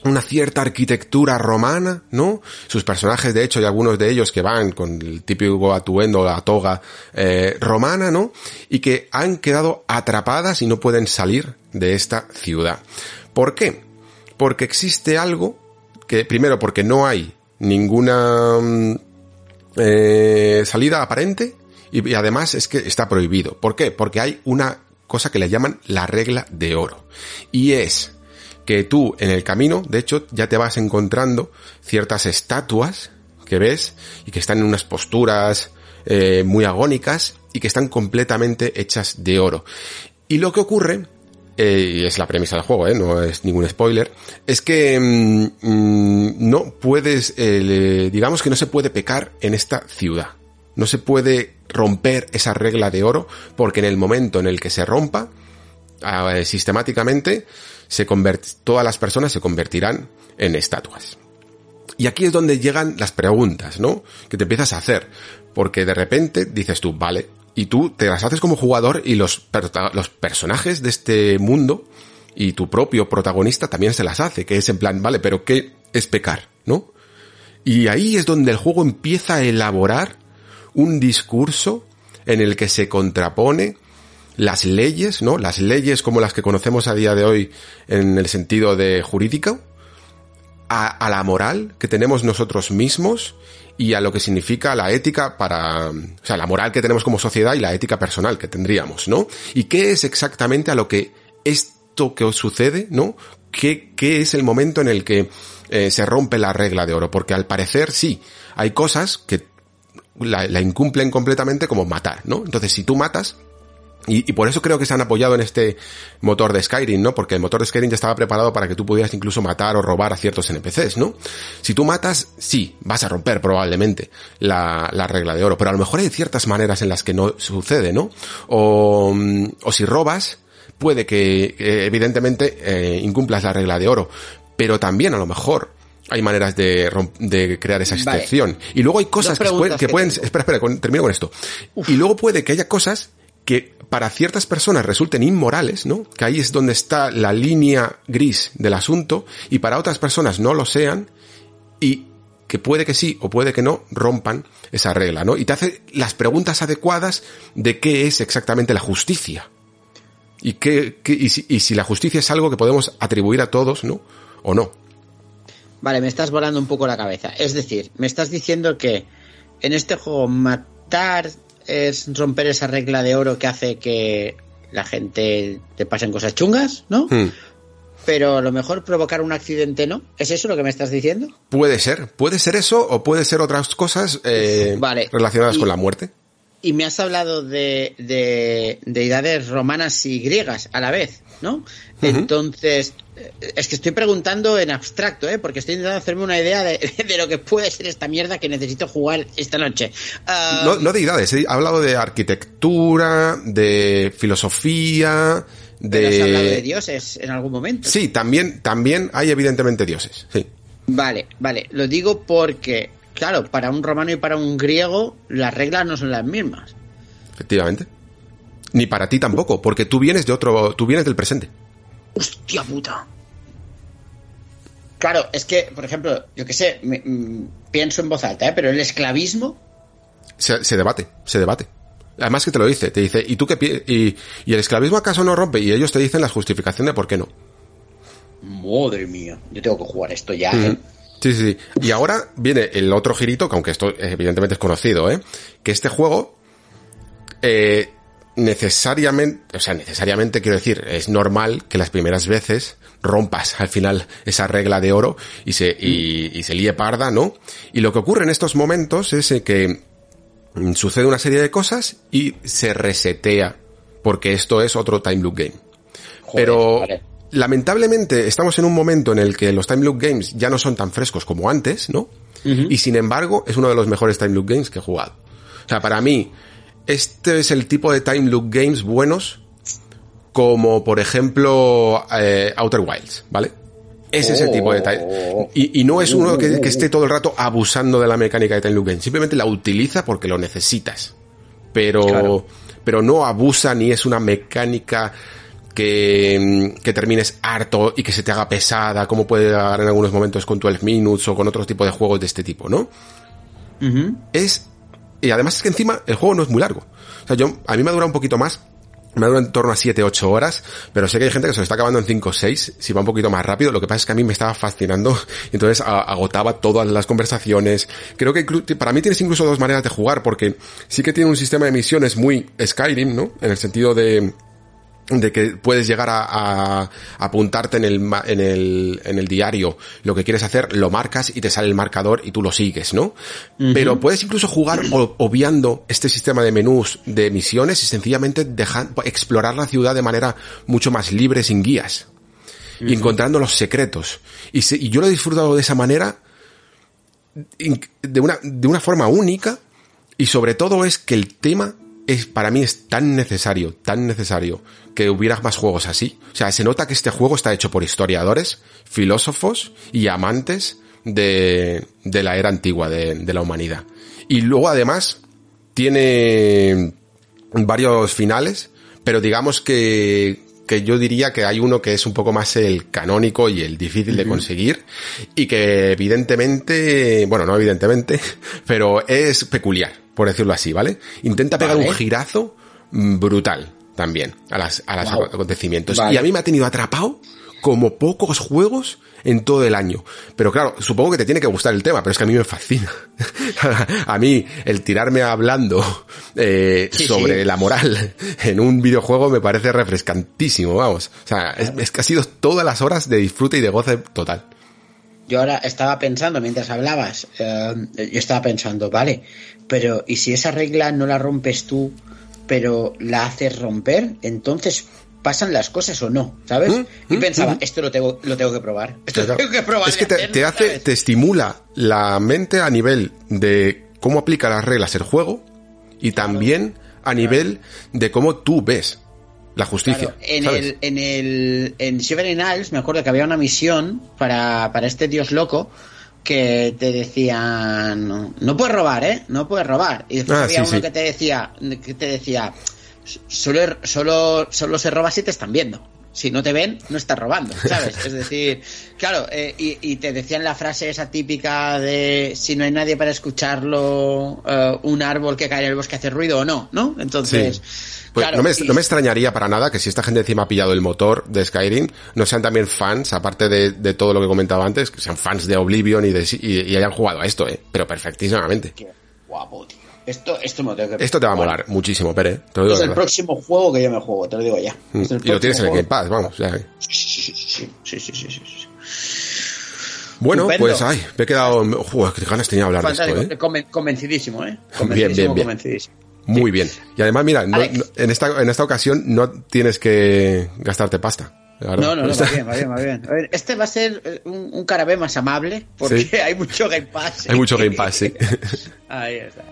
una cierta arquitectura romana, ¿no? Sus personajes, de hecho, y algunos de ellos que van con el típico atuendo, la toga eh, romana, ¿no? Y que han quedado atrapadas y no pueden salir de esta ciudad. ¿Por qué? Porque existe algo que primero porque no hay ninguna mm, eh, salida aparente y, además es que está prohibido. ¿Por qué? Porque hay una cosa que le llaman la regla de oro. Y es que tú en el camino, de hecho, ya te vas encontrando ciertas estatuas que ves y que están en unas posturas eh, muy agónicas y que están completamente hechas de oro. Y lo que ocurre, eh, y es la premisa del juego, eh, no es ningún spoiler, es que mm, mm, no puedes, eh, digamos que no se puede pecar en esta ciudad. No se puede romper esa regla de oro porque en el momento en el que se rompa, ah, sistemáticamente, se todas las personas se convertirán en estatuas. Y aquí es donde llegan las preguntas, ¿no? Que te empiezas a hacer. Porque de repente dices tú, vale, y tú te las haces como jugador y los, los personajes de este mundo y tu propio protagonista también se las hace, que es en plan, vale, pero ¿qué es pecar? ¿No? Y ahí es donde el juego empieza a elaborar un discurso en el que se contrapone las leyes, ¿no? Las leyes como las que conocemos a día de hoy en el sentido de jurídico, a, a, la moral que tenemos nosotros mismos y a lo que significa la ética para, o sea, la moral que tenemos como sociedad y la ética personal que tendríamos, ¿no? Y qué es exactamente a lo que esto que os sucede, ¿no? ¿Qué, qué es el momento en el que eh, se rompe la regla de oro? Porque al parecer sí, hay cosas que la, la incumplen completamente como matar, ¿no? Entonces si tú matas, y, y, por eso creo que se han apoyado en este motor de Skyrim, ¿no? Porque el motor de Skyrim ya estaba preparado para que tú pudieras incluso matar o robar a ciertos NPCs, ¿no? Si tú matas, sí, vas a romper probablemente la, la regla de oro, pero a lo mejor hay ciertas maneras en las que no sucede, ¿no? O, o si robas, puede que eh, evidentemente eh, incumplas la regla de oro, pero también a lo mejor hay maneras de, de crear esa excepción. Vale. Y luego hay cosas que, pueden, que. Espera, espera, con, termino con esto. Uf. Y luego puede que haya cosas que para ciertas personas resulten inmorales, ¿no? Que ahí es donde está la línea gris del asunto y para otras personas no lo sean y que puede que sí o puede que no rompan esa regla, ¿no? Y te hace las preguntas adecuadas de qué es exactamente la justicia. Y, qué, y, si, y si la justicia es algo que podemos atribuir a todos, ¿no? O no. Vale, me estás volando un poco la cabeza. Es decir, me estás diciendo que en este juego matar es romper esa regla de oro que hace que la gente te pasen cosas chungas, ¿no? Hmm. Pero a lo mejor provocar un accidente no. ¿Es eso lo que me estás diciendo? Puede ser. Puede ser eso o puede ser otras cosas eh, vale. relacionadas y, con la muerte. Y me has hablado de, de deidades romanas y griegas a la vez, ¿no? Uh -huh. Entonces, es que estoy preguntando en abstracto, ¿eh? porque estoy intentando hacerme una idea de, (laughs) de, lo que puede ser esta mierda que necesito jugar esta noche. Uh... No, no deidades, he hablado de arquitectura, de filosofía, de... ¿Pero has hablado de dioses en algún momento? Sí, también, también hay evidentemente dioses, sí. Vale, vale, lo digo porque, claro, para un romano y para un griego las reglas no son las mismas. Efectivamente. Ni para ti tampoco, porque tú vienes de otro, tú vienes del presente. ¡Hostia puta! Claro, es que, por ejemplo, yo qué sé, me, me, pienso en voz alta, ¿eh? pero el esclavismo. Se, se, debate, se debate. Además que te lo dice, te dice, ¿y tú qué y, y el esclavismo acaso no rompe? Y ellos te dicen la justificación de por qué no. Madre mía, yo tengo que jugar esto ya, mm. ¿eh? Sí, sí, sí. Y ahora viene el otro girito, que aunque esto evidentemente es conocido, ¿eh? Que este juego eh, necesariamente, o sea, necesariamente quiero decir, es normal que las primeras veces rompas al final esa regla de oro y se, y, y se líe parda, ¿no? Y lo que ocurre en estos momentos es que sucede una serie de cosas y se resetea, porque esto es otro time loop game. Joder, Pero vale. lamentablemente estamos en un momento en el que los time loop games ya no son tan frescos como antes, ¿no? Uh -huh. Y sin embargo es uno de los mejores time loop games que he jugado. O sea, para mí, este es el tipo de time loop games buenos como por ejemplo eh, Outer Wilds, ¿vale? Ese oh. es el tipo de time. Y, y no es uno que, que, esté todo el rato abusando de la mecánica de time loop game. Simplemente la utiliza porque lo necesitas. Pero, claro. pero no abusa ni es una mecánica que, que, termines harto y que se te haga pesada, como puede dar en algunos momentos con 12 Minutes o con otros tipos de juegos de este tipo, ¿no? Uh -huh. Es y además es que encima el juego no es muy largo. O sea, yo, a mí me ha durado un poquito más me dura en torno a 7-8 horas, pero sé que hay gente que se lo está acabando en 5 o 6, si va un poquito más rápido, lo que pasa es que a mí me estaba fascinando, (laughs) y entonces agotaba todas las conversaciones. Creo que para mí tienes incluso dos maneras de jugar, porque sí que tiene un sistema de misiones muy Skyrim, ¿no? En el sentido de de que puedes llegar a, apuntarte en el, en, el, en el diario lo que quieres hacer, lo marcas y te sale el marcador y tú lo sigues, ¿no? Pero puedes incluso jugar obviando este sistema de menús de misiones y sencillamente dejar, explorar la ciudad de manera mucho más libre, sin guías. Y encontrando los secretos. Y, y yo lo he disfrutado de esa manera, de una, de una forma única, y sobre todo es que el tema es, para mí es tan necesario, tan necesario que hubiera más juegos así. O sea, se nota que este juego está hecho por historiadores, filósofos y amantes de, de la era antigua de, de la humanidad. Y luego además tiene varios finales, pero digamos que, que yo diría que hay uno que es un poco más el canónico y el difícil de conseguir y que evidentemente, bueno, no evidentemente, (laughs) pero es peculiar, por decirlo así, ¿vale? Intenta pegar un girazo brutal también a las, a los acontecimientos. Y a mí me ha tenido atrapado como pocos juegos en todo el año. Pero claro, supongo que te tiene que gustar el tema, pero es que a mí me fascina. (laughs) a mí el tirarme hablando eh, sobre la moral en un videojuego me parece refrescantísimo, vamos. O sea, es, que ha sido todas las horas de disfrute y de goce total. Yo ahora estaba pensando, mientras hablabas, eh, yo estaba pensando, vale, pero ¿y si esa regla no la rompes tú, pero la haces romper? Entonces, pasan las cosas o no, ¿sabes? Mm, y mm, pensaba, mm. esto lo tengo, lo tengo que probar. Esto lo tengo que probar. Es que te, hace, te estimula la mente a nivel de cómo aplica las reglas el juego y también a nivel de cómo tú ves la justicia. en, el, en el en Shivering Isles me acuerdo que había una misión para, para este dios loco que te decían no puedes robar, ¿eh? No puedes robar. Y después ah, había uno que te decía que te decía solo, solo, solo se roba si te están viendo. Si no te ven, no estás robando, ¿sabes? Es decir, (laughs) claro, eh, y, te decían la frase esa típica de si no hay nadie para escucharlo, eh, un árbol que cae en el bosque hace ruido o no, ¿no? Entonces... Pues no, me, no, me, extrañaría para nada que si esta gente encima ha pillado el motor de Skyrim, no sean también fans, aparte de, de todo lo que comentaba antes, que sean fans de Oblivion y, de, y, hayan jugado a esto, ¿eh? Pero perfectísimamente. Qué guapo, tío. Esto, esto me tengo que... Esto te va a molar muchísimo, Pere. es el próximo juego que yo me juego, te lo digo ya. Mm. y lo tienes en el Game Pass, vamos. Ya. Sí, sí, sí, sí, sí, sí, sí, Bueno, pues ay, me he quedado... Joder, qué ganas tenía de hablar de esto, ¿eh? convencidísimo, ¿eh? Convencidísimo, (laughs) bien, bien, bien. Convencidísimo. Muy bien. Y además, mira, en, esta, en esta ocasión no tienes que gastarte pasta. No, no, no, va bien, va bien, va bien. A ver, este va a ser eh, un, un carabé más amable porque (laughs) hay mucho Game Pass. Hay mucho Game Pass, sí. (laughs) Ahí está.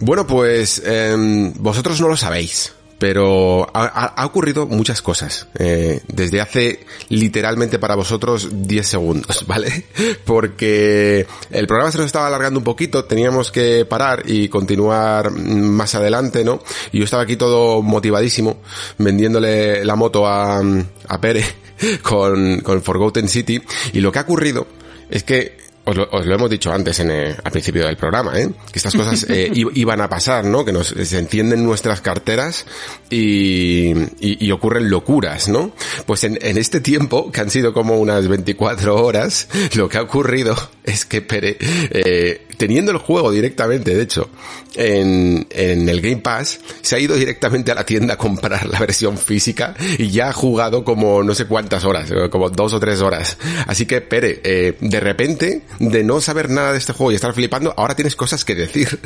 Bueno, pues em, vosotros no lo sabéis, pero ha, ocurrido muchas cosas eh, desde hace literalmente para vosotros 10 segundos, (laughs) ¿vale? Porque el programa se nos estaba alargando un poquito, teníamos que parar y continuar más adelante, ¿no? Y yo estaba aquí todo motivadísimo vendiéndole la moto a, a Pere (laughs) con, con Forgotten City y lo que ha ocurrido es que os lo, os lo, hemos dicho antes en al principio del programa, ¿eh? que estas cosas (laughs) eh, iban a pasar, ¿no? Que nos se encienden nuestras carteras y, y, ocurren locuras, ¿no? Pues en, en, este tiempo, que han sido como unas 24 horas, lo que ha ocurrido es que Pere, eh, teniendo el juego directamente, de hecho, en, en el Game Pass, se ha ido directamente a la tienda a comprar la versión física y ya ha jugado como no sé cuántas horas, como dos o tres horas. Así que, Pere, eh, de repente de no saber nada de este juego y estar flipando, ahora tienes cosas que decir.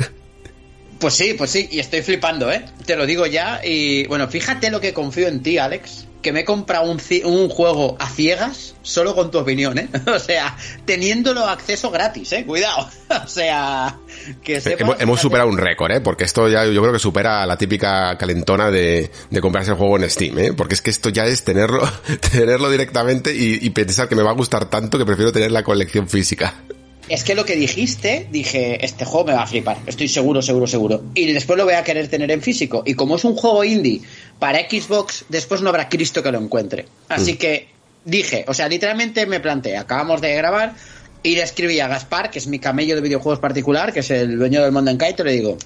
Pues sí, pues sí, y estoy flipando, ¿eh? Te lo digo ya. Y bueno, fíjate lo que confío en ti, Alex. Que me he comprado un, un juego a ciegas solo con tu opinión, ¿eh? (laughs) O sea, teniéndolo acceso gratis, ¿eh? Cuidado. (laughs) O sea, que hemos, hemos, superado un récord, ¿eh? Porque esto ya yo creo que supera la típica calentona de, de comprarse el juego en Steam, ¿eh? Porque es que esto ya es tenerlo, (laughs) tenerlo directamente y, y pensar que me va a gustar tanto que prefiero tener la colección física es que lo que dijiste, dije, este juego me va a flipar, estoy seguro, seguro, seguro. Y después lo voy a querer tener en físico. Y como es un juego indie para Xbox, después no habrá Cristo que lo encuentre. Así mm. que dije, o sea, literalmente me planteé, acabamos de grabar, y le escribí a Gaspar, que es mi camello de videojuegos particular, que es el dueño del Mundo en Kite, le digo,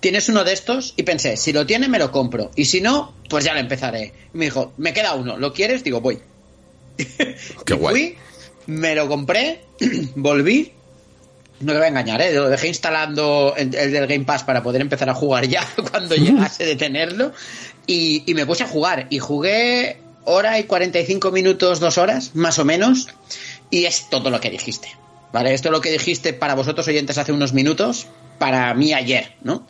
¿tienes uno de estos? Y pensé, si lo tiene, me lo compro. Y si no, pues ya lo empezaré. Y me dijo, me queda uno, ¿lo quieres? Digo, voy. (laughs) Qué Y guay. Fui, me lo compré, (clears throat) volví. No te voy a engañar, ¿eh? lo dejé instalando el, el del Game Pass para poder empezar a jugar ya (laughs) cuando llegase de tenerlo. Y, y me puse a jugar. Y jugué hora y 45 minutos, dos horas, más o menos. Y es todo lo que dijiste. ¿Vale? Esto es lo que dijiste para vosotros oyentes hace unos minutos, para mí ayer, ¿no?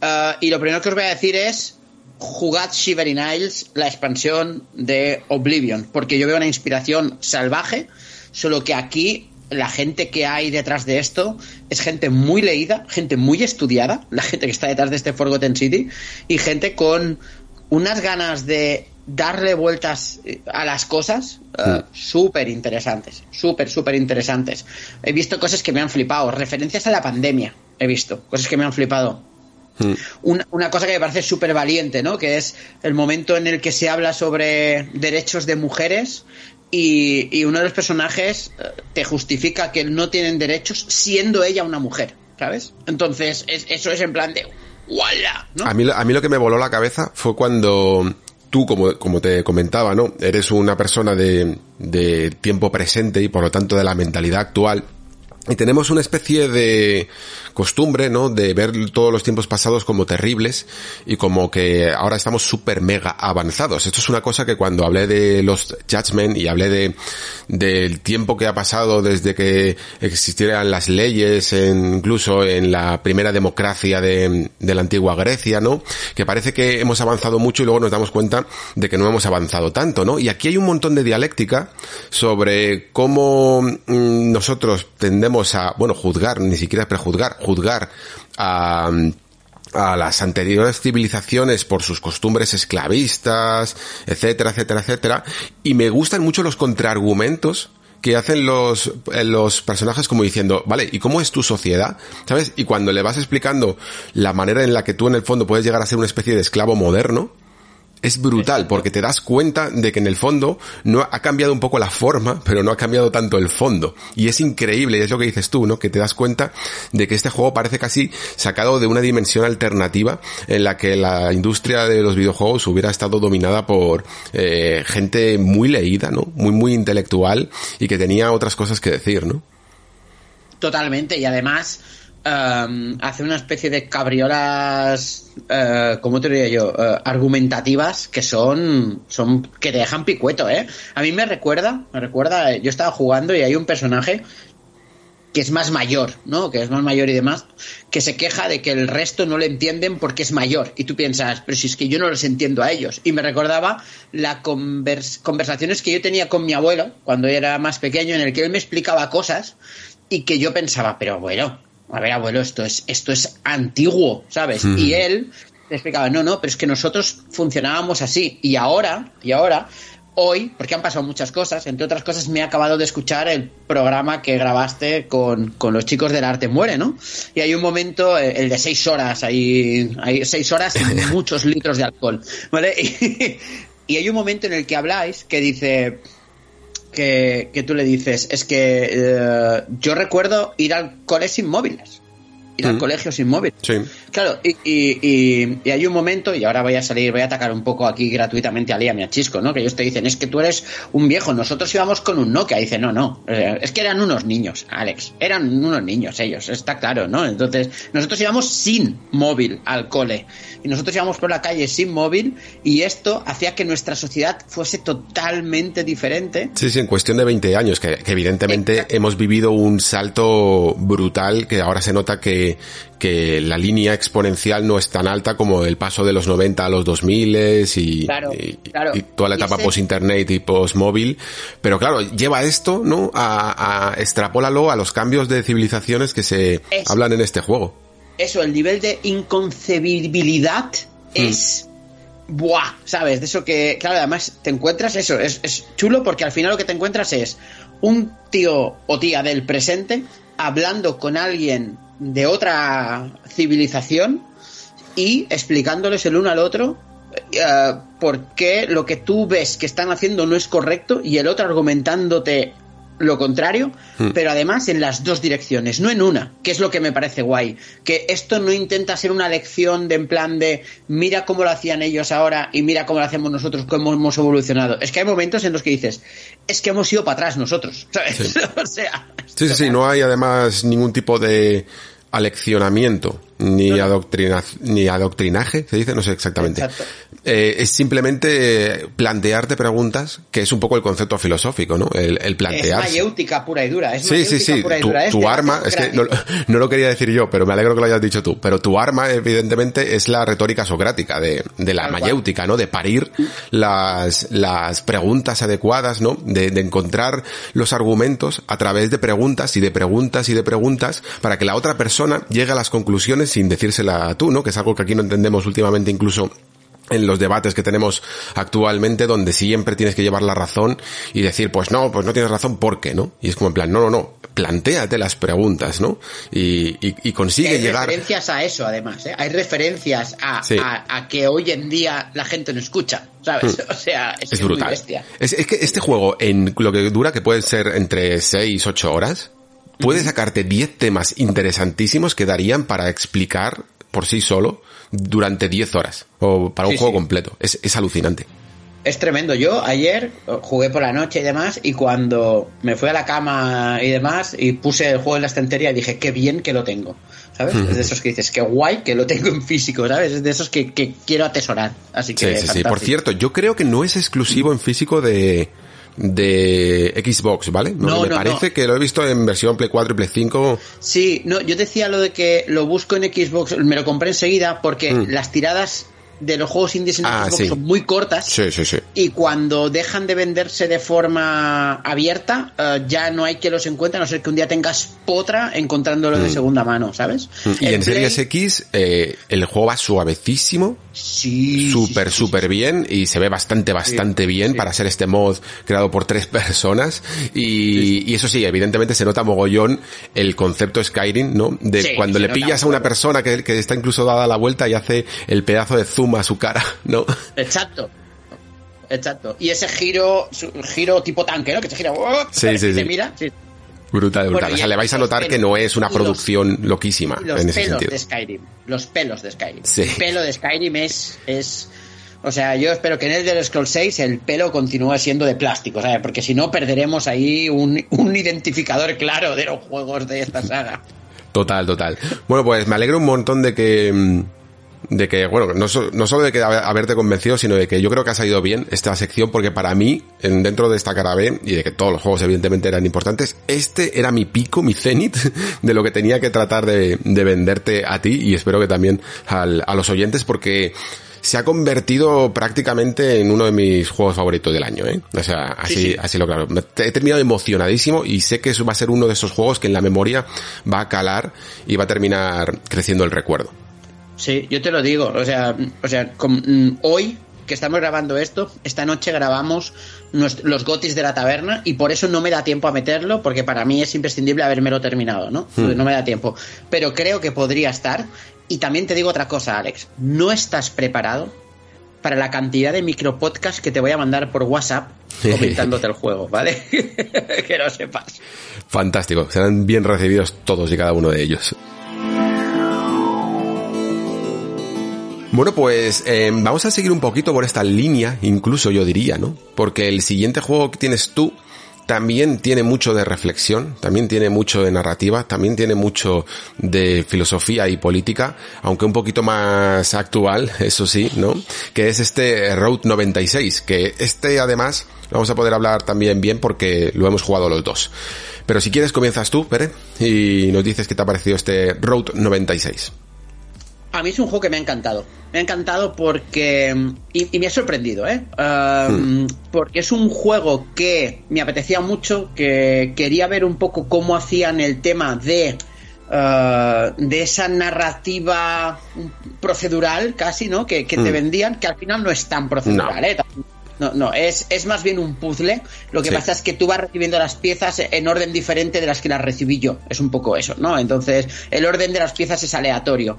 Ah, y lo primero que os voy a decir es jugad Shivering Isles, la expansión de Oblivion, porque yo veo una inspiración salvaje, solo que aquí la gente que hay detrás de esto es gente muy leída, gente muy estudiada, la gente que está detrás de este Forgotten City, y gente con unas ganas de darle vueltas eh, a las cosas eh, súper interesantes, súper, súper interesantes. He visto cosas que me han flipado, referencias a la pandemia, he visto, cosas que me han flipado. Una, una cosa que me parece súper valiente, ¿no? Que es el momento en el que se habla sobre derechos de mujeres y, y uno de los personajes eh, te justifica que no tienen derechos siendo ella una mujer, ¿sabes? Entonces, es- eso es en plan de ¡Wala! A mí, a mí lo que me voló la cabeza fue cuando tú, como, como te comentaba, ¿no? Eres una persona de, de tiempo presente y por lo tanto de la mentalidad actual. Y tenemos una especie de costumbre, ¿no? De ver todos los tiempos pasados como terribles y como que ahora estamos súper mega avanzados. Esto es una cosa que cuando hablé de los Judgment y hablé de, del tiempo que ha pasado desde que existieran las leyes, incluso en la primera democracia de, de la antigua Grecia, ¿no? Que parece que hemos avanzado mucho y luego nos damos cuenta de que no hemos avanzado tanto, ¿no? Y aquí hay un montón de dialéctica sobre cómo mm, nosotros tendemos a, bueno, juzgar, ni siquiera prejuzgar, juzgar a, las anteriores civilizaciones por sus costumbres esclavistas, etcétera, etcétera, etcétera. Y me gustan mucho los contraargumentos que hacen los, eh, los personajes como diciendo, vale, ¿y cómo es tu sociedad? ¿Sabes? Y cuando le vas explicando la manera en la que tú en el fondo puedes llegar a ser una especie de esclavo moderno, es brutal porque te das cuenta de que en el fondo no ha cambiado un poco la forma, pero no ha cambiado tanto el fondo. Y es increíble, y es lo que dices tú, ¿no? Que te das cuenta de que este juego parece casi sacado de una dimensión alternativa en la que la industria de los videojuegos hubiera estado dominada por eh, gente muy leída, ¿no? Muy, muy intelectual y que tenía otras cosas que decir, ¿no? Totalmente, y además em, hace una especie de cabriolas, eh, ¿cómo te diría yo? Eh, argumentativas que son, son, que dejan picueto, ¿eh? A mí me recuerda, me recuerda, eh, yo estaba jugando y hay un personaje que es más mayor, ¿no? Que es más mayor y demás, que se queja de que el resto no le entienden porque es mayor. Y tú piensas, pero si es que yo no los entiendo a ellos. Y me recordaba las conversaciones que yo tenía con mi abuelo cuando era más pequeño, en el que él me explicaba cosas y que yo pensaba, pero abuelo, a ver, abuelo, esto es, esto es antiguo, ¿sabes? Y él me explicaba, no, no, pero es que nosotros funcionábamos así. Y ahora, y ahora, hoy, porque han pasado muchas cosas, entre otras cosas me he acabado de escuchar el programa que grabaste con, con los chicos del arte muere, ¿no? Y hay un momento, eh, el de seis horas, hay, hay seis horas y (laughs) muchos litros de alcohol, ¿vale? (laughs) Y, y hay un momento en el que habláis que dice que, que tú le dices, es que eh, yo recuerdo ir al cole sin móviles, ir al Mm. colegio sin móvil. Sí. Claro, y, y- y- y hay un momento, y ahora voy a salir, voy a atacar un poco aquí gratuitamente a Liam y a Chisco, ¿no? Que ellos te dicen, es que tú eres un viejo, nosotros íbamos con un Nokia. Dice, no, no, eh, es que eran unos niños, Alex, eran unos niños ellos, está claro, ¿no? Entonces, nosotros íbamos sin móvil al cole, y nosotros íbamos por la calle sin móvil, y esto hacía que nuestra sociedad fuese totalmente diferente. Sí, sí, en cuestión de 20 años, que, que evidentemente Exacto. hemos vivido un salto brutal, que ahora se nota que, que la línea exponencial no es tan alta como el paso de los 90 a los 2000 y, Claro, y, claro. y toda la etapa post-internet y post-móvil. Pero claro, lleva esto, ¿no? A, a extrapólalo a los cambios de civilizaciones que se hablan en este juego. eso, el nivel de inconcebibilidad es. Buah, ¿sabes? De eso que, claro, además te encuentras eso, es, es chulo porque al final lo que te encuentras es un tío o tía del presente hablando con alguien de otra civilización y explicándoles el uno al otro eh, por qué lo que tú ves que están haciendo no es correcto y el otro argumentándote lo contrario, Hmm. pero además en las dos direcciones, no en una, que es lo que me parece guay. Que esto no intenta ser una lección de en plan de mira cómo lo hacían ellos ahora y mira cómo lo hacemos nosotros, cómo hemos evolucionado. Es que hay momentos en los que dices, es que hemos ido para atrás nosotros, (laughs) ¿sabes? (laughs) o sea, Sí, sí, sí, no hay además ningún tipo de aleccionamiento ni, adoctrina, ni adoctrinaje, se dice, no sé exactamente. Eh, es simplemente plantearte preguntas, que es un poco el concepto filosófico, ¿no? El, el es plantearse. mayéutica pura y dura. Es Sí, sí, sí. pura y Tu, dura. Es tu debate arma, es que no, lo quería decir yo, pero me alegro que lo hayas dicho tú. Pero tu arma, evidentemente, es la retórica socrática, de, de la cual. mayéutica, ¿no? De parir las, las preguntas adecuadas, ¿no? De, de encontrar los argumentos a través de preguntas y de preguntas y de preguntas para que la otra persona llegue a las conclusiones sin decírsela tú, ¿no? Que es algo que aquí no entendemos últimamente incluso en los debates que tenemos actualmente donde siempre tienes que llevar la razón y decir, pues no, pues no tienes razón, ¿por qué no? Y es como en plan, no, no, no, plantéate las preguntas, ¿no? Y, y, y consigue hay llegar... referencias a eso, además. ¿eh? Hay referencias a, Sí. a, a que hoy en día la gente no escucha, ¿sabes? (laughs) O sea, es, Es muy brutal. bestia. Es, es que este juego, en lo que dura, que puede ser entre 6, 8 horas, puede sacarte 10 temas interesantísimos que darían para explicar por sí solo durante 10 horas. O para un Sí, juego sí. completo. Es, es alucinante. Es tremendo. Yo ayer eh, jugué por la noche y demás, y cuando me fui a la cama y demás, y puse el juego en la estantería, dije, qué bien que lo tengo. ¿Sabes? Es de esos que dices, qué guay que lo tengo en físico, ¿sabes? Es de esos que, que quiero atesorar. Así Sí, que. sí, sí. Por cierto, yo creo que no es exclusivo en físico de de Xbox, ¿vale? No, me no, parece no. que lo he visto en versión Play 4 y Play 5. Sí, no, yo decía lo de que lo busco en Xbox, me lo compré enseguida porque las tiradas de los juegos indies en Mm. Ah, Xbox sí. son muy cortas. Sí, sí, sí. Y cuando dejan de venderse de forma abierta, eh, ya no hay que los encuentre, a no ser que un día tengas potra encontrándolo de segunda mano, ¿sabes? Mm. Y El en Series X eh, el juego va suavecísimo, Sí. súper, sí, sí, súper bien y se ve bastante, bastante bien para ser este mod creado por tres (laughs) personas. Y, y eso sí, evidentemente se nota mogollón el concepto Skyrim, ¿no? De cuando le pillas a una persona que, que está incluso dada la vuelta y hace el pedazo de zoom a su cara, ¿no? Exacto. Exacto. Y ese giro, su- giro tipo tanque, ¿no? Que te gira. ¡oh! Sí, sí, te sí. mira. Sí. Brutal, brutal. Bueno, o sea, le vais a notar que no es una y los- producción loquísima Y los en ese pelos sentido. de Skyrim. Los pelos de Skyrim. Sí. El pelo de Skyrim es, es. O sea, yo espero que en el del Scroll 6 el pelo continúe siendo de plástico, ¿sabes? Porque si no, perderemos ahí un, un identificador claro de los juegos de esta saga. Total, total. Bueno, pues me alegro un montón de que mm, de que, bueno, no, so- no solo de que haber- haberte convencido, sino de que yo creo que ha salido bien esta sección, porque para mí, en, dentro de esta cara B, y de que todos los juegos evidentemente eran importantes, este era mi pico, mi cenit, (laughs) de lo que tenía que tratar de, de venderte a ti, y espero que también al- a los oyentes, porque se ha convertido prácticamente en uno de mis juegos favoritos del año, ¿eh? O sea, así, Sí, sí. así lo claro. He terminado emocionadísimo y sé que eso va a ser uno de esos juegos que en la memoria va a calar y va a terminar creciendo el recuerdo. Sí, yo te lo digo. O sea, o sea mm, hoy que estamos grabando esto, esta noche grabamos los gotis de la taberna y por eso no me da tiempo a meterlo, porque para mí es imprescindible habérmelo terminado, ¿no? No me da tiempo. Pero creo que podría estar. Y también te digo otra cosa, Alex. No estás preparado para la cantidad de micropodcasts que te voy a mandar por WhatsApp comentándote el juego, ¿vale? (laughs) (laughs) que lo sepas. Fantástico, serán bien recibidos todos y cada uno de ellos. Bueno, pues eh, vamos a seguir un poquito por esta línea, incluso yo diría, ¿no? Porque el siguiente juego que tienes tú también tiene mucho de reflexión, también tiene mucho de narrativa, también tiene mucho de filosofía y política, aunque un poquito más actual, (laughs) eso sí, ¿no? Que es este Road 96, que este además vamos a poder hablar también bien porque lo hemos jugado los dos. Pero si quieres comienzas tú, Pere, y nos dices qué te ha parecido este Road 96. A mí es un juego que me ha encantado. Me ha encantado porque. Y, y me ha sorprendido, ¿eh? Um, Porque es un juego que me apetecía mucho, que quería ver un poco cómo hacían el tema de. uh, de esa narrativa procedural casi, ¿no? Que, que te Mm. vendían, que al final no es tan procedural, No. ¿eh? No, no, es, es más bien un puzzle. Lo que Sí. pasa es que tú vas recibiendo las piezas en orden diferente de las que las recibí yo. Es un poco eso, ¿no? Entonces, el orden de las piezas es aleatorio.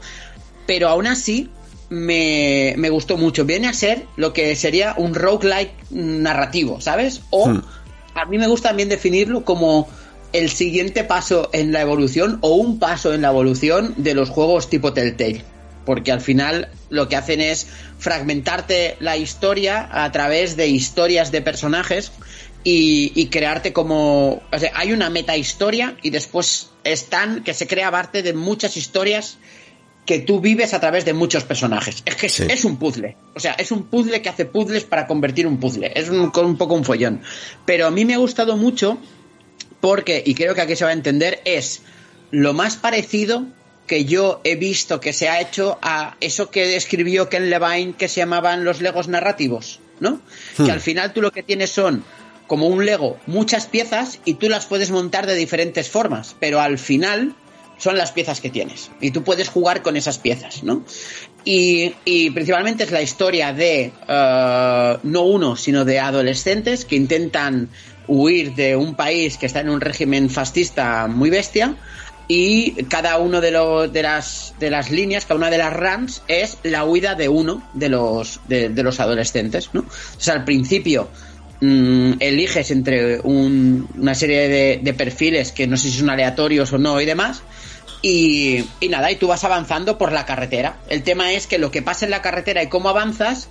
Pero aún así, me, me gustó mucho. Viene a ser lo que sería un roguelike narrativo, ¿sabes? O Hmm. a mí me gusta también definirlo como el siguiente paso en la evolución o un paso en la evolución de los juegos tipo Telltale. Porque al final lo que hacen es fragmentarte la historia a través de historias de personajes y, crearte como. O sea, hay una meta historia y después están que se crea parte de muchas historias que tú vives a través de muchos personajes. Es que es, un puzzle. O sea, es un puzzle que hace puzzles para convertir un puzzle. Es un, un poco un follón. Pero a mí me ha gustado mucho porque, y creo que aquí se va a entender, es lo más parecido que yo he visto que se ha hecho a eso que describió Ken Levine que se llamaban los legos narrativos, ¿no? Que hmm. al final tú lo que tienes son como un Lego muchas piezas y tú las puedes montar de diferentes formas, pero al final son las piezas que tienes y tú puedes jugar con esas piezas, ¿no? Y, principalmente es la historia de uh, no uno, sino de adolescentes que intentan huir de un país que está en un régimen fascista muy bestia y cada uno de, los, de, las, de las líneas, cada una de las runs es la huida de uno de los, de, los adolescentes, ¿no? O al principio mm, eliges entre una serie de, perfiles que no sé si son aleatorios o no y demás, y, y nada, y tú vas avanzando por la carretera. El tema es que lo que pasa en la carretera y cómo avanzas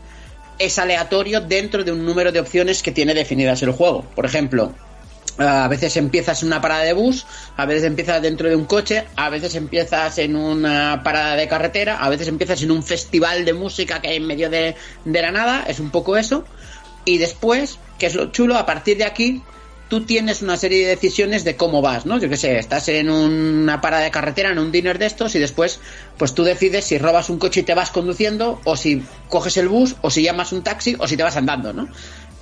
es aleatorio dentro de un número de opciones que tiene definidas el juego. Por ejemplo, a veces empiezas en una parada de bus, a veces empiezas dentro de un coche, a veces empiezas en una parada de carretera, a veces empiezas en un festival de música que hay en medio de la nada, es un poco eso. Y después, que es lo chulo, a partir de aquí tú tienes una serie de decisiones de cómo vas, ¿no? Yo qué sé, estás en una parada de carretera, en un dinner de estos, y después, pues tú decides si robas un coche y te vas conduciendo, o si coges el bus, o si llamas un taxi, o si te vas andando, ¿no?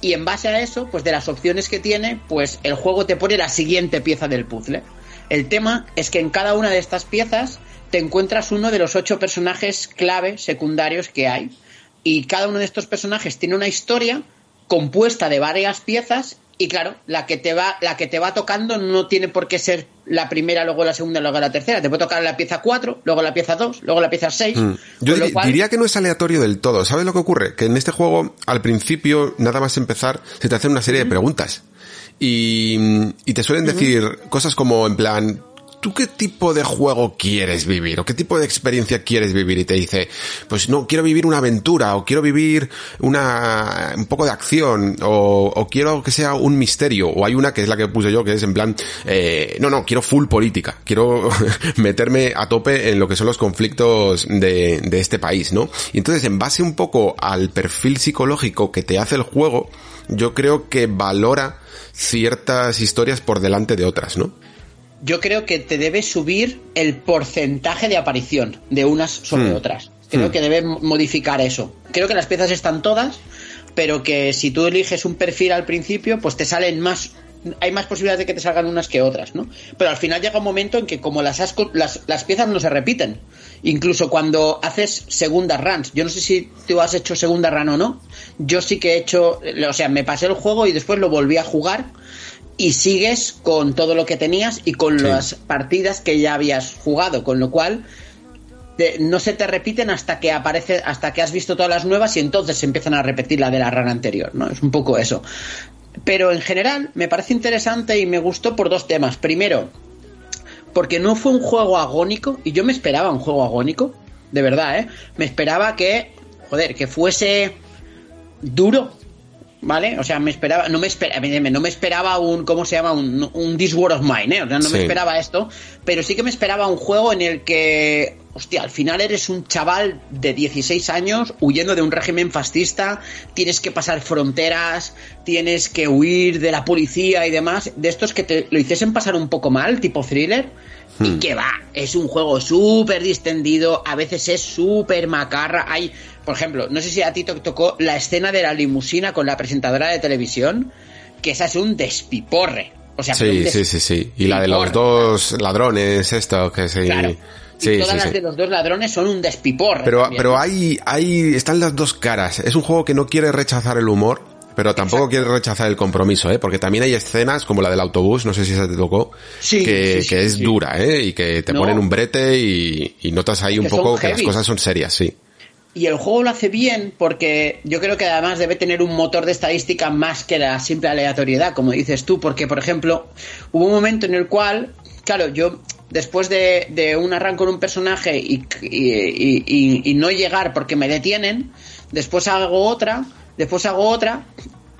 Y en base a eso, pues de las opciones que tiene, pues el juego te pone la siguiente pieza del puzzle. El tema es que en cada una de estas piezas te encuentras uno de los ocho personajes clave secundarios que hay. Y cada uno de estos personajes tiene una historia compuesta de varias piezas y claro, la que te va, la que te va tocando no tiene por qué ser la primera, luego la segunda, luego la tercera. Te puede tocar la pieza 4, luego la pieza 2, luego la pieza 6. Mm. Yo diría que no es aleatorio del todo. ¿Sabes lo que ocurre? Que en este juego, al principio, nada más empezar, se te hacen una serie de preguntas. Y, y te suelen decir cosas como en plan, ¿tú qué tipo de juego quieres vivir? ¿O qué tipo de experiencia quieres vivir? Y te dice, pues no, quiero vivir una aventura, o quiero vivir una, un poco de acción, o, quiero que sea un misterio, o hay una que es la que puse yo, que es en plan, eh, no, no, quiero full política, quiero (laughs) meterme a tope en lo que son los conflictos de, de este país, ¿no? Y entonces, en base un poco al perfil psicológico que te hace el juego, yo creo que valora ciertas historias por delante de otras, ¿no? Yo creo que te debe subir el porcentaje de aparición de unas sobre hmm. otras. Creo hmm. que debe modificar eso. Creo que las piezas están todas, pero que si tú eliges un perfil al principio, pues te salen más hay más posibilidades de que te salgan unas que otras, ¿no? Pero al final llega un momento en que como las, las, las piezas no se repiten, incluso cuando haces segundas runs, yo no sé si tú has hecho segunda run o no, yo sí que he hecho, o sea, me pasé el juego y después lo volví a jugar y sigues con todo lo que tenías y con las partidas que ya habías jugado, con lo cual no se te repiten hasta que aparece, hasta que has visto todas las nuevas y entonces se empiezan a repetir la de la rana anterior, ¿no? Es un poco eso. Pero en general me parece interesante y me gustó por dos temas. Primero, porque no fue un juego agónico y yo me esperaba un juego agónico, de verdad, ¿eh? Me esperaba que, joder, que fuese duro, ¿vale? O sea, me esperaba, no me esperaba, no me esperaba un, ¿cómo se llama? Un, un This War of Mine, ¿eh? O sea, no me esperaba esto, pero sí que me esperaba un juego en el que, hostia, al final eres un chaval de 16 años huyendo de un régimen fascista, tienes que pasar fronteras, tienes que huir de la policía y demás, de estos que te lo hiciesen pasar un poco mal, tipo thriller, y hmm. que va, es un juego súper distendido, a veces es súper macarra, hay por ejemplo, no sé si a ti te tocó la escena de la limusina con la presentadora de televisión, que esa es un despiporre. O sea, sí, sí, sí, sí. Y la de los dos ladrones, esto, que sí. Claro. Sí, todas las de los dos ladrones son un despiporre. Pero, pero hay, hay, están las dos caras. Es un juego que no quiere rechazar el humor, pero tampoco quiere rechazar el compromiso, ¿eh? Porque también hay escenas como la del autobús, no sé si se te tocó, que, que es dura, ¿eh? Y que te ponen un brete y, notas ahí un poco que las cosas son serias, sí. Y el juego lo hace bien porque yo creo que además debe tener un motor de estadística más que la simple aleatoriedad, como dices tú, porque por ejemplo hubo un momento en el cual, claro, yo después de, un arranco en un personaje y, y, no llegar porque me detienen, después hago otra, después hago otra,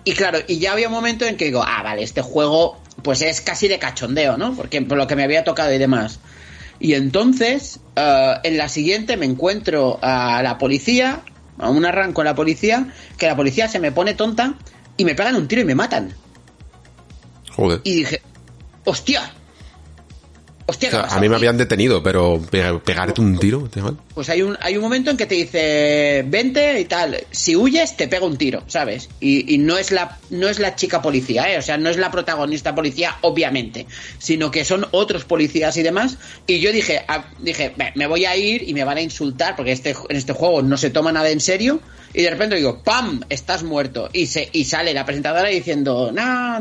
y claro, y ya había un momento en que digo, ah, vale, este juego pues es casi de cachondeo, ¿no? Porque por lo que me había tocado y demás. Y entonces, eh, en la siguiente me encuentro a la policía, a un arranco en la policía, que la policía se me pone tonta y me pegan un tiro y me matan. Joder. Y dije, hostia, a mí me habían detenido, pero pegarte un tiro, Pues hay un, hay un momento en que te dice, vente y tal. Si huyes, te pega un tiro, ¿sabes? Y, no, es la, no es la chica policía, ¿eh? O sea, no es la protagonista policía, obviamente. Sino que son otros policías y demás. Y yo dije, ah, dije, me voy a ir y me van a insultar, porque este, en este juego no se toma nada en serio. Y de repente digo, ¡pam! Estás muerto. Y, se, y sale la presentadora diciendo, nah,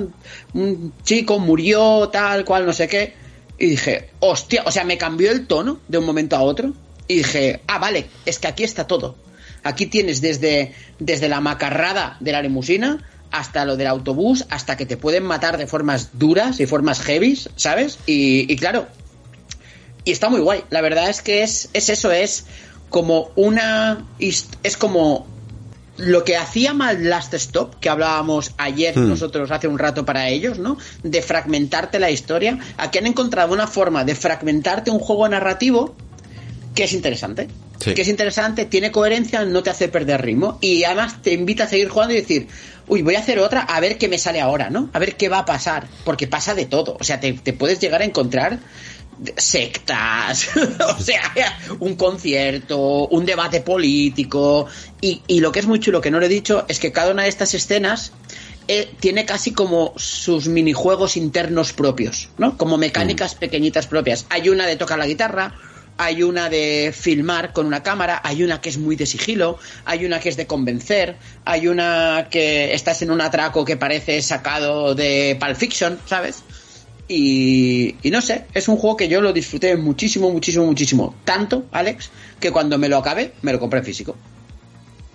un chico murió, tal cual, no sé qué y dije, hostia, o sea, me cambió el tono de un momento a otro. Y dije, ah, vale, es que aquí está todo. Aquí tienes desde, desde la macarrada de la limusina hasta lo del autobús, hasta que te pueden matar de formas duras y formas heavy, ¿sabes? Y, y claro, y está muy guay. La verdad es que es, es eso, es como una. Es como lo que hacía mal Last Stop, que hablábamos ayer hmm. nosotros hace un rato para ellos, ¿no? De fragmentarte la historia, aquí han encontrado una forma de fragmentarte un juego narrativo que es interesante. Que es interesante, tiene coherencia, no te hace perder ritmo y además te invita a seguir jugando y decir, uy, voy a hacer otra a ver qué me sale ahora, ¿no? A ver qué va a pasar, porque pasa de todo. O sea, te, te puedes llegar a encontrar sectas, (laughs) o sea, un concierto, un debate político. Y, y, lo que es muy chulo, que no lo he dicho, es que cada una de estas escenas eh, tiene casi como sus minijuegos internos propios, ¿no? Como mecánicas mm. pequeñitas propias. Hay una de tocar la guitarra, hay una de filmar con una cámara, hay una que es muy de sigilo, hay una que es de convencer, hay una que estás en un atraco que parece sacado de Pulp Fiction, ¿sabes? Y, no sé, es un juego que yo lo disfruté muchísimo, muchísimo, muchísimo. Tanto, Alex, que cuando me lo acabé, me lo compré en físico.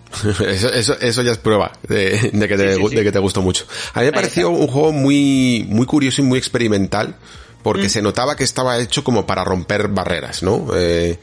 (laughs) eso, eso, ya es prueba de, que, te, de que te gustó mucho. A mí me pareció un juego muy, muy curioso y muy experimental porque mm. se notaba que estaba hecho como para romper barreras, ¿no? Eh,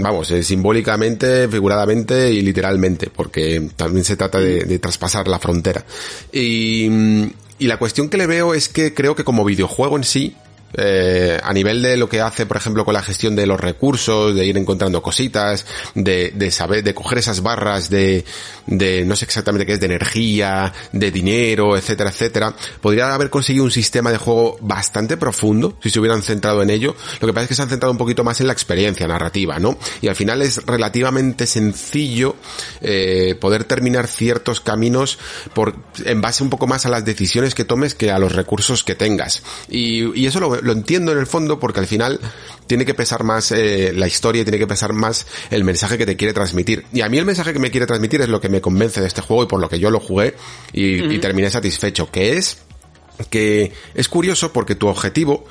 vamos, eh, simbólicamente, figuradamente y literalmente, porque también se trata de, de traspasar la frontera. Y, mm, y la cuestión que le veo es que creo que como videojuego en sí, eh, a nivel de lo que hace, por ejemplo, con la gestión de los recursos, de ir encontrando cositas, de, de saber, de coger esas barras de, de, no sé exactamente qué es, de energía, de dinero, etcétera, etcétera, podría haber conseguido un sistema de juego bastante profundo si se hubieran centrado en ello. Lo que pasa es que se han centrado un poquito más en la experiencia narrativa, ¿no? Y al final es relativamente sencillo eh, poder terminar ciertos caminos por, en base un poco más a las decisiones que tomes que a los recursos que tengas. Y, y eso lo, lo entiendo en el fondo porque al final tiene que pesar más eh, la historia, tiene que pesar más el mensaje que te quiere transmitir. Y a mí el mensaje que me quiere transmitir es lo que me convence de este juego y por lo que yo lo jugué y, terminé satisfecho, que es que es curioso porque tu objetivo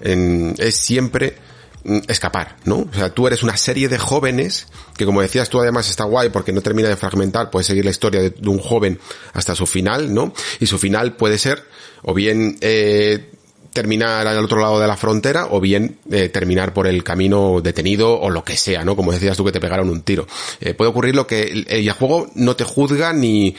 es siempre mm, escapar, ¿no? O sea, tú eres una serie de jóvenes que como decías tú además está guay porque no termina de fragmentar, puedes seguir la historia de, un joven hasta su final, ¿no? Y su final puede ser o bien eh, terminar al otro lado de la frontera o bien eh, terminar por el camino detenido o lo que sea, ¿no? Como decías tú que te pegaron un tiro. Eh, puede ocurrir lo que el, el, juego no te juzga ni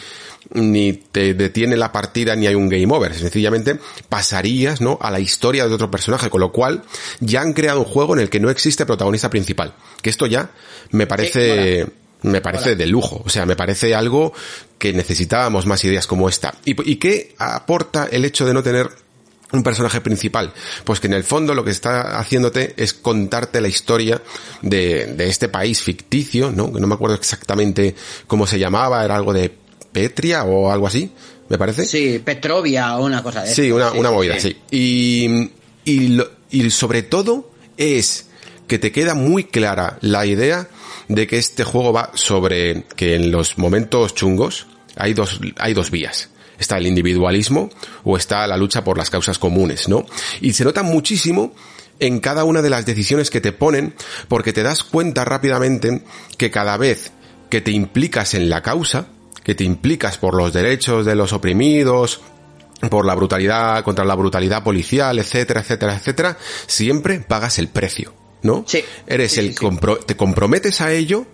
ni te detiene la partida ni hay un game over, sencillamente pasarías, ¿no? a la historia de otro personaje, con lo cual ya han creado un juego en el que no existe protagonista principal, que esto ya me parece me parece de lujo, o sea, me parece algo que necesitábamos más ideas como esta. ¿Y, y qué aporta el hecho de no tener un personaje principal? Pues que en el fondo lo que está haciéndote es contarte la historia de, de este país ficticio, ¿no? Que no me acuerdo exactamente cómo se llamaba, era algo de Petria o algo así, me parece. Sí, Petrovia o una cosa de Sí, una, una movida, sí. Y, y, y sobre todo es que te queda muy clara la idea de que este juego va sobre que en los momentos chungos hay dos, hay dos vías está el individualismo o está la lucha por las causas comunes, ¿no? Y se nota muchísimo en cada una de las decisiones que te ponen porque te das cuenta rápidamente que cada vez que te implicas en la causa, que te implicas por los derechos de los oprimidos, por la brutalidad, contra la brutalidad policial, etcétera, etcétera, etcétera, siempre pagas el precio, ¿no? Sí. Eres Sí, el, sí, te comprometes a ello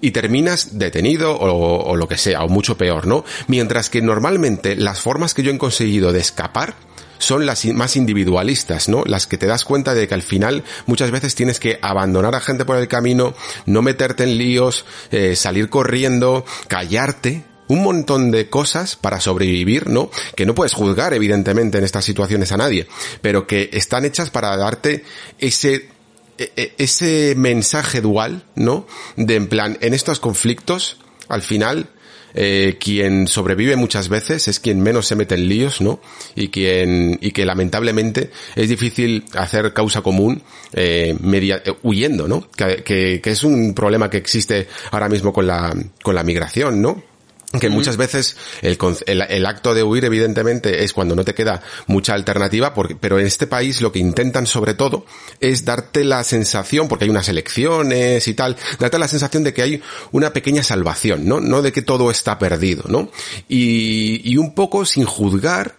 y terminas detenido o, lo que sea, o mucho peor, ¿no? Mientras que normalmente las formas que yo he conseguido de escapar son las más individualistas, ¿no? Las que te das cuenta de que al final muchas veces tienes que abandonar a gente por el camino, no meterte en líos, eh, salir corriendo, callarte, un montón de cosas para sobrevivir, ¿no? Que no puedes juzgar, evidentemente, en estas situaciones a nadie, pero que están hechas para darte ese ese mensaje dual, ¿no? De en plan, en estos conflictos, al final, eh, quien sobrevive muchas veces es quien menos se mete en líos, ¿no? Y quien, y que lamentablemente es difícil hacer causa común, eh, media, eh, huyendo, ¿no? Que, que, que es un problema que existe ahora mismo con la, con la migración, ¿no? Que muchas veces el, conce- el, el acto de huir evidentemente es cuando no te queda mucha alternativa, porque, pero en este país lo que intentan sobre todo es darte la sensación, porque hay unas elecciones y tal, darte la sensación de que hay una pequeña salvación, ¿no? No de que todo está perdido, ¿no? Y, y un poco sin juzgar,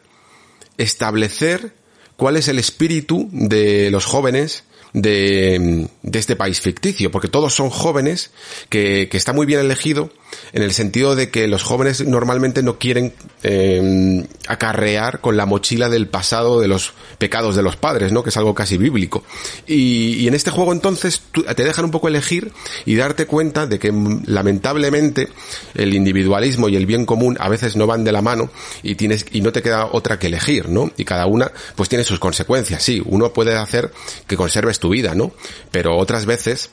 establecer cuál es el espíritu de los jóvenes de, de este país ficticio, porque todos son jóvenes que, que está muy bien elegido en el sentido de que los jóvenes normalmente no quieren eh, acarrear con la mochila del pasado de los pecados de los padres, ¿no? Que es algo casi bíblico. Y, y en este juego entonces te dejan un poco elegir y darte cuenta de que mm, lamentablemente el individualismo y el bien común a veces no van de la mano y tienes y no te queda otra que elegir, ¿no? Y cada una pues tiene sus consecuencias. Sí, uno puede hacer que conserves tu vida, ¿no? Pero otras veces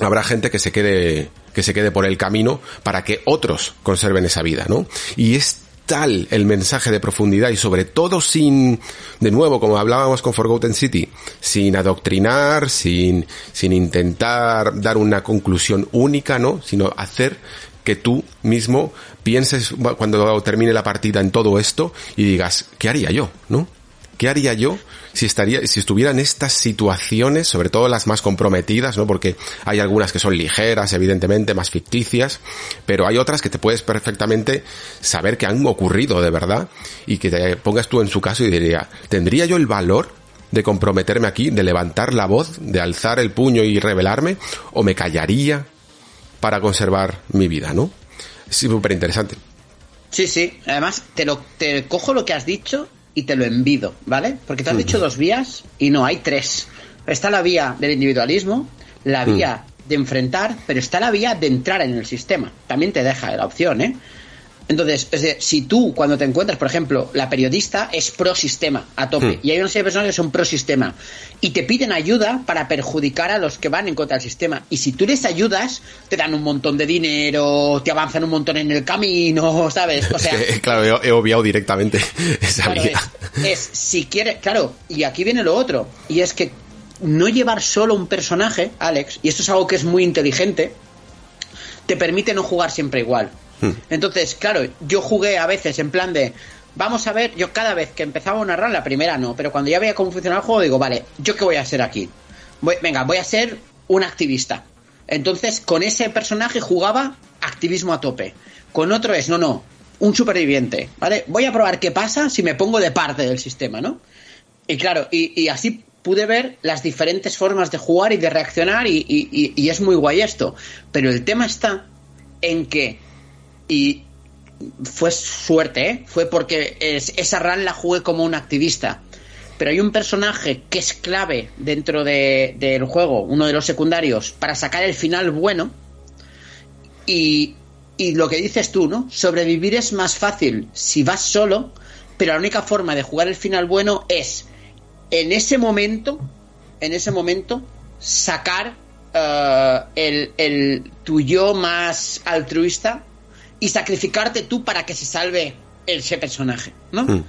habrá gente que se quede que se quede por el camino para que otros conserven esa vida, ¿no? Y es tal el mensaje de profundidad y sobre todo sin, de nuevo, como hablábamos con Forgotten City, sin adoctrinar, sin, sin intentar dar una conclusión única, ¿no? Sino hacer que tú mismo pienses cuando termine la partida en todo esto y digas, ¿qué haría yo? ¿No? ¿Qué haría yo si estaría, si estuviera en estas situaciones, sobre todo las más comprometidas, ¿no? Porque hay algunas que son ligeras, evidentemente, más ficticias, pero hay otras que te puedes perfectamente saber que han ocurrido de verdad y que te pongas tú en su caso y diría, ¿tendría yo el valor de comprometerme aquí, de levantar la voz, de alzar el puño y rebelarme, o me callaría para conservar mi vida, ¿no? Es súper interesante. Sí, sí. Además, te lo te cojo lo que has dicho y te lo envido, ¿vale? Porque te has dicho dos vías y no, hay tres. Está la vía del individualismo, la vía de enfrentar, pero está la vía de entrar en el sistema. También te deja la opción, ¿eh? Entonces, es de, si tú cuando te encuentras, por ejemplo, la periodista es pro sistema a tope y hay una serie de personas que son pro sistema y te piden ayuda para perjudicar a los que van en contra del sistema y si tú les ayudas te dan un montón de dinero, te avanzan un montón en el camino, (laughs) ¿sabes? O sea, Es que, claro, he, he obviado directamente (laughs) esa Claro, vía. es, es, si quiere, claro, y aquí viene lo otro, y es que no llevar solo un personaje, Alex, y esto es algo que es muy inteligente, te permite no jugar siempre igual. Entonces, claro, yo jugué a veces en plan de, vamos a ver, yo cada vez que empezaba a narrar, la primera no, pero cuando ya veía cómo funcionaba el juego, digo, vale, ¿yo qué voy a hacer aquí? Venga, voy a ser un activista. Entonces, con ese personaje jugaba activismo a tope. Con otro es, no, no, un superviviente, ¿vale? Voy a probar qué pasa si me pongo de parte del sistema, ¿no? Y claro, y, así pude ver las diferentes formas de jugar y de reaccionar y es muy guay esto. Pero el tema está en que, y fue suerte, ¿eh? Fue porque es- esa run la jugué como un activista. Pero hay un personaje que es clave dentro de- del juego, uno de los secundarios, para sacar el final bueno. Y, y lo que dices tú, ¿no? Sobrevivir es más fácil si vas solo, pero la única forma de jugar el final bueno es en ese momento, en ese momento, sacar eh, el, el tu yo más altruista y sacrificarte tú para que se salve ese personaje, ¿no?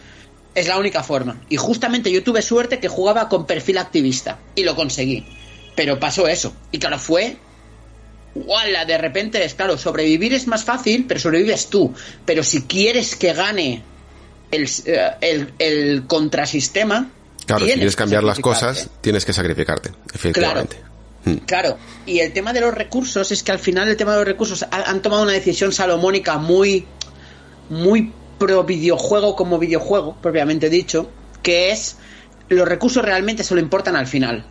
Es la única forma. Y justamente yo tuve suerte que jugaba con perfil activista y lo conseguí. Pero pasó eso. Y claro, fue ¡Wala! De repente es claro, sobrevivir es más fácil, pero sobrevives tú. Pero si quieres que gane el, eh, el, el contrasistema. Claro, si quieres cambiar las cosas, tienes que sacrificarte, efectivamente. Claro, y el tema de los recursos es que al final el tema de los recursos han tomado una decisión salomónica muy, muy pro videojuego como videojuego, propiamente dicho, que es los recursos realmente solo importan al final.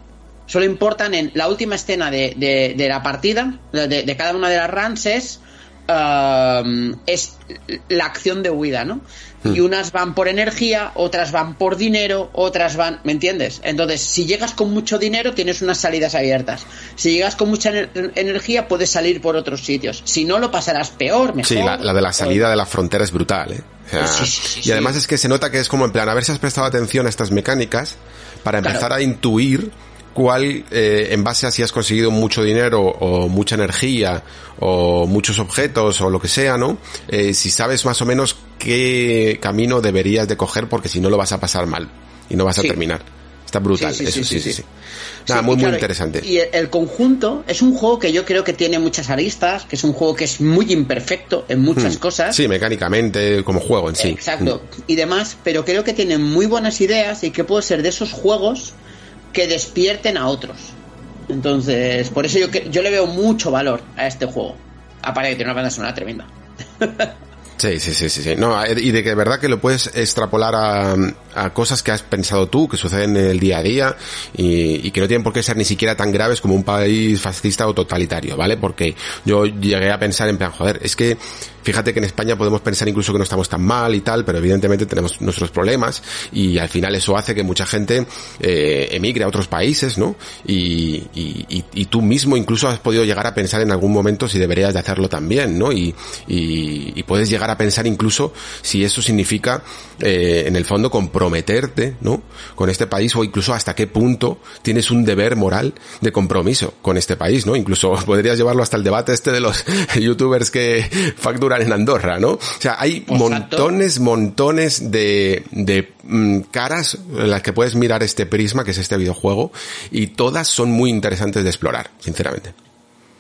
Solo importan en la última escena de, de, la partida, de, cada una de las runs, es, um, es la acción de huida, ¿no? Y hmm. unas van por energía, otras van por dinero, otras van, ¿me entiendes? Entonces, si llegas con mucho dinero, tienes unas salidas abiertas. Si llegas con mucha energía, puedes salir por otros sitios. Si no, lo pasarás peor, mejor. Sí, la, de la salida de la frontera es brutal, ¿eh? y además es que se nota que es como en plan, a ver si has prestado atención a estas mecánicas para empezar a intuir cuál, eh, en base a si has conseguido mucho dinero o mucha energía o muchos objetos o lo que sea, ¿no? Eh, si sabes más o menos qué camino deberías de coger porque si no lo vas a pasar mal y no vas a terminar. Está brutal, eso sí, sí, sí. Nada, muy, muy interesante. Y el conjunto es un juego que yo creo que tiene muchas aristas, que es un juego que es muy imperfecto en muchas hmm. cosas. Sí, mecánicamente, como juego en sí. Exacto, hmm. y demás, pero creo que tiene muy buenas ideas y que puede ser de esos juegos que despierten a otros. Entonces, por eso yo, yo le veo mucho valor a este juego. Aparte que tiene una banda sonora tremenda. (laughs) Sí, sí, sí, sí, No, y de que de verdad que lo puedes extrapolar a, a, cosas que has pensado tú, que suceden en el día a día, y, y, que no tienen por qué ser ni siquiera tan graves como un país fascista o totalitario, ¿vale? Porque yo llegué a pensar en plan, joder, es que Fíjate que en España podemos pensar incluso que no estamos tan mal y tal, pero evidentemente tenemos nuestros problemas y al final eso hace que mucha gente eh, emigre a otros países, ¿no? Y, y, y, tú mismo incluso has podido llegar a pensar en algún momento si deberías de hacerlo también, ¿no? Y, y, puedes llegar a pensar incluso si eso significa, eh, en el fondo, comprometerte, ¿no? Con este país o incluso hasta qué punto tienes un deber moral de compromiso con este país, ¿no? Incluso (laughs) podrías llevarlo hasta el debate este de los (laughs) youtubers que facturan en Andorra, ¿no? O sea, hay montones, montones de, de mm, caras en las que puedes mirar este prisma, que es este videojuego, y todas son muy interesantes de explorar, sinceramente.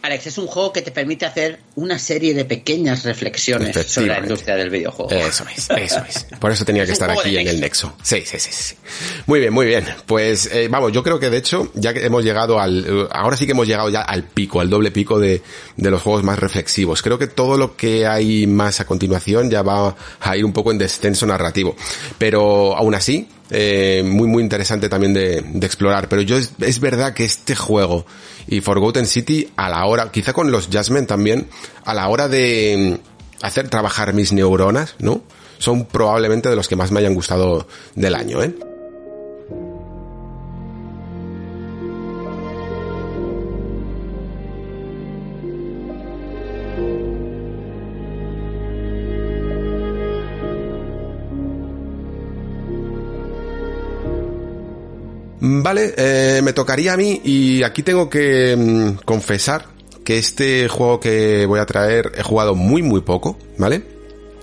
Alex, es un juego que te permite hacer una serie de pequeñas reflexiones sobre la industria del videojuego. Eso es, eso es. Por eso tenía que estar aquí en el Nexo. Sí, sí, sí, sí. Muy bien, muy bien. Pues eh, vamos, yo creo que de hecho ya que hemos llegado al... Ahora sí que hemos llegado ya al pico, al doble pico de, de los juegos más reflexivos. Creo que todo lo que hay más a continuación ya va a ir un poco en descenso narrativo. Pero aún así, eh, muy muy interesante también de, explorar. Pero yo es, verdad que este juego y Forgotten City a la hora, quizá con los Jasmine también, a la hora de hacer trabajar mis neuronas, ¿no? Son probablemente de los que más me hayan gustado del año, ¿eh? Vale, eh, me tocaría a mí y aquí tengo que mm, confesar que este juego que voy a traer he jugado muy muy poco, ¿vale?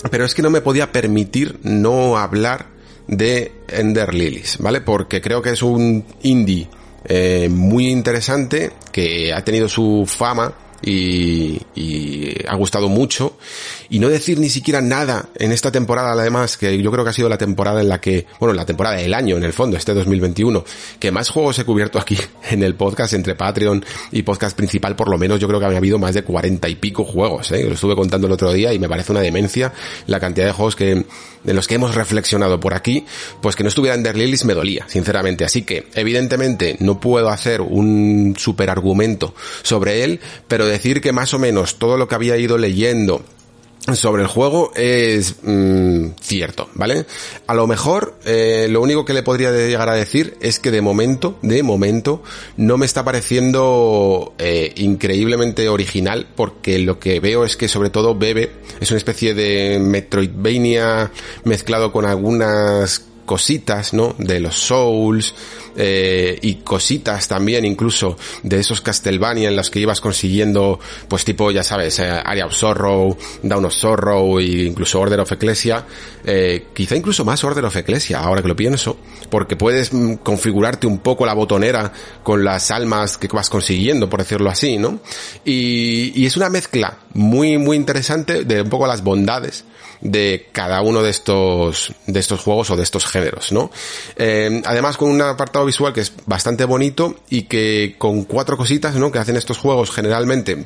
Pero es que no me podía permitir no hablar de Ender Lilies, ¿vale? Porque creo que es un indie eh, muy interesante que ha tenido su fama y, y, ha gustado mucho. Y no decir ni siquiera nada en esta temporada, además, que yo creo que ha sido la temporada en la que, bueno, la temporada del año, en el fondo, este 2021, que más juegos he cubierto aquí (laughs) en el podcast, entre Patreon y podcast principal, por lo menos yo creo que había habido más de cuarenta y pico juegos, ¿eh? Lo estuve contando el otro día y me parece una demencia la cantidad de juegos que, de los que hemos reflexionado por aquí, pues que no estuviera en Lilies me dolía, sinceramente. Así que, evidentemente, no puedo hacer un super argumento sobre él, pero decir que más o menos todo lo que había ido leyendo sobre el juego es mm, cierto, ¿vale? A lo mejor eh, lo único que le podría llegar a decir es que de momento, de momento, no me está pareciendo eh, increíblemente original porque lo que veo es que sobre todo bebe es una especie de Metroidvania mezclado con algunas cositas, ¿no? De los Souls, eh, y cositas también incluso de esos Castlevania en los que ibas consiguiendo pues tipo ya sabes eh, Area of Sorrow, Down of Sorrow e incluso Order of Ecclesia eh, quizá incluso más Order of Ecclesia ahora que lo pienso porque puedes mm, configurarte un poco la botonera con las almas que vas consiguiendo por decirlo así ¿no? y, y es una mezcla muy muy interesante de un poco las bondades de cada uno de estos de estos juegos o de estos géneros ¿no? Eh, además con un apartado visual que es bastante bonito y que con cuatro cositas, ¿no? Que hacen estos juegos generalmente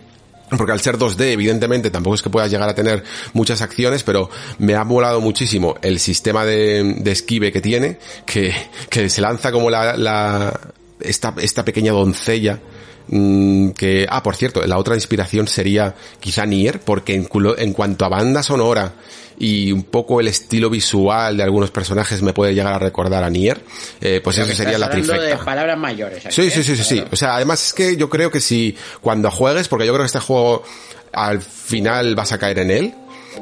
porque al ser 2D, evidentemente, tampoco es que puedas llegar a tener muchas acciones, pero me ha molado muchísimo el sistema de, de esquive que tiene, que, que se lanza como la, la esta, esta pequeña doncella Mm, que, ah, por cierto, la otra inspiración sería quizá Nier, porque en, en cuanto a banda sonora y un poco el estilo visual de algunos personajes me puede llegar a recordar a Nier, eh, pues eso sería la trifecta. de palabras mayores. sí, sí, sí, sí, sí. O sea, además es que yo creo que si cuando juegues, porque yo creo que este juego al final vas a caer en él,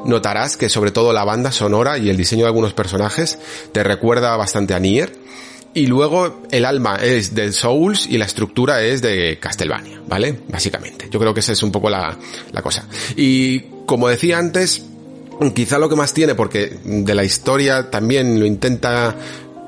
notarás que sobre todo la banda sonora y el diseño de algunos personajes te recuerda bastante a Nier y luego el alma es de Souls y la estructura es de Castlevania, ¿vale? Básicamente. Yo creo que esa es un poco la, la cosa. Y como decía antes, quizá lo que más tiene, porque de la historia también lo intenta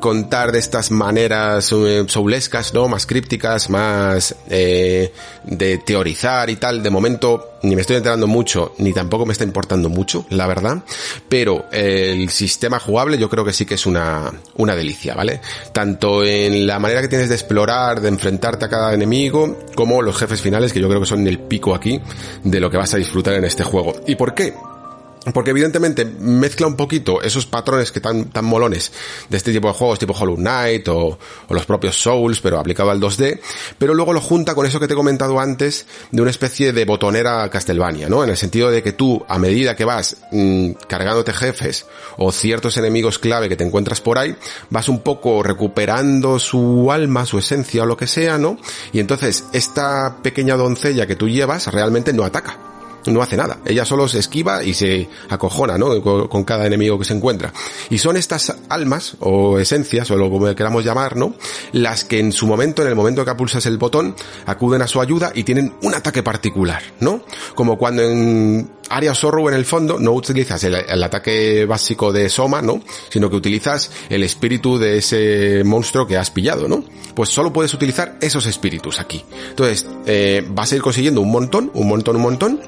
contar de estas maneras eh, soulescas, ¿no? Más crípticas, más eh, de teorizar y tal. De momento ni me estoy enterando mucho, ni tampoco me está importando mucho, la verdad. Pero el sistema jugable yo creo que sí que es una, una delicia, ¿vale? Tanto en la manera que tienes de explorar, de enfrentarte a cada enemigo, como los jefes finales, que yo creo que son el pico aquí de lo que vas a disfrutar en este juego. ¿Y por qué? Porque evidentemente mezcla un poquito esos patrones que tan, tan molones de este tipo de juegos, tipo Hollow Knight o, los propios Souls, pero aplicado al 2D, pero luego lo junta con eso que te he comentado antes de una especie de botonera Castlevania, ¿no? En el sentido de que tú, a medida que vas mmm, cargándote jefes o ciertos enemigos clave que te encuentras por ahí, vas un poco recuperando su alma, su esencia o lo que sea, ¿no? Y entonces esta pequeña doncella que tú llevas realmente no ataca no hace nada. Ella solo se esquiva y se acojona, ¿no? Con, cada enemigo que se encuentra. Y son estas almas, o esencias, o lo como queramos llamar, ¿no? Las que en su momento, en el momento que pulsas el botón, acuden a su ayuda y tienen un ataque particular, ¿no? Como cuando en Area Sorrow en el fondo no utilizas el, el, ataque básico de Soma, ¿no? Sino que utilizas el espíritu de ese monstruo que has pillado, ¿no? Pues solo puedes utilizar esos espíritus aquí. Entonces, eh, vas a ir consiguiendo un montón, un montón, un montón,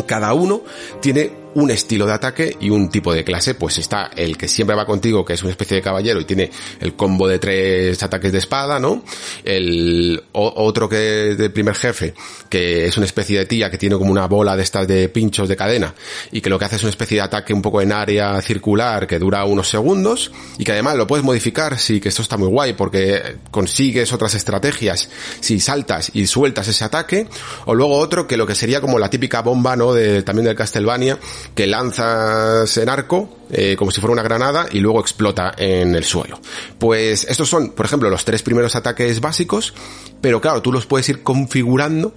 cada uno tiene un estilo de ataque y un tipo de clase, pues está el que siempre va contigo, que es una especie de caballero y tiene el combo de tres ataques de espada, ¿no? El otro que es del primer jefe, que es una especie de tía que tiene como una bola de estas de pinchos de cadena y que lo que hace es una especie de ataque un poco en área circular que dura unos segundos y que además lo puedes modificar, sí que esto está muy guay porque consigues otras estrategias si saltas y sueltas ese ataque o luego otro que lo que sería como la típica bomba, ¿no? De, también del Castlevania que lanzas en arco eh, como si fuera una granada y luego explota en el suelo. Pues estos son, por ejemplo, los tres primeros ataques básicos, pero claro, tú los puedes ir configurando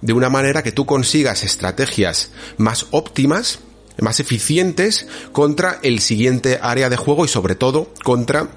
de una manera que tú consigas estrategias más óptimas, más eficientes contra el siguiente área de juego y sobre todo contra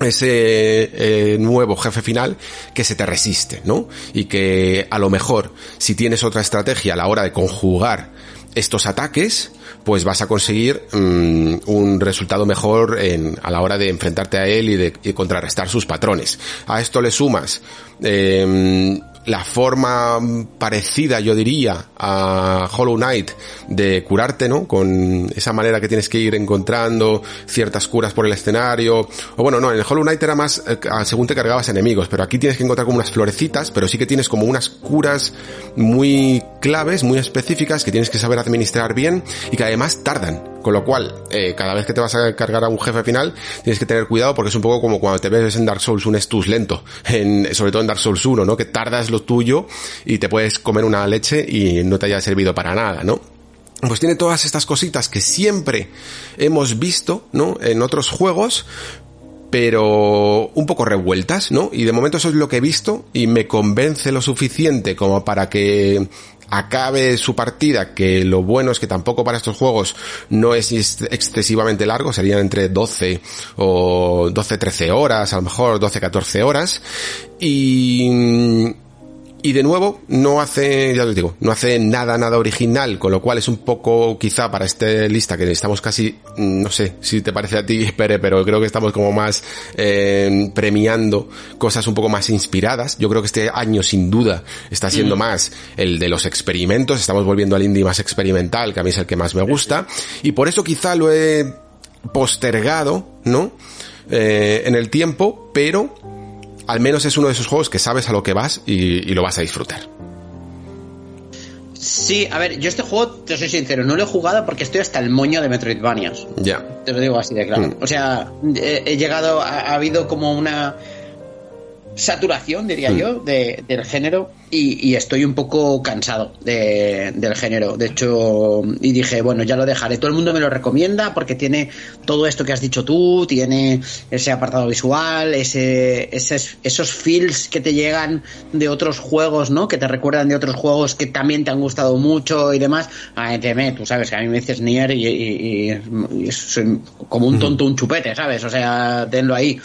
ese eh, nuevo jefe final que se te resiste, ¿no? Y que a lo mejor si tienes otra estrategia a la hora de conjugar estos ataques, pues vas a conseguir mmm, un resultado mejor en, a la hora de enfrentarte a él y de y contrarrestar sus patrones. A esto le sumas eh, la forma parecida, yo diría, a Hollow Knight de curarte, ¿no? Con esa manera que tienes que ir encontrando ciertas curas por el escenario. O bueno, no, en el Hollow Knight era más eh, según te cargabas enemigos, pero aquí tienes que encontrar como unas florecitas, pero sí que tienes como unas curas muy claves, muy específicas que tienes que saber administrar bien y que además tardan. Con lo cual, eh, cada vez que te vas a cargar a un jefe final, tienes que tener cuidado porque es un poco como cuando te ves en Dark Souls un Estus lento, (laughs) en, sobre todo en Dark Souls 1, ¿no? Que tardas lo tuyo y te puedes comer una leche y no te haya servido para nada, ¿no? Pues tiene todas estas cositas que siempre hemos visto, ¿no? En otros juegos, pero un poco revueltas, ¿no? Y de momento eso es lo que he visto y me convence lo suficiente como para que acabe su partida, que lo bueno es que tampoco para estos juegos no es excesivamente largo, serían entre 12 o 12-13 horas, a lo mejor 12-14 horas, y y de nuevo, no hace, ya os digo, no hace nada, nada original, con lo cual es un poco, quizá para esta lista que estamos casi, mm, no sé si te parece a ti, (laughs) Pere, pero creo que estamos como más eh, premiando cosas un poco más inspiradas. Yo creo que este año, sin duda, está siendo mm. más el de los experimentos. Estamos volviendo al indie más experimental, que a mí es el que más me gusta. Y por eso quizá lo he postergado, ¿no? eh, en el tiempo, pero al menos es uno de esos juegos que sabes a lo que vas y, lo vas a disfrutar. Sí, a ver, yo este juego, te soy sincero, no lo he jugado porque estoy hasta el moño de Metroidvanias. Ya. Te lo digo así de claro. Mm. O sea, he, llegado, ha habido como una saturación, diría Hmm. yo, de, del género y, y estoy un poco cansado de- del género. De hecho, y dije, bueno, ya lo dejaré. Todo el mundo me lo recomienda porque tiene todo esto que has dicho tú, tiene ese apartado visual, ese, esos, esos feels que te llegan de otros juegos, ¿no? Que te recuerdan de otros juegos que también te han gustado mucho y demás. Ay, teme, tú sabes que a mí me dices Nier y, y- y- y soy como un tonto, un chupete, ¿sabes? O sea, tenlo ahí.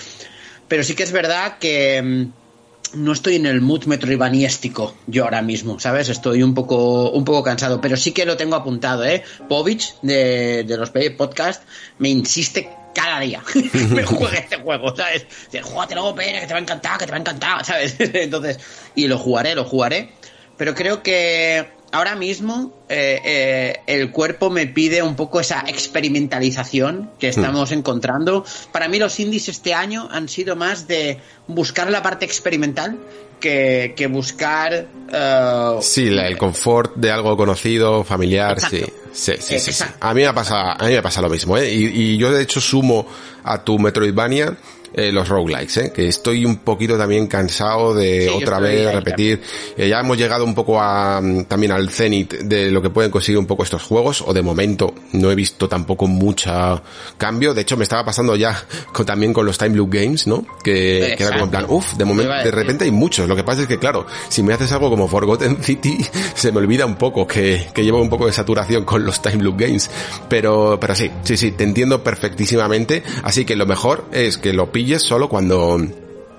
Pero sí que es verdad que mm, no estoy en el mood metroidvaniéstico yo ahora mismo, ¿sabes? Estoy un poco, un poco cansado, pero sí que lo tengo apuntado, ¿eh? Povich de, de los Podcast me insiste cada día (laughs) me juegue este juego, ¿sabes? Dice, júgatelo, pera, que te va a encantar, que te va a encantar, ¿sabes? (laughs) Entonces, y lo jugaré, lo jugaré, pero creo que ahora mismo eh, eh, el cuerpo me pide un poco esa experimentalización que estamos encontrando. Para mí los indies este año han sido más de buscar la parte experimental que, que buscar... eh, Sí, la- el confort de algo conocido, familiar. Exacto. Sí, sí, sí, sí. Exacto. A mí me pasa, a mí me pasa lo mismo, ¿eh? Y, y yo de hecho sumo a tu Metroidvania eh, los roguelikes, ¿eh? Que estoy un poquito también cansado de Sí, otra vez repetir. Eh, ya hemos llegado un poco a, mm, también al cenit de lo que pueden conseguir un poco estos juegos, o de momento no he visto tampoco mucha cambio. De hecho, me estaba pasando ya (laughs) con, también con los Time Loop Games, ¿no? Que, que era como en plan, uff, de momento, de repente hay muchos. Lo que pasa es que, claro, si me haces algo como Forgotten (laughs) City, se me olvida un poco que, que llevo un poco de saturación con los Time Loop Games. Pero, pero sí, sí, sí, te entiendo perfectísimamente. Así que lo mejor es que lo pilles solo cuando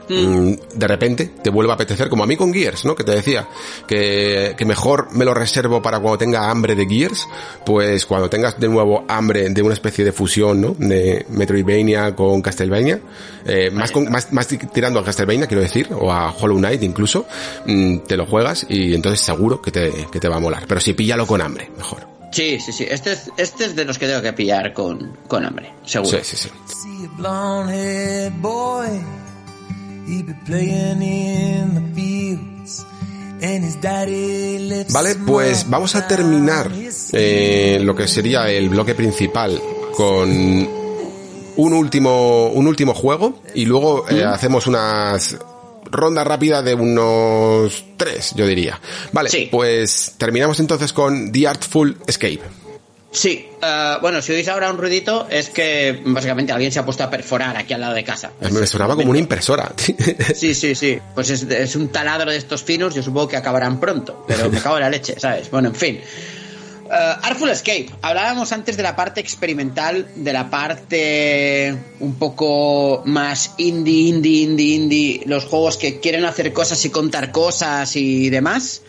mm, de repente te vuelva a apetecer, como a mí con Gears, ¿no? Que te decía que, que mejor me lo reservo para cuando tenga hambre de Gears, pues cuando tengas de nuevo hambre de una especie de fusión, ¿no? De Metroidvania con Castlevania, eh, más, con- más, más tirando a Castlevania, quiero decir, o a Hollow Knight incluso, mm, te lo juegas y entonces seguro que te, que te va a molar. Pero sí, píllalo con hambre, mejor. Sí, sí, sí. Este es, este es de los que tengo que pillar con, con hambre, seguro. Sí, sí, sí. See a blonde haired boy, he be playing in the fields. And his daddy lives Vale, pues vamos a terminar eh, lo que sería el bloque principal con un último, un último juego y luego eh, hacemos unas ronda rápida de unos tres, yo diría. Vale, Sí. pues terminamos entonces con The Artful Escape. Sí, eh, bueno, si oís ahora un ruidito es que básicamente alguien se ha puesto a perforar aquí al lado de casa. Me sonaba como una impresora. (laughs) Sí, sí, sí. Pues es, es un taladro de estos finos, yo supongo que acabarán pronto, pero me cago en la leche, ¿sabes? Bueno, en fin. Eh, Artful Escape. Hablábamos antes de la parte experimental, de la parte un poco más indie, indie, indie, indie, los juegos que quieren hacer cosas y contar cosas y demás.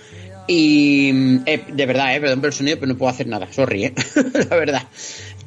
Y eh, de verdad, eh, perdón por el sonido, pero no puedo hacer nada, sorry, eh, (laughs) la verdad.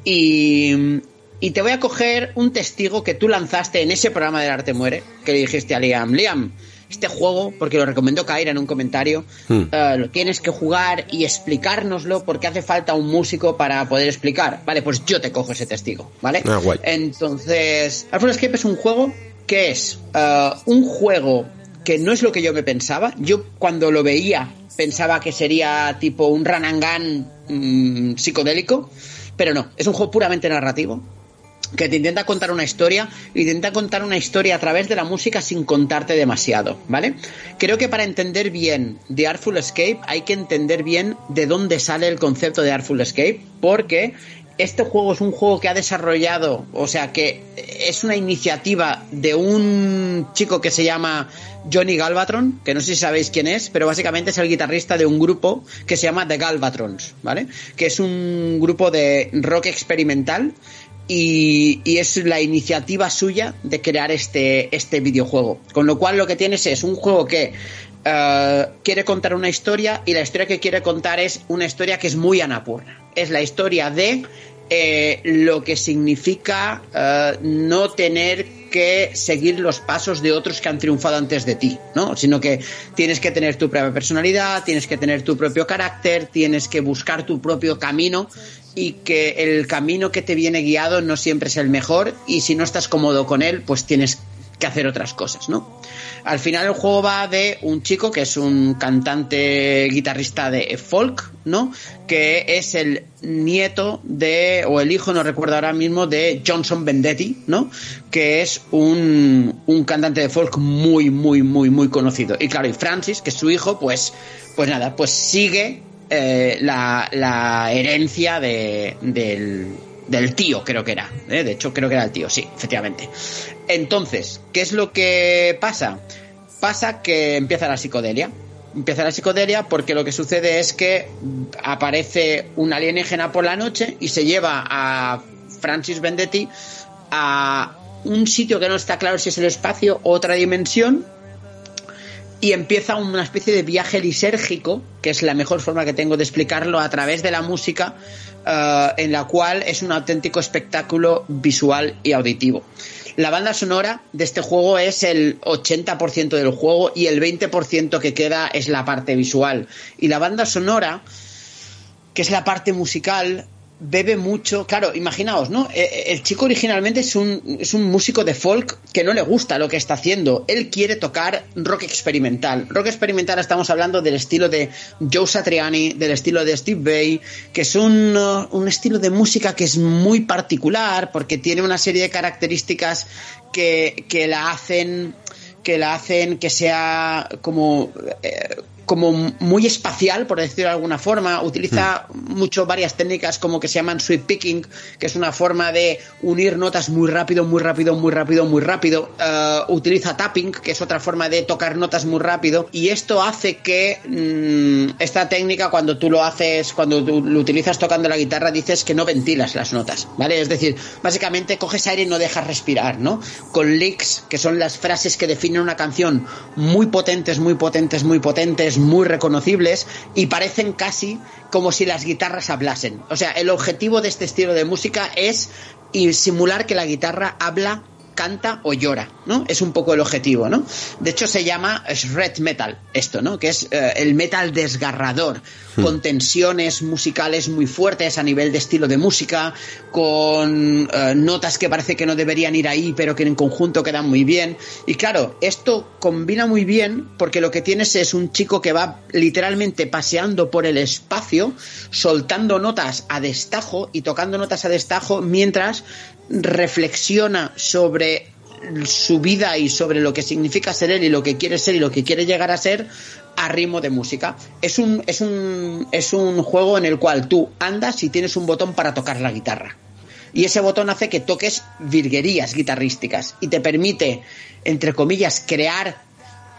Y, y te voy a coger un testigo que tú lanzaste en ese programa del Arte Muere, que le dijiste a Liam, Liam, este juego, porque lo recomendó Kaira en un comentario, eh, lo tienes que jugar y explicárnoslo porque hace falta un músico para poder explicar. Vale, pues yo te cojo ese testigo, ¿vale? Ah, guay. Entonces, Artful Escape es un juego que es eh, un juego que no es lo que yo me pensaba. Yo cuando lo veía pensaba que sería tipo un run and gun psicodélico, pero no, es un juego puramente narrativo que te intenta contar una historia intenta contar una historia a través de la música sin contarte demasiado, ¿vale? Creo que para entender bien The Artful Escape hay que entender bien de dónde sale el concepto de Artful Escape, porque este juego es un juego que ha desarrollado, o sea, que es una iniciativa de un chico que se llama Johnny Galvatron, que no sé si sabéis quién es, pero básicamente es el guitarrista de un grupo que se llama The Galvatrons, ¿vale? Que es un grupo de rock experimental y, y es la iniciativa suya de crear este, este videojuego. Con lo cual lo que tienes es un juego que eh, quiere contar una historia y la historia que quiere contar es una historia que es muy anapurna. Es la historia de eh, lo que significa eh, no tener que seguir los pasos de otros que han triunfado antes de ti, ¿no? Sino que tienes que tener tu propia personalidad, tienes que tener tu propio carácter, tienes que buscar tu propio camino y que el camino que te viene guiado no siempre es el mejor y si no estás cómodo con él, pues tienes que hacer otras cosas, ¿no? Al final el juego va de un chico que es un cantante guitarrista de folk, ¿no? Que es el nieto de, o el hijo, no recuerdo ahora mismo, de Johnson Vendetti, ¿no? Que es un, un cantante de folk muy, muy, muy, muy conocido. Y claro, y Francis, que es su hijo, pues, pues nada, pues sigue eh, la, herencia de, del, del tío, creo que era. ¿eh? De hecho, creo que era el tío, sí, efectivamente. Entonces, ¿qué es lo que pasa? Pasa que empieza la psicodelia. Empieza la psicodelia porque lo que sucede es que aparece un alienígena por la noche y se lleva a Francis Vendetti a un sitio que no está claro si es el espacio o otra dimensión y empieza una especie de viaje lisérgico, que es la mejor forma que tengo de explicarlo, a través de la música, uh, en la cual es un auténtico espectáculo visual y auditivo. La banda sonora de este juego es el 80% del juego y el 20% que queda es la parte visual. Y la banda sonora, que es la parte musical, bebe mucho. Claro, imaginaos, ¿no? Eh, eh, El chico originalmente es un, es un músico de folk que no le gusta lo que está haciendo. Él quiere tocar rock experimental. Rock experimental estamos hablando del estilo de Joe Satriani, del estilo de Steve Vai, que es un, uh, un estilo de música que es muy particular porque tiene una serie de características que, que la hacen que la hacen que sea como eh, como muy espacial, por decirlo de alguna forma. Utiliza mm. mucho varias técnicas como que se llaman sweep picking, que es una forma de unir notas muy rápido, muy rápido, muy rápido, muy rápido. Uh, utiliza tapping, que es otra forma de tocar notas muy rápido. Y esto hace que mmm, esta técnica, cuando tú lo haces, cuando tú lo utilizas tocando la guitarra, dices que no ventilas las notas, ¿vale? Es decir, básicamente coges aire y no dejas respirar, ¿no? Con licks, que son las frases que definen una canción muy potentes, muy potentes, muy potentes, muy reconocibles y parecen casi como si las guitarras hablasen. O sea, el objetivo de este estilo de música es simular que la guitarra habla canta o llora, ¿no? Es un poco el objetivo, ¿no? De hecho se llama shred metal esto, ¿no? Que es eh, el metal desgarrador, hmm. con tensiones musicales muy fuertes a nivel de estilo de música, con eh, notas que parece que no deberían ir ahí, pero que en conjunto quedan muy bien. Y claro, esto combina muy bien porque lo que tienes es un chico que va literalmente paseando por el espacio, soltando notas a destajo y tocando notas a destajo mientras reflexiona sobre su vida y sobre lo que significa ser él y lo que quiere ser y lo que quiere llegar a ser a ritmo de música. Es un, es un, es un juego en el cual tú andas y tienes un botón para tocar la guitarra. Y ese botón hace que toques virguerías guitarrísticas y te permite, entre comillas, crear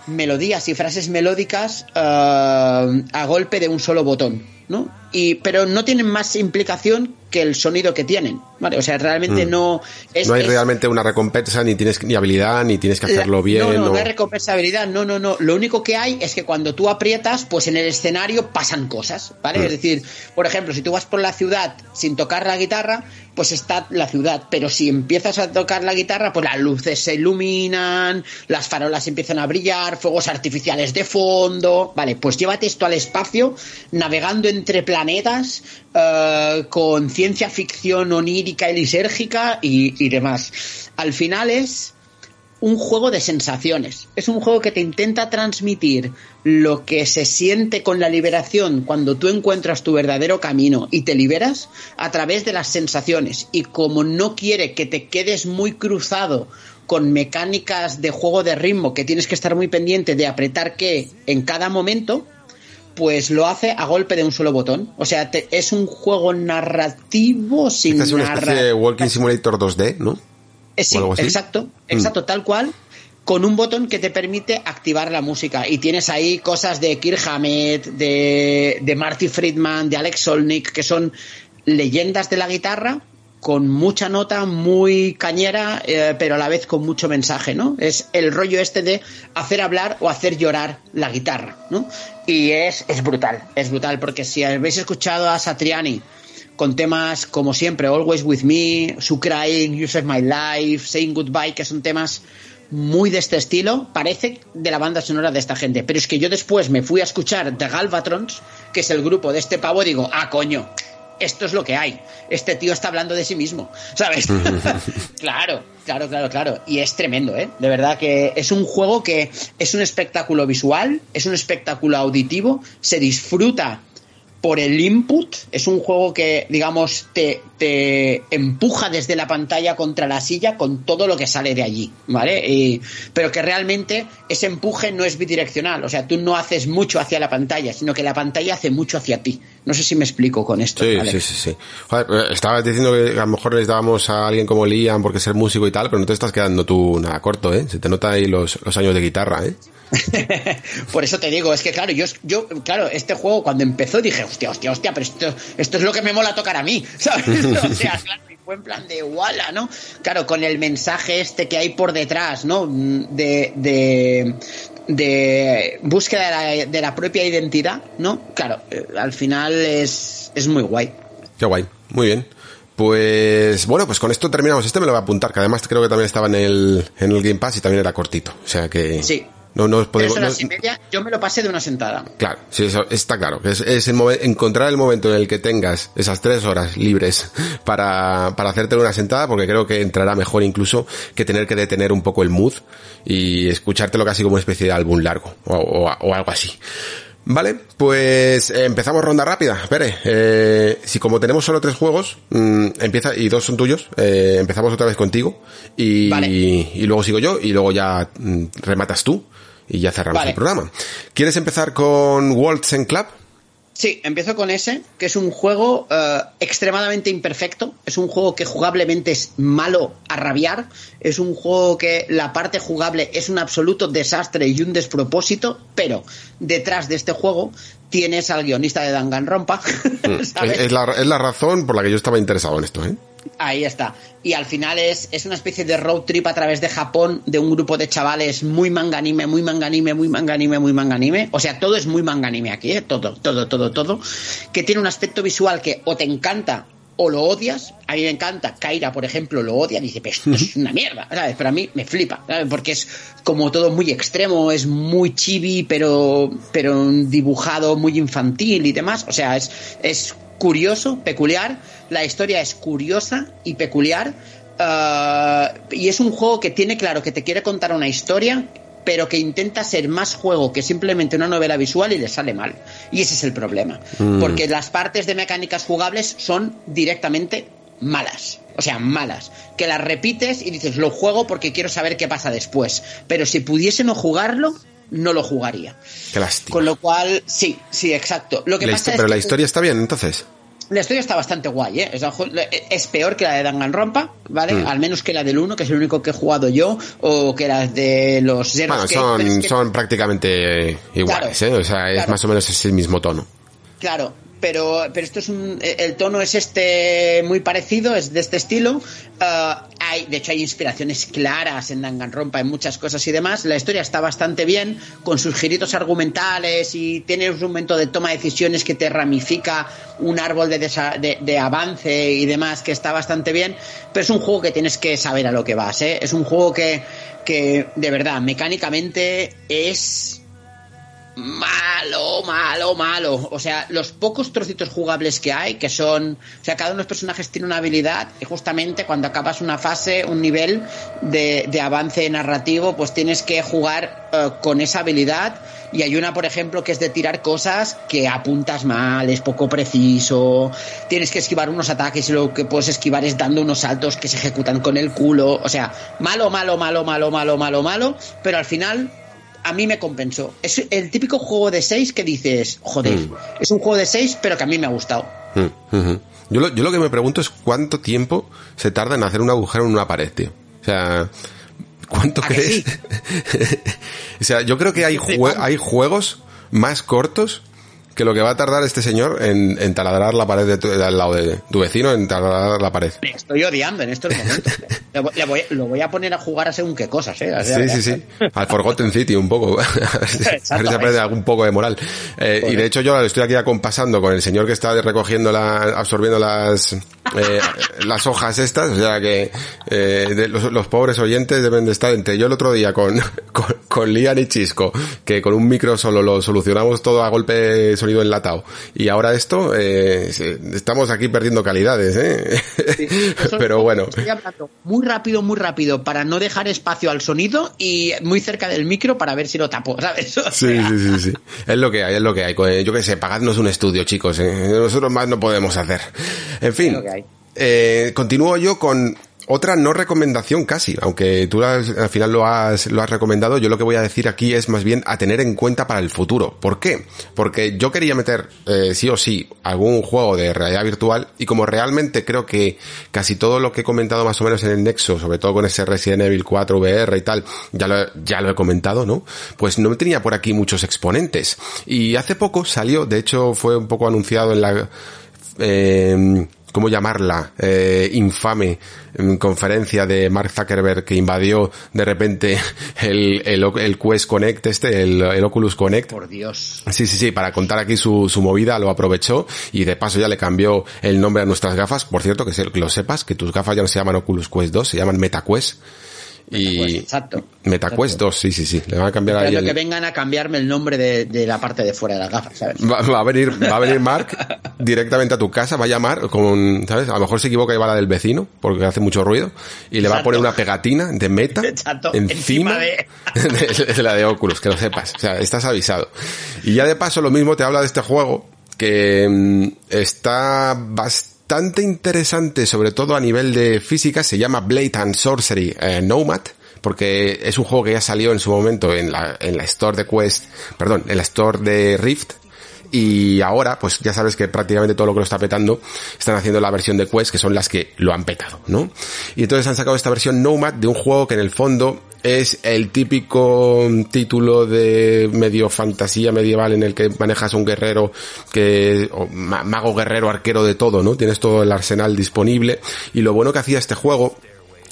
melodías y frases melódicas uh, a golpe de un solo botón, ¿no? Y, pero no tienen más implicación que el sonido que tienen, ¿vale? O sea, realmente mm. no es, No hay es, realmente una recompensa, ni tienes ni habilidad, ni tienes que hacerlo la, bien. No, no, o... no hay recompensabilidad, no, no, no. Lo único que hay es que cuando tú aprietas, pues en el escenario pasan cosas, ¿vale? Mm. Es decir, por ejemplo, si tú vas por la ciudad sin tocar la guitarra, pues está la ciudad, pero si empiezas a tocar la guitarra, pues las luces se iluminan, las farolas empiezan a brillar, fuegos artificiales de fondo, vale, pues llévate esto al espacio, navegando entre planetas, uh, con ciencia ficción onírica y lisérgica y demás. Al final es un juego de sensaciones. Es un juego que te intenta transmitir lo que se siente con la liberación cuando tú encuentras tu verdadero camino y te liberas a través de las sensaciones. Y como no quiere que te quedes muy cruzado con mecánicas de juego de ritmo que tienes que estar muy pendiente de apretar qué en cada momento, pues lo hace a golpe de un solo botón. O sea, te, es un juego narrativo sin Esta es una especie de Walking Simulator 2D, ¿no? Eh, sí, exacto, exacto, mm. tal cual con un botón que te permite activar la música. Y tienes ahí cosas de Kirk Hammett, de, de Marty Friedman, de Alex Solnick, que son leyendas de la guitarra con mucha nota, muy cañera, eh, pero a la vez con mucho mensaje, ¿no? Es el rollo este de hacer hablar o hacer llorar la guitarra, ¿no? Y es, es brutal, es brutal, porque si habéis escuchado a Satriani con temas como siempre, Always With Me, Su Crying, You Save My Life, Saying Goodbye, que son temas muy de este estilo, parece de la banda sonora de esta gente. Pero es que yo después me fui a escuchar The Galvatrons, que es el grupo de este pavo, y digo, ah, coño, esto es lo que hay. Este tío está hablando de sí mismo, ¿sabes? (laughs) claro, claro, claro, claro. Y es tremendo, ¿eh? De verdad que es un juego que es un espectáculo visual, es un espectáculo auditivo, se disfruta por el input. Es un juego que, digamos, te, te, empuja desde la pantalla contra la silla con todo lo que sale de allí, ¿vale? Y, pero que realmente ese empuje no es bidireccional. O sea, tú no haces mucho hacia la pantalla, sino que la pantalla hace mucho hacia ti. No sé si me explico con esto. Sí, sí, sí, sí. Joder, estabas diciendo que a lo mejor les dábamos a alguien como Liam porque ser músico y tal, pero no te estás quedando tú nada corto, ¿eh? Se te nota ahí los, los años de guitarra, ¿eh? (laughs) Por eso te digo, es que claro, yo, yo, claro, este juego cuando empezó dije, hostia, hostia, hostia, pero esto, esto es lo que me mola tocar a mí, (laughs) ¿sabes? (laughs) o sea, claro, fue en plan de wala, ¿no? Claro, con el mensaje este que hay por detrás, ¿no? De, de, de búsqueda de la, de la, propia identidad, ¿no? Claro, al final es, es muy guay. Qué guay, muy bien. Pues bueno, pues con esto terminamos. Este me lo voy a apuntar, que además creo que también estaba en el, en el Game Pass y también era cortito. O sea que. Sí, no, no podemos, Tres horas y media, yo me lo pasé de una sentada. Claro, sí, eso está claro. Es, es el encontrar el momento en el que tengas esas tres horas libres (laughs) para, para hacerte una sentada, porque creo que entrará mejor incluso que tener que detener un poco el mood y escuchártelo casi como una especie de álbum largo o, o, o algo así. Vale, pues eh, empezamos ronda rápida. Espere, eh, si como tenemos solo tres juegos, mmm, empieza y dos son tuyos, eh, empezamos otra vez contigo y, Vale. y, y luego sigo yo y luego ya mm, rematas tú y ya cerramos Vale. el programa. ¿Quieres empezar con Waltz and Club? Sí, empiezo con ese, que es un juego eh, extremadamente imperfecto. Es un juego que jugablemente es malo a rabiar. Es un juego que la parte jugable es un absoluto desastre y un despropósito. Pero detrás de este juego tienes al guionista de Danganronpa. (laughs) ¿sabes? Es, es la, es la razón por la que yo estaba interesado en esto, ¿eh? Ahí está. Y al final es, es una especie de road trip a través de Japón de un grupo de chavales muy manganime, muy manganime, muy manganime, muy manganime. O sea, todo es muy manganime aquí, ¿eh? Todo, todo, todo, todo. Que tiene un aspecto visual que o te encanta o lo odias. A mí me encanta. Kaira, por ejemplo, lo odia. Dice, pero esto es una mierda, ¿sabes? Pero a mí me flipa, ¿sabes? Porque es como todo muy extremo, es muy chibi, pero, pero dibujado muy infantil y demás. O sea, es, es curioso, peculiar. La historia es curiosa y peculiar. Uh, y es un juego que tiene claro que te quiere contar una historia, pero que intenta ser más juego que simplemente una novela visual y le sale mal. Y ese es el problema. Mm. Porque las partes de mecánicas jugables son directamente malas. O sea, malas. Que las repites y dices, lo juego porque quiero saber qué pasa después. Pero si pudiese no jugarlo, no lo jugaría. Qué lástima. Con lo cual, sí, sí, exacto. Lo que La pasa histo- es pero que la historia está bien, entonces. La historia está bastante guay, ¿eh? Es, es peor que la de Danganronpa, ¿vale? Mm. Al menos que la del 1, que es el único que he jugado yo, o que las de los Zero Bueno, son, que- son prácticamente iguales, ¿eh? O sea, es claro. más o menos ese mismo tono. Claro, pero, pero esto es un. El tono es este muy parecido, es de este estilo. Ah, hay, de hecho, hay inspiraciones claras en Danganronpa, en muchas cosas y demás. La historia está bastante bien, con sus giritos argumentales y tiene un momento de toma de decisiones que te ramifica un árbol de, de, de avance y demás que está bastante bien. Pero es un juego que tienes que saber a lo que vas, ¿eh? Es un juego que, que de verdad, mecánicamente es malo, malo, malo. O sea, los pocos trocitos jugables que hay, que son. O sea, cada uno de los personajes tiene una habilidad, y justamente cuando acabas una fase, un nivel de, avance narrativo, pues tienes que jugar eh, con esa habilidad. Y hay una, por ejemplo, que es de tirar cosas que apuntas mal, es poco preciso. Tienes que esquivar unos ataques y lo que puedes esquivar es dando unos saltos que se ejecutan con el culo. O sea, malo, malo, malo, malo, malo, malo, malo. Pero al final a mí me compensó. Es el típico juego de 6 que dices, joder, Mm. es un juego de 6, pero que a mí me ha gustado. Mm. Yo lo, yo lo que me pregunto es cuánto tiempo se tarda en hacer un agujero en una pared, tío. O sea, ¿cuánto ¿A que crees? (laughs) o sea, yo creo que hay, jue- hay juegos más cortos que lo que va a tardar este señor en, en taladrar la pared de, tu- al lado de tu vecino, en taladrar la pared. Le estoy odiando en estos momentos. (laughs) le voy, le voy- lo voy a poner a jugar a según qué cosas, ¿eh? Sí, sí, sí. Al Forgotten City un poco. (laughs) a ver si- a ver si Exacto, aprende algún poco de moral. Eh, y de hecho yo estoy aquí acompasando con el señor que está recogiendo la, absorbiendo las, eh, las hojas estas, o sea que eh, de los, los, pobres oyentes deben de estar entre yo el otro día con, (laughs) con, con Lian y Chisco, que con un micro solo lo solucionamos todo a golpe de sonido enlatado. Y ahora esto, eh, estamos aquí perdiendo calidades, ¿eh? Sí, (laughs) Pero bueno. Estoy hablando muy rápido, muy rápido, para no dejar espacio al sonido y muy cerca del micro para ver si lo tapo, ¿sabes? (laughs) O sea... Sí, sí, sí, sí. Es lo que hay, es lo que hay. Yo que sé, pagadnos un estudio, chicos. ¿eh? Nosotros más no podemos hacer. En fin. Eh, continúo yo con otra no recomendación casi, aunque tú al final lo has, lo has recomendado, yo lo que voy a decir aquí es más bien a tener en cuenta para el futuro. ¿Por qué? Porque yo quería meter eh, sí o sí algún juego de realidad virtual y como realmente creo que casi todo lo que he comentado más o menos en el Nexo, sobre todo con ese Resident Evil 4 VR y tal, ya lo, ya lo he comentado, ¿no? Pues no tenía por aquí muchos exponentes. Y hace poco salió, de hecho fue un poco anunciado en la... Eh, ¿cómo llamarla? Eh, infame conferencia de Mark Zuckerberg que invadió de repente (laughs) el, el, el Quest Connect este, el, el, Oculus Connect. Por Dios. Sí, sí, sí, para contar aquí su, su movida, lo aprovechó y de paso ya le cambió el nombre a nuestras gafas. Por cierto, que, se, que lo sepas, que tus gafas ya no se llaman Oculus Quest 2, se llaman MetaQuest. Y exacto. MetaQuest exacto. 2, sí, sí, sí. Le van a cambiar ahí. El... que vengan a cambiarme el nombre de, de, la parte de fuera de las gafas, ¿sabes? Va, va, a venir, va a venir Mark directamente a tu casa, va a llamar con, ¿sabes? A lo mejor se equivoca y va la del vecino, porque hace mucho ruido, y le va a poner una pegatina de meta exacto. encima, encima (laughs) de... de la de Oculus, que lo sepas. O sea, estás avisado. Y ya de paso lo mismo te habla de este juego, que mmm, está bastante bastante interesante, sobre todo a nivel de física, se llama Blade and Sorcery eh, Nomad, porque es un juego que ya salió en su momento en la, en la Store de Quest, perdón, en la Store de Rift, y ahora, pues ya sabes que prácticamente todo lo que lo está petando están haciendo la versión de Quest, que son las que lo han petado, ¿no? Y entonces han sacado esta versión Nomad de un juego que en el fondo es el típico título de medio fantasía medieval en el que manejas un guerrero que, o mago guerrero arquero de todo, ¿no? Tienes todo el arsenal disponible. Y lo bueno que hacía este juego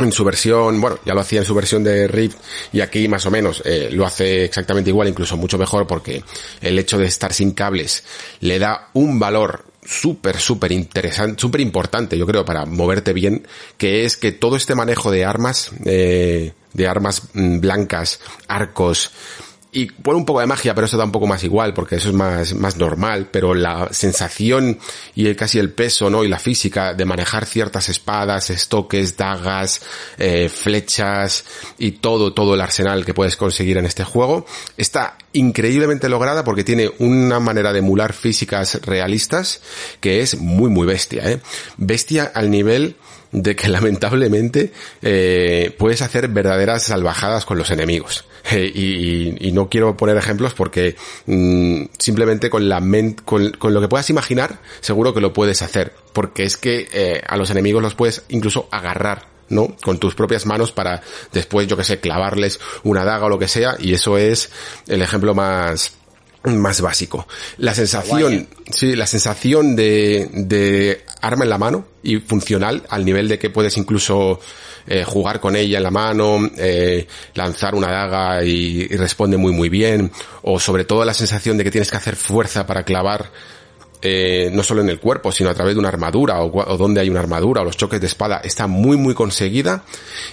en su versión, bueno, ya lo hacía en su versión de Rift y aquí más o menos eh, lo hace exactamente igual, incluso mucho mejor porque el hecho de estar sin cables le da un valor súper, súper interesante, súper importante, yo creo, para moverte bien, que es que todo este manejo de armas, eh, de armas blancas, arcos, y pone un poco de magia, pero eso da un poco más igual, porque eso es más, más normal, pero la sensación y casi el peso, ¿no? Y la física de manejar ciertas espadas, estoques, dagas, eh, flechas y todo, todo el arsenal que puedes conseguir en este juego, está increíblemente lograda porque tiene una manera de emular físicas realistas que es muy, muy bestia, ¿eh? Bestia al nivel de que (laughs) lamentablemente eh, puedes hacer verdaderas salvajadas con los enemigos. (laughs) Eh, y, y, no quiero poner ejemplos porque mmm, simplemente con la ment con, con, lo que puedas imaginar seguro que lo puedes hacer. Porque es que eh, a los enemigos los puedes incluso agarrar ¿no? Con tus propias manos para después, yo que sé, clavarles una daga o lo que sea, y eso es el ejemplo más, más básico. La sensación, sí, la sensación de, de arma en la mano y funcional al nivel de que puedes incluso eh, jugar con ella en la mano, eh, lanzar una daga y, y, responde muy muy bien, o sobre todo la sensación de que tienes que hacer fuerza para clavar eh, no solo en el cuerpo, sino a través de una armadura o, o, donde hay una armadura o los choques de espada, está muy muy conseguida.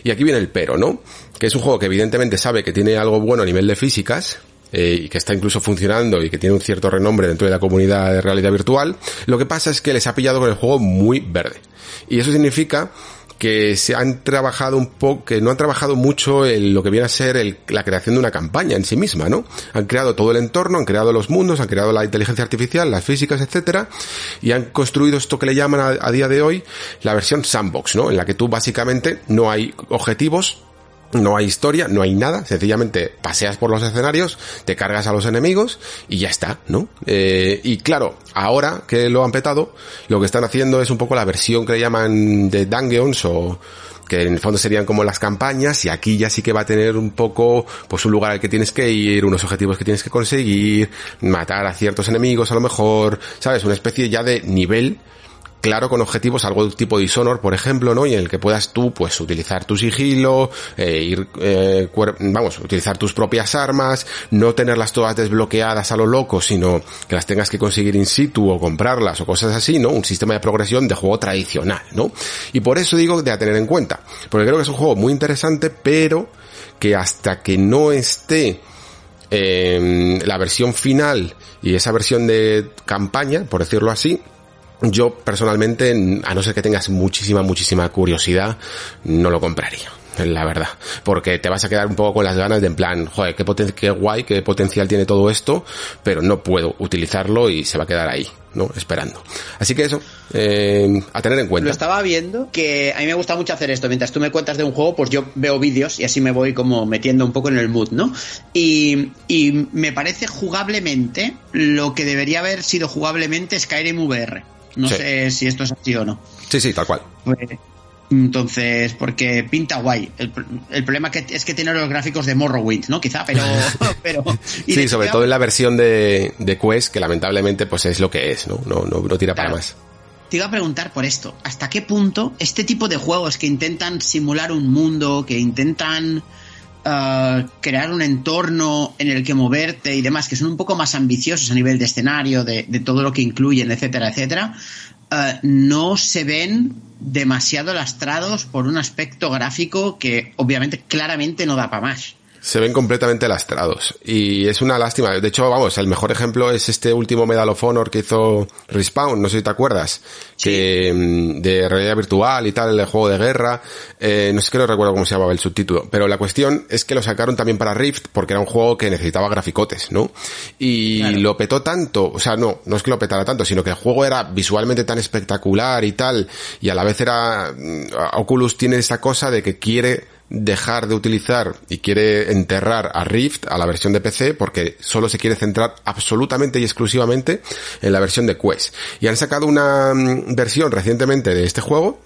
Y aquí viene el pero, ¿no? Que es un juego que evidentemente sabe que tiene algo bueno a nivel de físicas, eh, y que está incluso funcionando y que tiene un cierto renombre dentro de la comunidad de realidad virtual, lo que pasa es que les ha pillado con el juego muy verde. Y eso significa que se han trabajado un poco, que no han trabajado mucho en lo que viene a ser el, la creación de una campaña en sí misma, ¿no? Han creado todo el entorno, han creado los mundos, han creado la inteligencia artificial, las físicas, etcétera, y han construido esto que le llaman a, a día de hoy la versión sandbox, ¿no? En la que tú básicamente no hay objetivos, no hay historia, no hay nada, sencillamente paseas por los escenarios, te cargas a los enemigos y ya está, ¿no? Eh, y claro, ahora que lo han petado, lo que están haciendo es un poco la versión que le llaman de Dungeons o que en el fondo serían como las campañas y aquí ya sí que va a tener un poco pues un lugar al que tienes que ir, unos objetivos que tienes que conseguir, matar a ciertos enemigos a lo mejor, ¿sabes? Una especie ya de nivel claro con objetivos, algo de tipo Dishonor, por ejemplo, ¿no? Y en el que puedas tú, pues, utilizar tu sigilo, eh, ir, eh, vamos, utilizar tus propias armas, no tenerlas todas desbloqueadas a lo loco, sino que las tengas que conseguir in situ o comprarlas o cosas así, ¿no? Un sistema de progresión de juego tradicional, ¿no? Y por eso digo de a tener en cuenta, porque creo que es un juego muy interesante, pero que hasta que no esté eh, la versión final y esa versión de campaña, por decirlo así, yo personalmente, a no ser que tengas muchísima, muchísima curiosidad, no lo compraría la verdad. Porque te vas a quedar un poco con las ganas de en plan, joder, qué, qué guay, qué potencial tiene todo esto, pero no puedo utilizarlo y se va a quedar ahí, ¿no? Esperando. Así que eso, eh, a tener en cuenta. Lo estaba viendo, que a mí me gusta mucho hacer esto. Mientras tú me cuentas de un juego, pues yo veo vídeos y así me voy como metiendo un poco en el mood, ¿no? Y, y me parece jugablemente lo que debería haber sido jugablemente Skyrim VR. No sé si esto es así o no. Sí, sí, tal cual. Pues, entonces, porque pinta guay. El, problema que, es que tiene los gráficos de Morrowind, ¿no? Quizá, pero... (laughs) pero sí, sobre todo en la versión de, de, Quest, que lamentablemente pues es lo que es, ¿no? No, no, no tira para más. Te iba a preguntar por esto. ¿Hasta qué punto este tipo de juegos que intentan simular un mundo, que intentan uh, crear un entorno en el que moverte y demás, que son un poco más ambiciosos a nivel de escenario, de, de todo lo que incluyen, etcétera, etcétera, uh, no se ven demasiado lastrados por un aspecto gráfico que obviamente claramente no da para más se ven completamente lastrados. Y es una lástima. De hecho, vamos, el mejor ejemplo es este último Medal of Honor que hizo Respawn, no sé si te acuerdas, que mm, de realidad virtual y tal, el juego de guerra. Eh, no sé que no recuerdo cómo se llamaba el subtítulo, pero la cuestión es que lo sacaron también para Rift porque era un juego que necesitaba graficotes, ¿no? Y lo petó tanto, o sea, no, no es que lo petara tanto, sino que el juego era visualmente tan espectacular y tal, y a la vez era, mm, Oculus tiene esa cosa de que quiere dejar de utilizar y quiere enterrar a Rift, a la versión de PC, porque solo se quiere centrar absolutamente y exclusivamente en la versión de Quest. Y han sacado una mm, versión recientemente de este juego,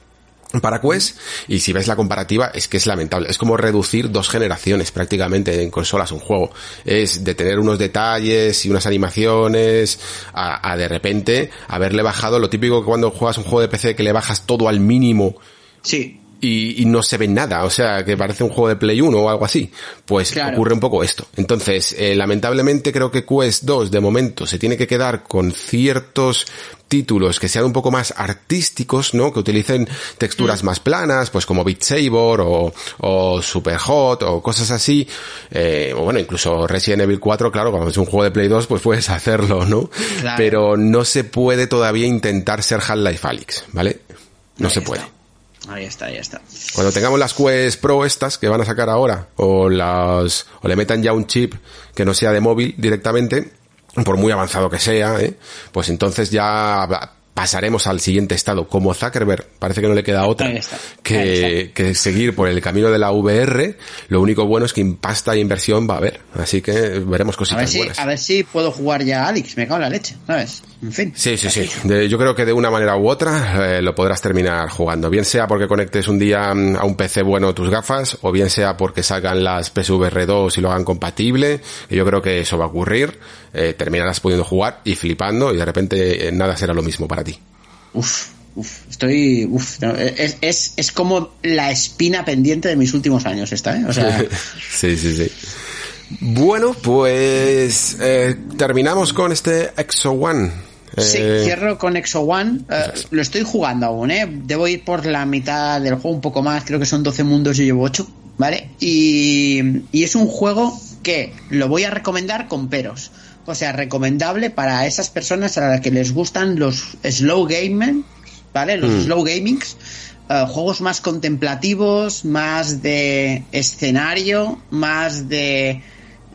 para Quest y si ves la comparativa es que es lamentable. Es como reducir dos generaciones prácticamente en consolas un juego. Es de tener unos detalles y unas animaciones a, a de repente haberle bajado lo típico que cuando juegas un juego de PC que le bajas todo al mínimo. Sí y, no se ve nada, o sea, que parece un juego de Play 1 o algo así. Pues ocurre un poco esto. Entonces, eh, lamentablemente creo que Quest 2 de momento se tiene que quedar con ciertos títulos que sean un poco más artísticos, ¿no? Que utilicen texturas mm. más planas, pues como Beat Saber o, o Super Hot o cosas así. Eh, o bueno, incluso Resident Evil 4, claro, cuando es un juego de Play 2, pues puedes (laughs) hacerlo, ¿no? Pero no se puede todavía intentar ser Half-Life Alyx, ¿vale? No se puede. Ahí está, ahí está. Cuando tengamos las Quest Pro estas que van a sacar ahora, o las, o le metan ya un chip que no sea de móvil directamente, por muy avanzado que sea, ¿eh? pues entonces ya pasaremos al siguiente estado. Como Zuckerberg parece que no le queda otra que, que, seguir por el camino de la VR. Lo único bueno es que impasta e inversión va a haber. Así que veremos cositas a ver si, buenas. A ver si puedo jugar ya a Alex. Me cago en la leche, ¿sabes? En fin. Sí, sí, sí. yo creo que de una manera u otra eh, lo podrás terminar jugando. Bien sea porque conectes un día mm, a un PC bueno tus gafas, o bien sea porque salgan las PSVR 2 y lo hagan compatible. yo creo que eso va a ocurrir. Eh, terminarás pudiendo jugar y flipando y de repente eh, nada será lo mismo para ti. Uf, uf, estoy. Uf, es, es, es, como la espina pendiente de mis últimos años, esta, ¿eh? O sea. (laughs) sí, sí, sí. Bueno, pues eh, terminamos con este Exo One. Sí, eh, cierro con Exo One. Eh, lo estoy jugando aún, ¿eh? Debo ir por la mitad del juego, un poco más. Creo que son 12 mundos y llevo 8, ¿vale? Y, y es un juego que lo voy a recomendar con peros. O sea, recomendable para esas personas a las que les gustan los slow gaming, ¿vale? Los mm. slow gamings. Eh, juegos más contemplativos, más de escenario, más de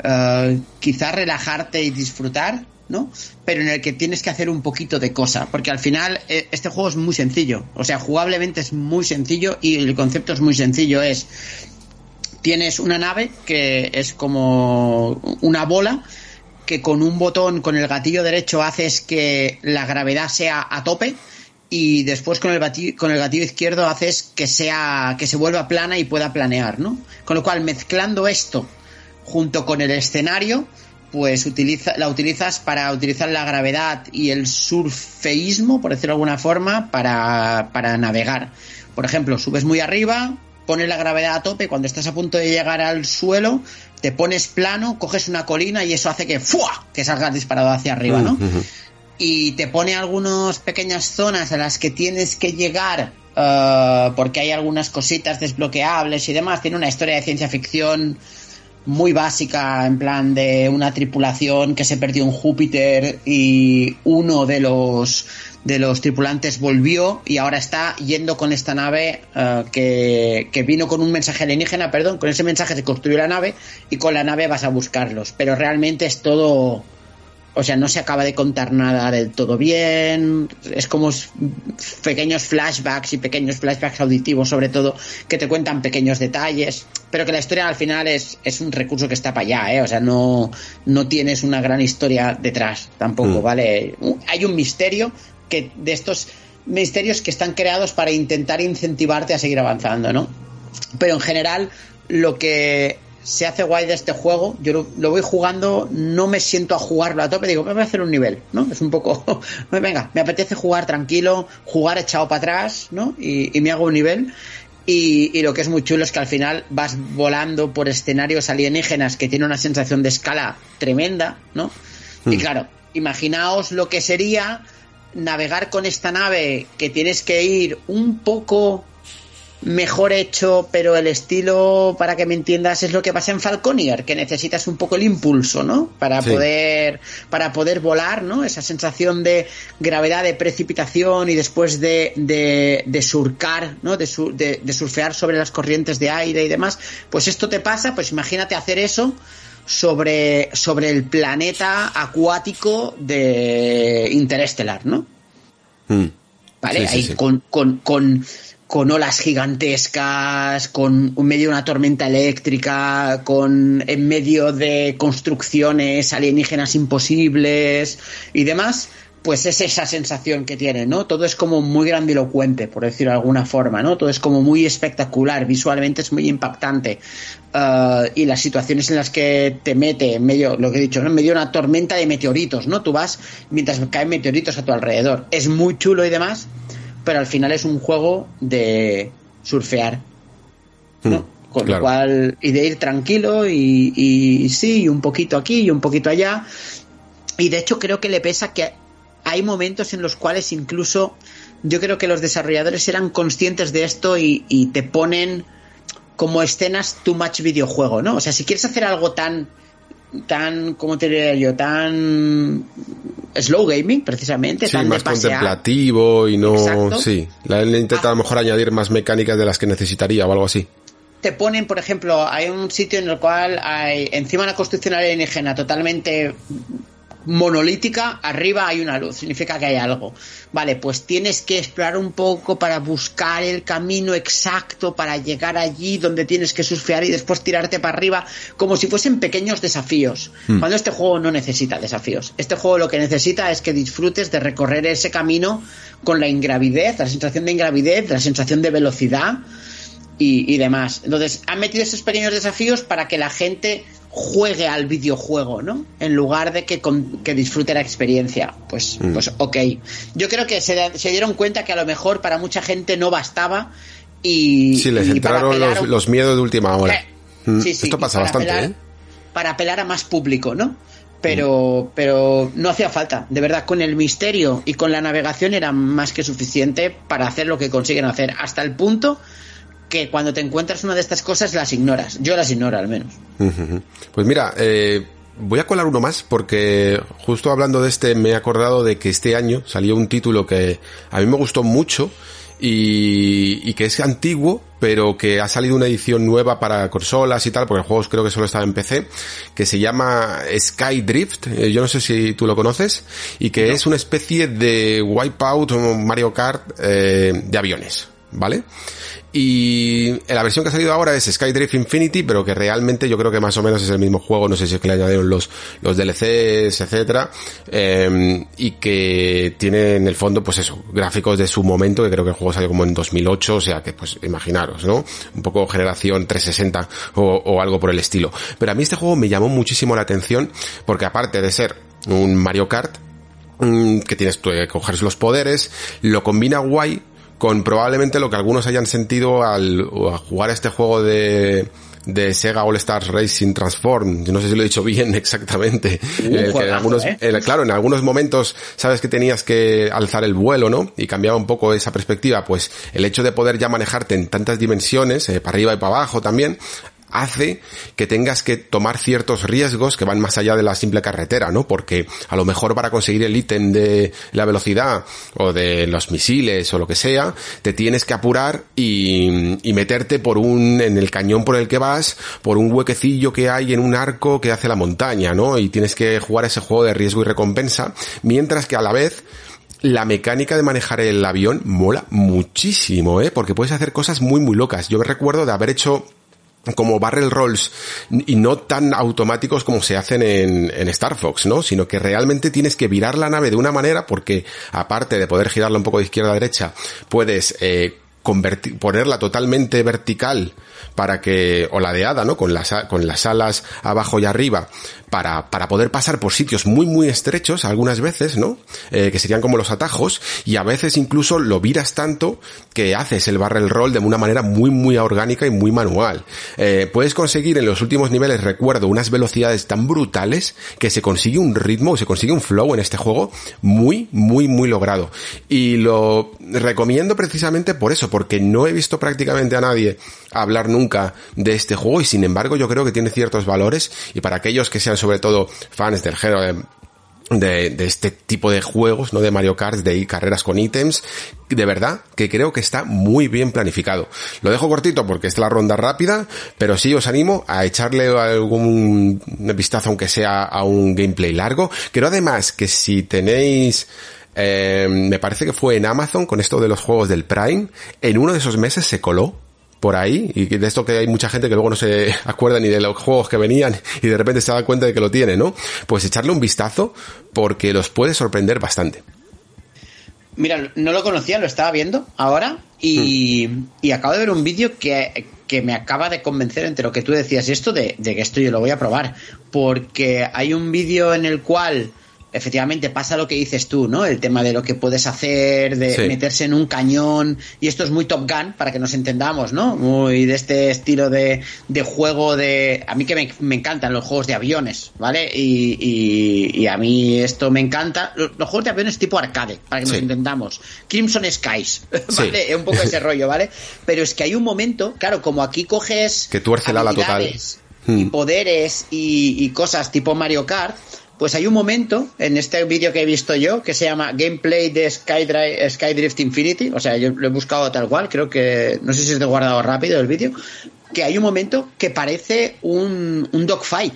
uh, quizás relajarte y disfrutar, ¿no? Pero en el que tienes que hacer un poquito de cosa, porque al final este juego es muy sencillo, o sea, jugablemente es muy sencillo y el concepto es muy sencillo, es tienes una nave que es como una bola que con un botón, con el gatillo derecho, haces que la gravedad sea a tope y después con el, gatillo, con el gatillo izquierdo haces que sea que se vuelva plana y pueda planear, ¿no? Con lo cual mezclando esto junto con el escenario pues utiliza, la utilizas para utilizar la gravedad y el surfeísmo, por decirlo de alguna forma, para, para navegar. Por ejemplo, subes muy arriba, pones la gravedad a tope, cuando estás a punto de llegar al suelo, te pones plano, coges una colina y eso hace que ¡fua! que salgas disparado hacia arriba, ¿no? Y te pone algunas pequeñas zonas a las que tienes que llegar uh, porque hay algunas cositas desbloqueables y demás. Tiene una historia de ciencia ficción muy básica, en plan de una tripulación que se perdió en Júpiter y uno de los de los tripulantes volvió y ahora está yendo con esta nave uh, que, que, vino con un mensaje alienígena, perdón, con ese mensaje se construyó la nave y con la nave vas a buscarlos, pero realmente es todo o sea, no se acaba de contar nada del todo bien, es como pequeños flashbacks y pequeños flashbacks auditivos sobre todo que te cuentan pequeños detalles, pero que la historia al final es, es un recurso que está para allá, ¿eh? o sea, no, no tienes una gran historia detrás tampoco, mm. ¿vale? Hay un misterio que de estos misterios que están creados para intentar incentivarte a seguir avanzando, ¿no? Pero en general lo que se hace guay de este juego. Yo lo, voy jugando, no me siento a jugarlo a tope, digo, me voy a hacer un nivel, ¿no? Es un poco, (laughs) venga, me apetece jugar tranquilo, jugar echado para atrás, ¿no? Y, me hago un nivel. Y, lo que es muy chulo es que al final vas volando por escenarios alienígenas que tienen una sensación de escala tremenda, ¿no? Y hmm. claro, imaginaos lo que sería navegar con esta nave que tienes que ir un poco mejor hecho, pero el estilo, para que me entiendas, es lo que pasa en Falconier, que necesitas un poco el impulso, ¿no? Para poder, para poder volar, ¿no? Esa sensación de gravedad, de precipitación y después de, de, surcar, ¿no? De, de, surfear sobre las corrientes de aire y demás. Pues esto te pasa, pues imagínate hacer eso sobre, sobre el planeta acuático de Interestelar, ¿no? Mm. ¿Vale? Ahí con, con, con con olas gigantescas, con en medio de una tormenta eléctrica, con en medio de construcciones alienígenas imposibles y demás, pues es esa sensación que tiene, ¿no? Todo es como muy grandilocuente, por decirlo de alguna forma, ¿no? Todo es como muy espectacular, visualmente es muy impactante. Uh, y las situaciones en las que te mete en medio, lo que he dicho, ¿no? en medio de una tormenta de meteoritos, ¿no? Tú vas mientras caen meteoritos a tu alrededor. Es muy chulo y demás, pero al final es un juego de surfear. ¿no? Hmm, Con lo cual, y de ir tranquilo y, y sí, y un poquito aquí y un poquito allá. Y de hecho creo que le pesa que hay momentos en los cuales incluso yo creo que los desarrolladores eran conscientes de esto y, y te ponen como escenas too much videojuego, ¿no? O sea, si quieres hacer algo tan tan, ¿cómo te diría yo? Tan slow gaming, precisamente. Sí, más contemplativo y no... Sí, la intenta a lo mejor añadir más mecánicas de las que necesitaría o algo así. Te ponen, por ejemplo, hay un sitio en el cual hay encima una construcción alienígena totalmente monolítica, arriba hay una luz, significa que hay algo. Vale, pues tienes que explorar un poco para buscar el camino exacto para llegar allí donde tienes que surfear y después tirarte para arriba, como si fuesen pequeños desafíos. Hmm. Cuando este juego no necesita desafíos. Este juego lo que necesita es que disfrutes de recorrer ese camino con la ingravidez, la sensación de ingravidez, la sensación de velocidad. Y, y demás. Entonces, han metido esos pequeños desafíos para que la gente juegue al videojuego, ¿no? En lugar de que, que disfrute la experiencia. Pues, mm. pues ok. Yo creo que se, dieron cuenta que a lo mejor para mucha gente no bastaba y... Sí, les entraron los, miedos de última hora. Eh, mm. Esto pasa bastante, ¿eh? Para apelar a más público, ¿no? Pero, mm. pero no hacía falta. De verdad, con el misterio y con la navegación era más que suficiente para hacer lo que consiguen hacer. Hasta el punto que cuando te encuentras una de estas cosas las ignoras. Yo las ignoro al menos. Pues mira, eh, voy a colar uno más porque justo hablando de este me he acordado de que este año salió un título que a mí me gustó mucho y, que es antiguo, pero que ha salido una edición nueva para consolas y tal, porque el juego creo que solo estaba en PC, que se llama Skydrift, eh, yo no sé si tú lo conoces, y que es una especie de Wipeout o Mario Kart eh, de aviones. ¿vale? Y la versión que ha salido ahora es Skydrift Infinity, pero que realmente yo creo que más o menos es el mismo juego, no sé si es que le añadieron los, los DLCs, etcétera, eh, y que tiene en el fondo, pues eso, gráficos de su momento, que creo que el juego salió como en 2008, o sea que pues imaginaros, ¿no? Un poco generación 360 o, o algo por el estilo. Pero a mí este juego me llamó muchísimo la atención, porque aparte de ser un Mario Kart, mm, que tienes que coger los poderes, lo combina guay con probablemente lo que algunos hayan sentido al, jugar este juego de, de Sega All Stars Racing Transform. Yo no sé si lo he dicho (laughs) bien exactamente. Uh, que en algunos, ¿eh? claro, en algunos momentos sabes que tenías que alzar el vuelo, ¿no? Y cambiaba un poco esa perspectiva. Pues el hecho de poder ya manejarte en tantas dimensiones, eh, para arriba y para abajo también, hace que tengas que tomar ciertos riesgos que van más allá de la simple carretera, ¿no? Porque a lo mejor para conseguir el ítem de la velocidad o de los misiles o lo que sea, te tienes que apurar y, y meterte por un, en el cañón por el que vas, por un huequecillo que hay en un arco que hace la montaña, ¿no? Y tienes que jugar ese juego de riesgo y recompensa, mientras que a la vez la mecánica de manejar el avión mola muchísimo, ¿eh? Porque puedes hacer cosas muy, muy locas. Yo me recuerdo de haber hecho como barrel rolls y no tan automáticos como se hacen en, en, Star Fox, ¿no? Sino que realmente tienes que virar la nave de una manera porque aparte de poder girarla un poco de izquierda a derecha, puedes eh, ponerla totalmente vertical para que, o ladeada, ¿no? Con las, con las alas abajo y arriba, para, para poder pasar por sitios muy, muy estrechos, algunas veces, ¿no? Eh, que serían como los atajos, y a veces incluso lo viras tanto que haces el barrel roll de una manera muy, muy orgánica y muy manual. Eh, puedes conseguir en los últimos niveles, recuerdo, unas velocidades tan brutales que se consigue un ritmo, se consigue un flow en este juego muy, muy, muy logrado. Y lo recomiendo precisamente por eso, porque no he visto prácticamente a nadie hablar nunca de este juego y sin embargo yo creo que tiene ciertos valores y para aquellos que sean sobre todo fans del género de, este tipo de juegos, ¿no? De Mario Kart, de carreras con ítems, de verdad que creo que está muy bien planificado. Lo dejo cortito porque es la ronda rápida, pero sí os animo a echarle algún vistazo aunque sea a un gameplay largo. Creo además que si tenéis eh, me parece que fue en Amazon con esto de los juegos del Prime, en uno de esos meses se coló por ahí y de esto que hay mucha gente que luego no se (laughs) acuerda ni de los juegos que venían y de repente se da cuenta de que lo tiene, ¿no? Pues echarle un vistazo porque los puede sorprender bastante. Mira, no lo conocía, lo estaba viendo ahora y, hmm. y acabo de ver un vídeo que, que, me acaba de convencer entre lo que tú decías y esto de, de que esto yo lo voy a probar porque hay un vídeo en el cual efectivamente pasa lo que dices tú, ¿no? El tema de lo que puedes hacer, de sí. meterse en un cañón, y esto es muy Top Gun, para que nos entendamos, ¿no? Muy de este estilo de, de juego de... A mí que me, me, encantan los juegos de aviones, ¿vale? Y, y, y, a mí esto me encanta. Los, los juegos de aviones tipo arcade, para que sí. nos entendamos. Crimson Skies, (laughs) ¿vale? Sí. Un poco ese (laughs) rollo, ¿vale? Pero es que hay un momento, claro, como aquí coges... Que tuerce el ala total. Y poderes y, y cosas tipo Mario Kart, pues hay un momento en este vídeo que he visto yo que se llama Gameplay de Skydrive, Skydrift Infinity. O sea, yo lo he buscado tal cual, creo que. No sé si es de guardado rápido el vídeo. Que hay un momento que parece un, un dogfight.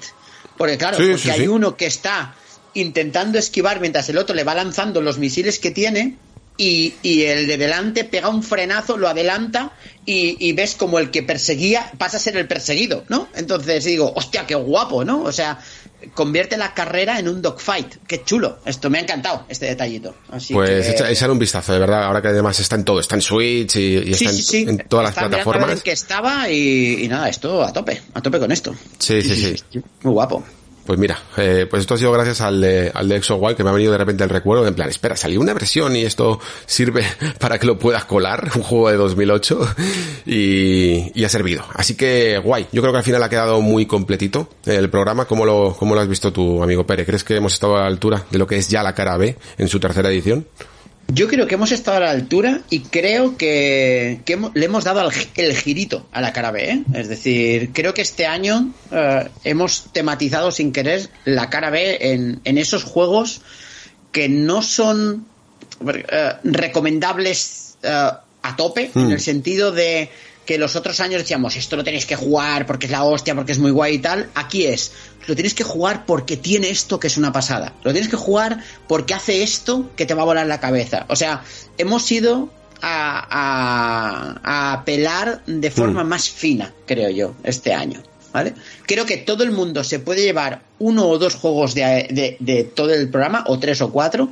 Porque, claro, sí, porque sí, hay sí. uno que está intentando esquivar mientras el otro le va lanzando los misiles que tiene. Y, y, el de delante pega un frenazo, lo adelanta y, y, ves como el que perseguía pasa a ser el perseguido, ¿no? Entonces digo, hostia, qué guapo, ¿no? O sea, convierte la carrera en un dogfight. Qué chulo. Esto me ha encantado, este detallito. Así pues que... echa, echar un vistazo, de verdad, ahora que además está en todo, está en Switch y, y sí, está sí, sí. En, en, todas está las plataformas. En que estaba y, y, nada, esto a tope, a tope con esto. Sí, sí. sí. Muy guapo. Pues mira, eh, pues esto ha sido gracias al de, al de ExoWild que me ha venido de repente el recuerdo en plan, espera, salió una versión y esto sirve (laughs) para que lo puedas colar, un juego de 2008 y, y ha servido. Así que guay, yo creo que al final ha quedado muy completito el programa. ¿Cómo lo, cómo lo has visto tú, amigo Pérez? ¿Crees que hemos estado a la altura de lo que es ya la cara B en su tercera edición? Yo creo que hemos estado a la altura y creo que, que hemos, le hemos dado el, el, girito a la cara B. ¿eh? Es decir, creo que este año uh, hemos tematizado sin querer la cara B en, en esos juegos que no son uh, recomendables a tope, mm. en el sentido de que los otros años decíamos, esto lo tenéis que jugar porque es la hostia, porque es muy guay y tal. Aquí es, lo tienes que jugar porque tiene esto que es una pasada. Lo tienes que jugar porque hace esto que te va a volar la cabeza. O sea, hemos sido a, a, apelar de forma Mm. más fina, creo yo, este año. ¿Vale? Creo que todo el mundo se puede llevar uno o dos juegos de, de- de todo el programa, o tres o cuatro,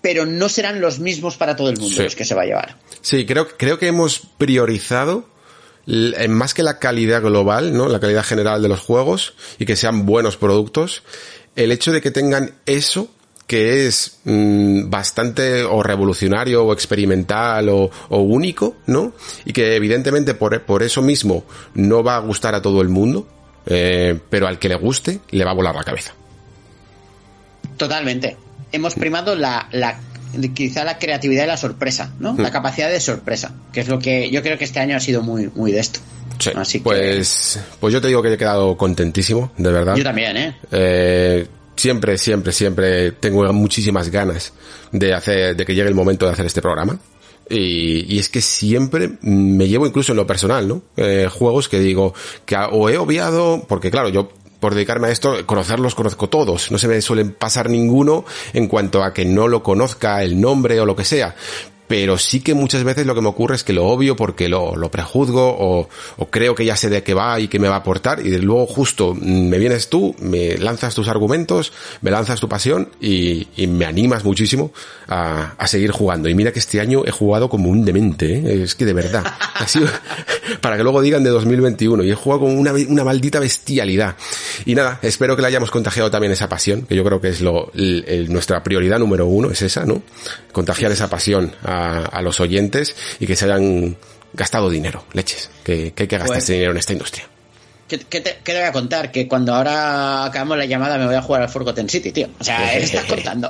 pero no serán los mismos para todo el mundo Sí. los que se va a llevar. Sí, creo, creo que hemos priorizado más que la calidad global, ¿no? La calidad general de los juegos y que sean buenos productos, el hecho de que tengan eso que es mm, bastante o revolucionario o experimental o, o único, ¿no? Y que evidentemente por, por eso mismo no va a gustar a todo el mundo, eh, pero al que le guste le va a volar la cabeza. Totalmente. Hemos primado la, la quizá la creatividad y la sorpresa, ¿no? Hmm. La capacidad de sorpresa, que es lo que yo creo que este año ha sido muy, muy de esto. Sí, Así que- pues, pues yo te digo que he quedado contentísimo, de verdad. Yo también, ¿eh? Eh, siempre, siempre, siempre tengo muchísimas ganas de hacer, de que llegue el momento de hacer este programa. Y, y es que siempre me llevo incluso en lo personal, ¿no? Eh, juegos que digo que o he obviado, porque claro, yo por dedicarme a esto, conocerlos conozco todos, no se me suelen pasar ninguno en cuanto a que no lo conozca el nombre o lo que sea. Pero sí que muchas veces lo que me ocurre es que lo obvio porque lo, lo prejuzgo o, creo que ya sé de qué va y qué me va a aportar y luego justo me vienes tú, me lanzas tus argumentos, me lanzas tu pasión y, me animas muchísimo a, a seguir jugando. Y mira que este año he jugado como un demente, ¿eh? es que de verdad. Ha (laughs) para que luego digan de 2021 y he jugado con una, una maldita bestialidad. Y nada, espero que le hayamos contagiado también esa pasión, que yo creo que es lo, nuestra prioridad número uno, es esa, ¿no? Contagiar esa pasión a los oyentes y que se hayan gastado dinero, leches, que, que hay que gastar Pues- ese dinero en esta industria. ¿Qué, qué te, qué te voy a contar? Que cuando ahora acabamos la llamada me voy a jugar al Forgotten City, tío. O sea, (laughs) ¿qué estás contando?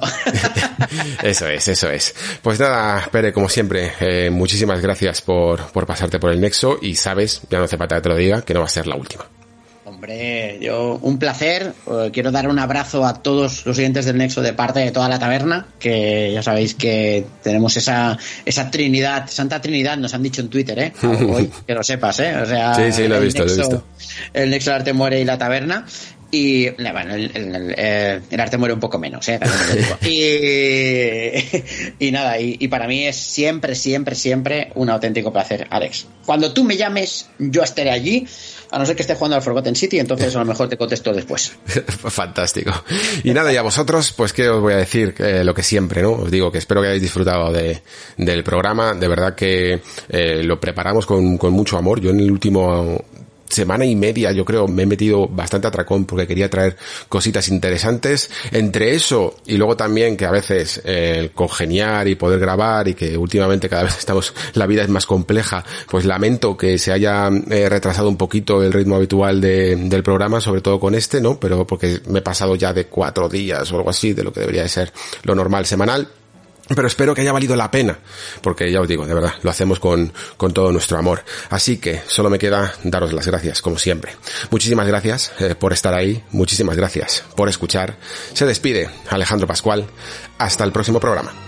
(laughs) Eso es, eso es. Pues nada, Pere, como siempre, eh, muchísimas gracias por, por pasarte por el Nexo y sabes, ya no hace falta que te lo diga, que no va a ser la última. Hombre, yo un placer. Eh, quiero dar un abrazo a todos los oyentes del Nexo de parte de toda la taberna, que ya sabéis que tenemos esa, esa Trinidad, Santa Trinidad, nos han dicho en Twitter, ¿eh? (laughs) Hoy, que lo sepas, ¿eh? O sea, Sí, sí, lo he visto, lo he Nexo- visto. El Nexo del Arte Muere y la taberna. Y bueno, el, el- el, eh, el arte muere un poco menos, ¿eh? (laughs) Y, y nada, y, y para mí es siempre, siempre, siempre un auténtico placer, Alex. Cuando tú me llames, yo estaré allí, a no ser que esté jugando al Forgotten City, entonces a lo mejor te contesto después. (laughs) Fantástico. Y nada, y a vosotros, pues qué os voy a decir, Eh, lo que siempre, ¿no? Os digo que espero que hayáis disfrutado de, del programa, de verdad que eh, lo preparamos con, con mucho amor. Yo en el último semana y media, yo creo, me he metido bastante atracón porque quería traer cositas interesantes. Entre eso y luego también que a veces eh, el congeniar y poder grabar y que últimamente cada vez (laughs) estamos, la vida es más compleja, pues lamento que se haya eh, retrasado un poquito el ritmo habitual de- del programa, sobre todo con este, ¿no? Pero porque me he pasado ya de cuatro días o algo así, de lo que debería de ser lo normal semanal. Pero espero que haya valido la pena, porque ya os digo, de verdad, lo hacemos con, con todo nuestro amor. Así que solo me queda daros las gracias, como siempre. Muchísimas gracias eh, por estar ahí, muchísimas gracias por escuchar. Se despide Alejandro Pascual. Hasta el próximo programa.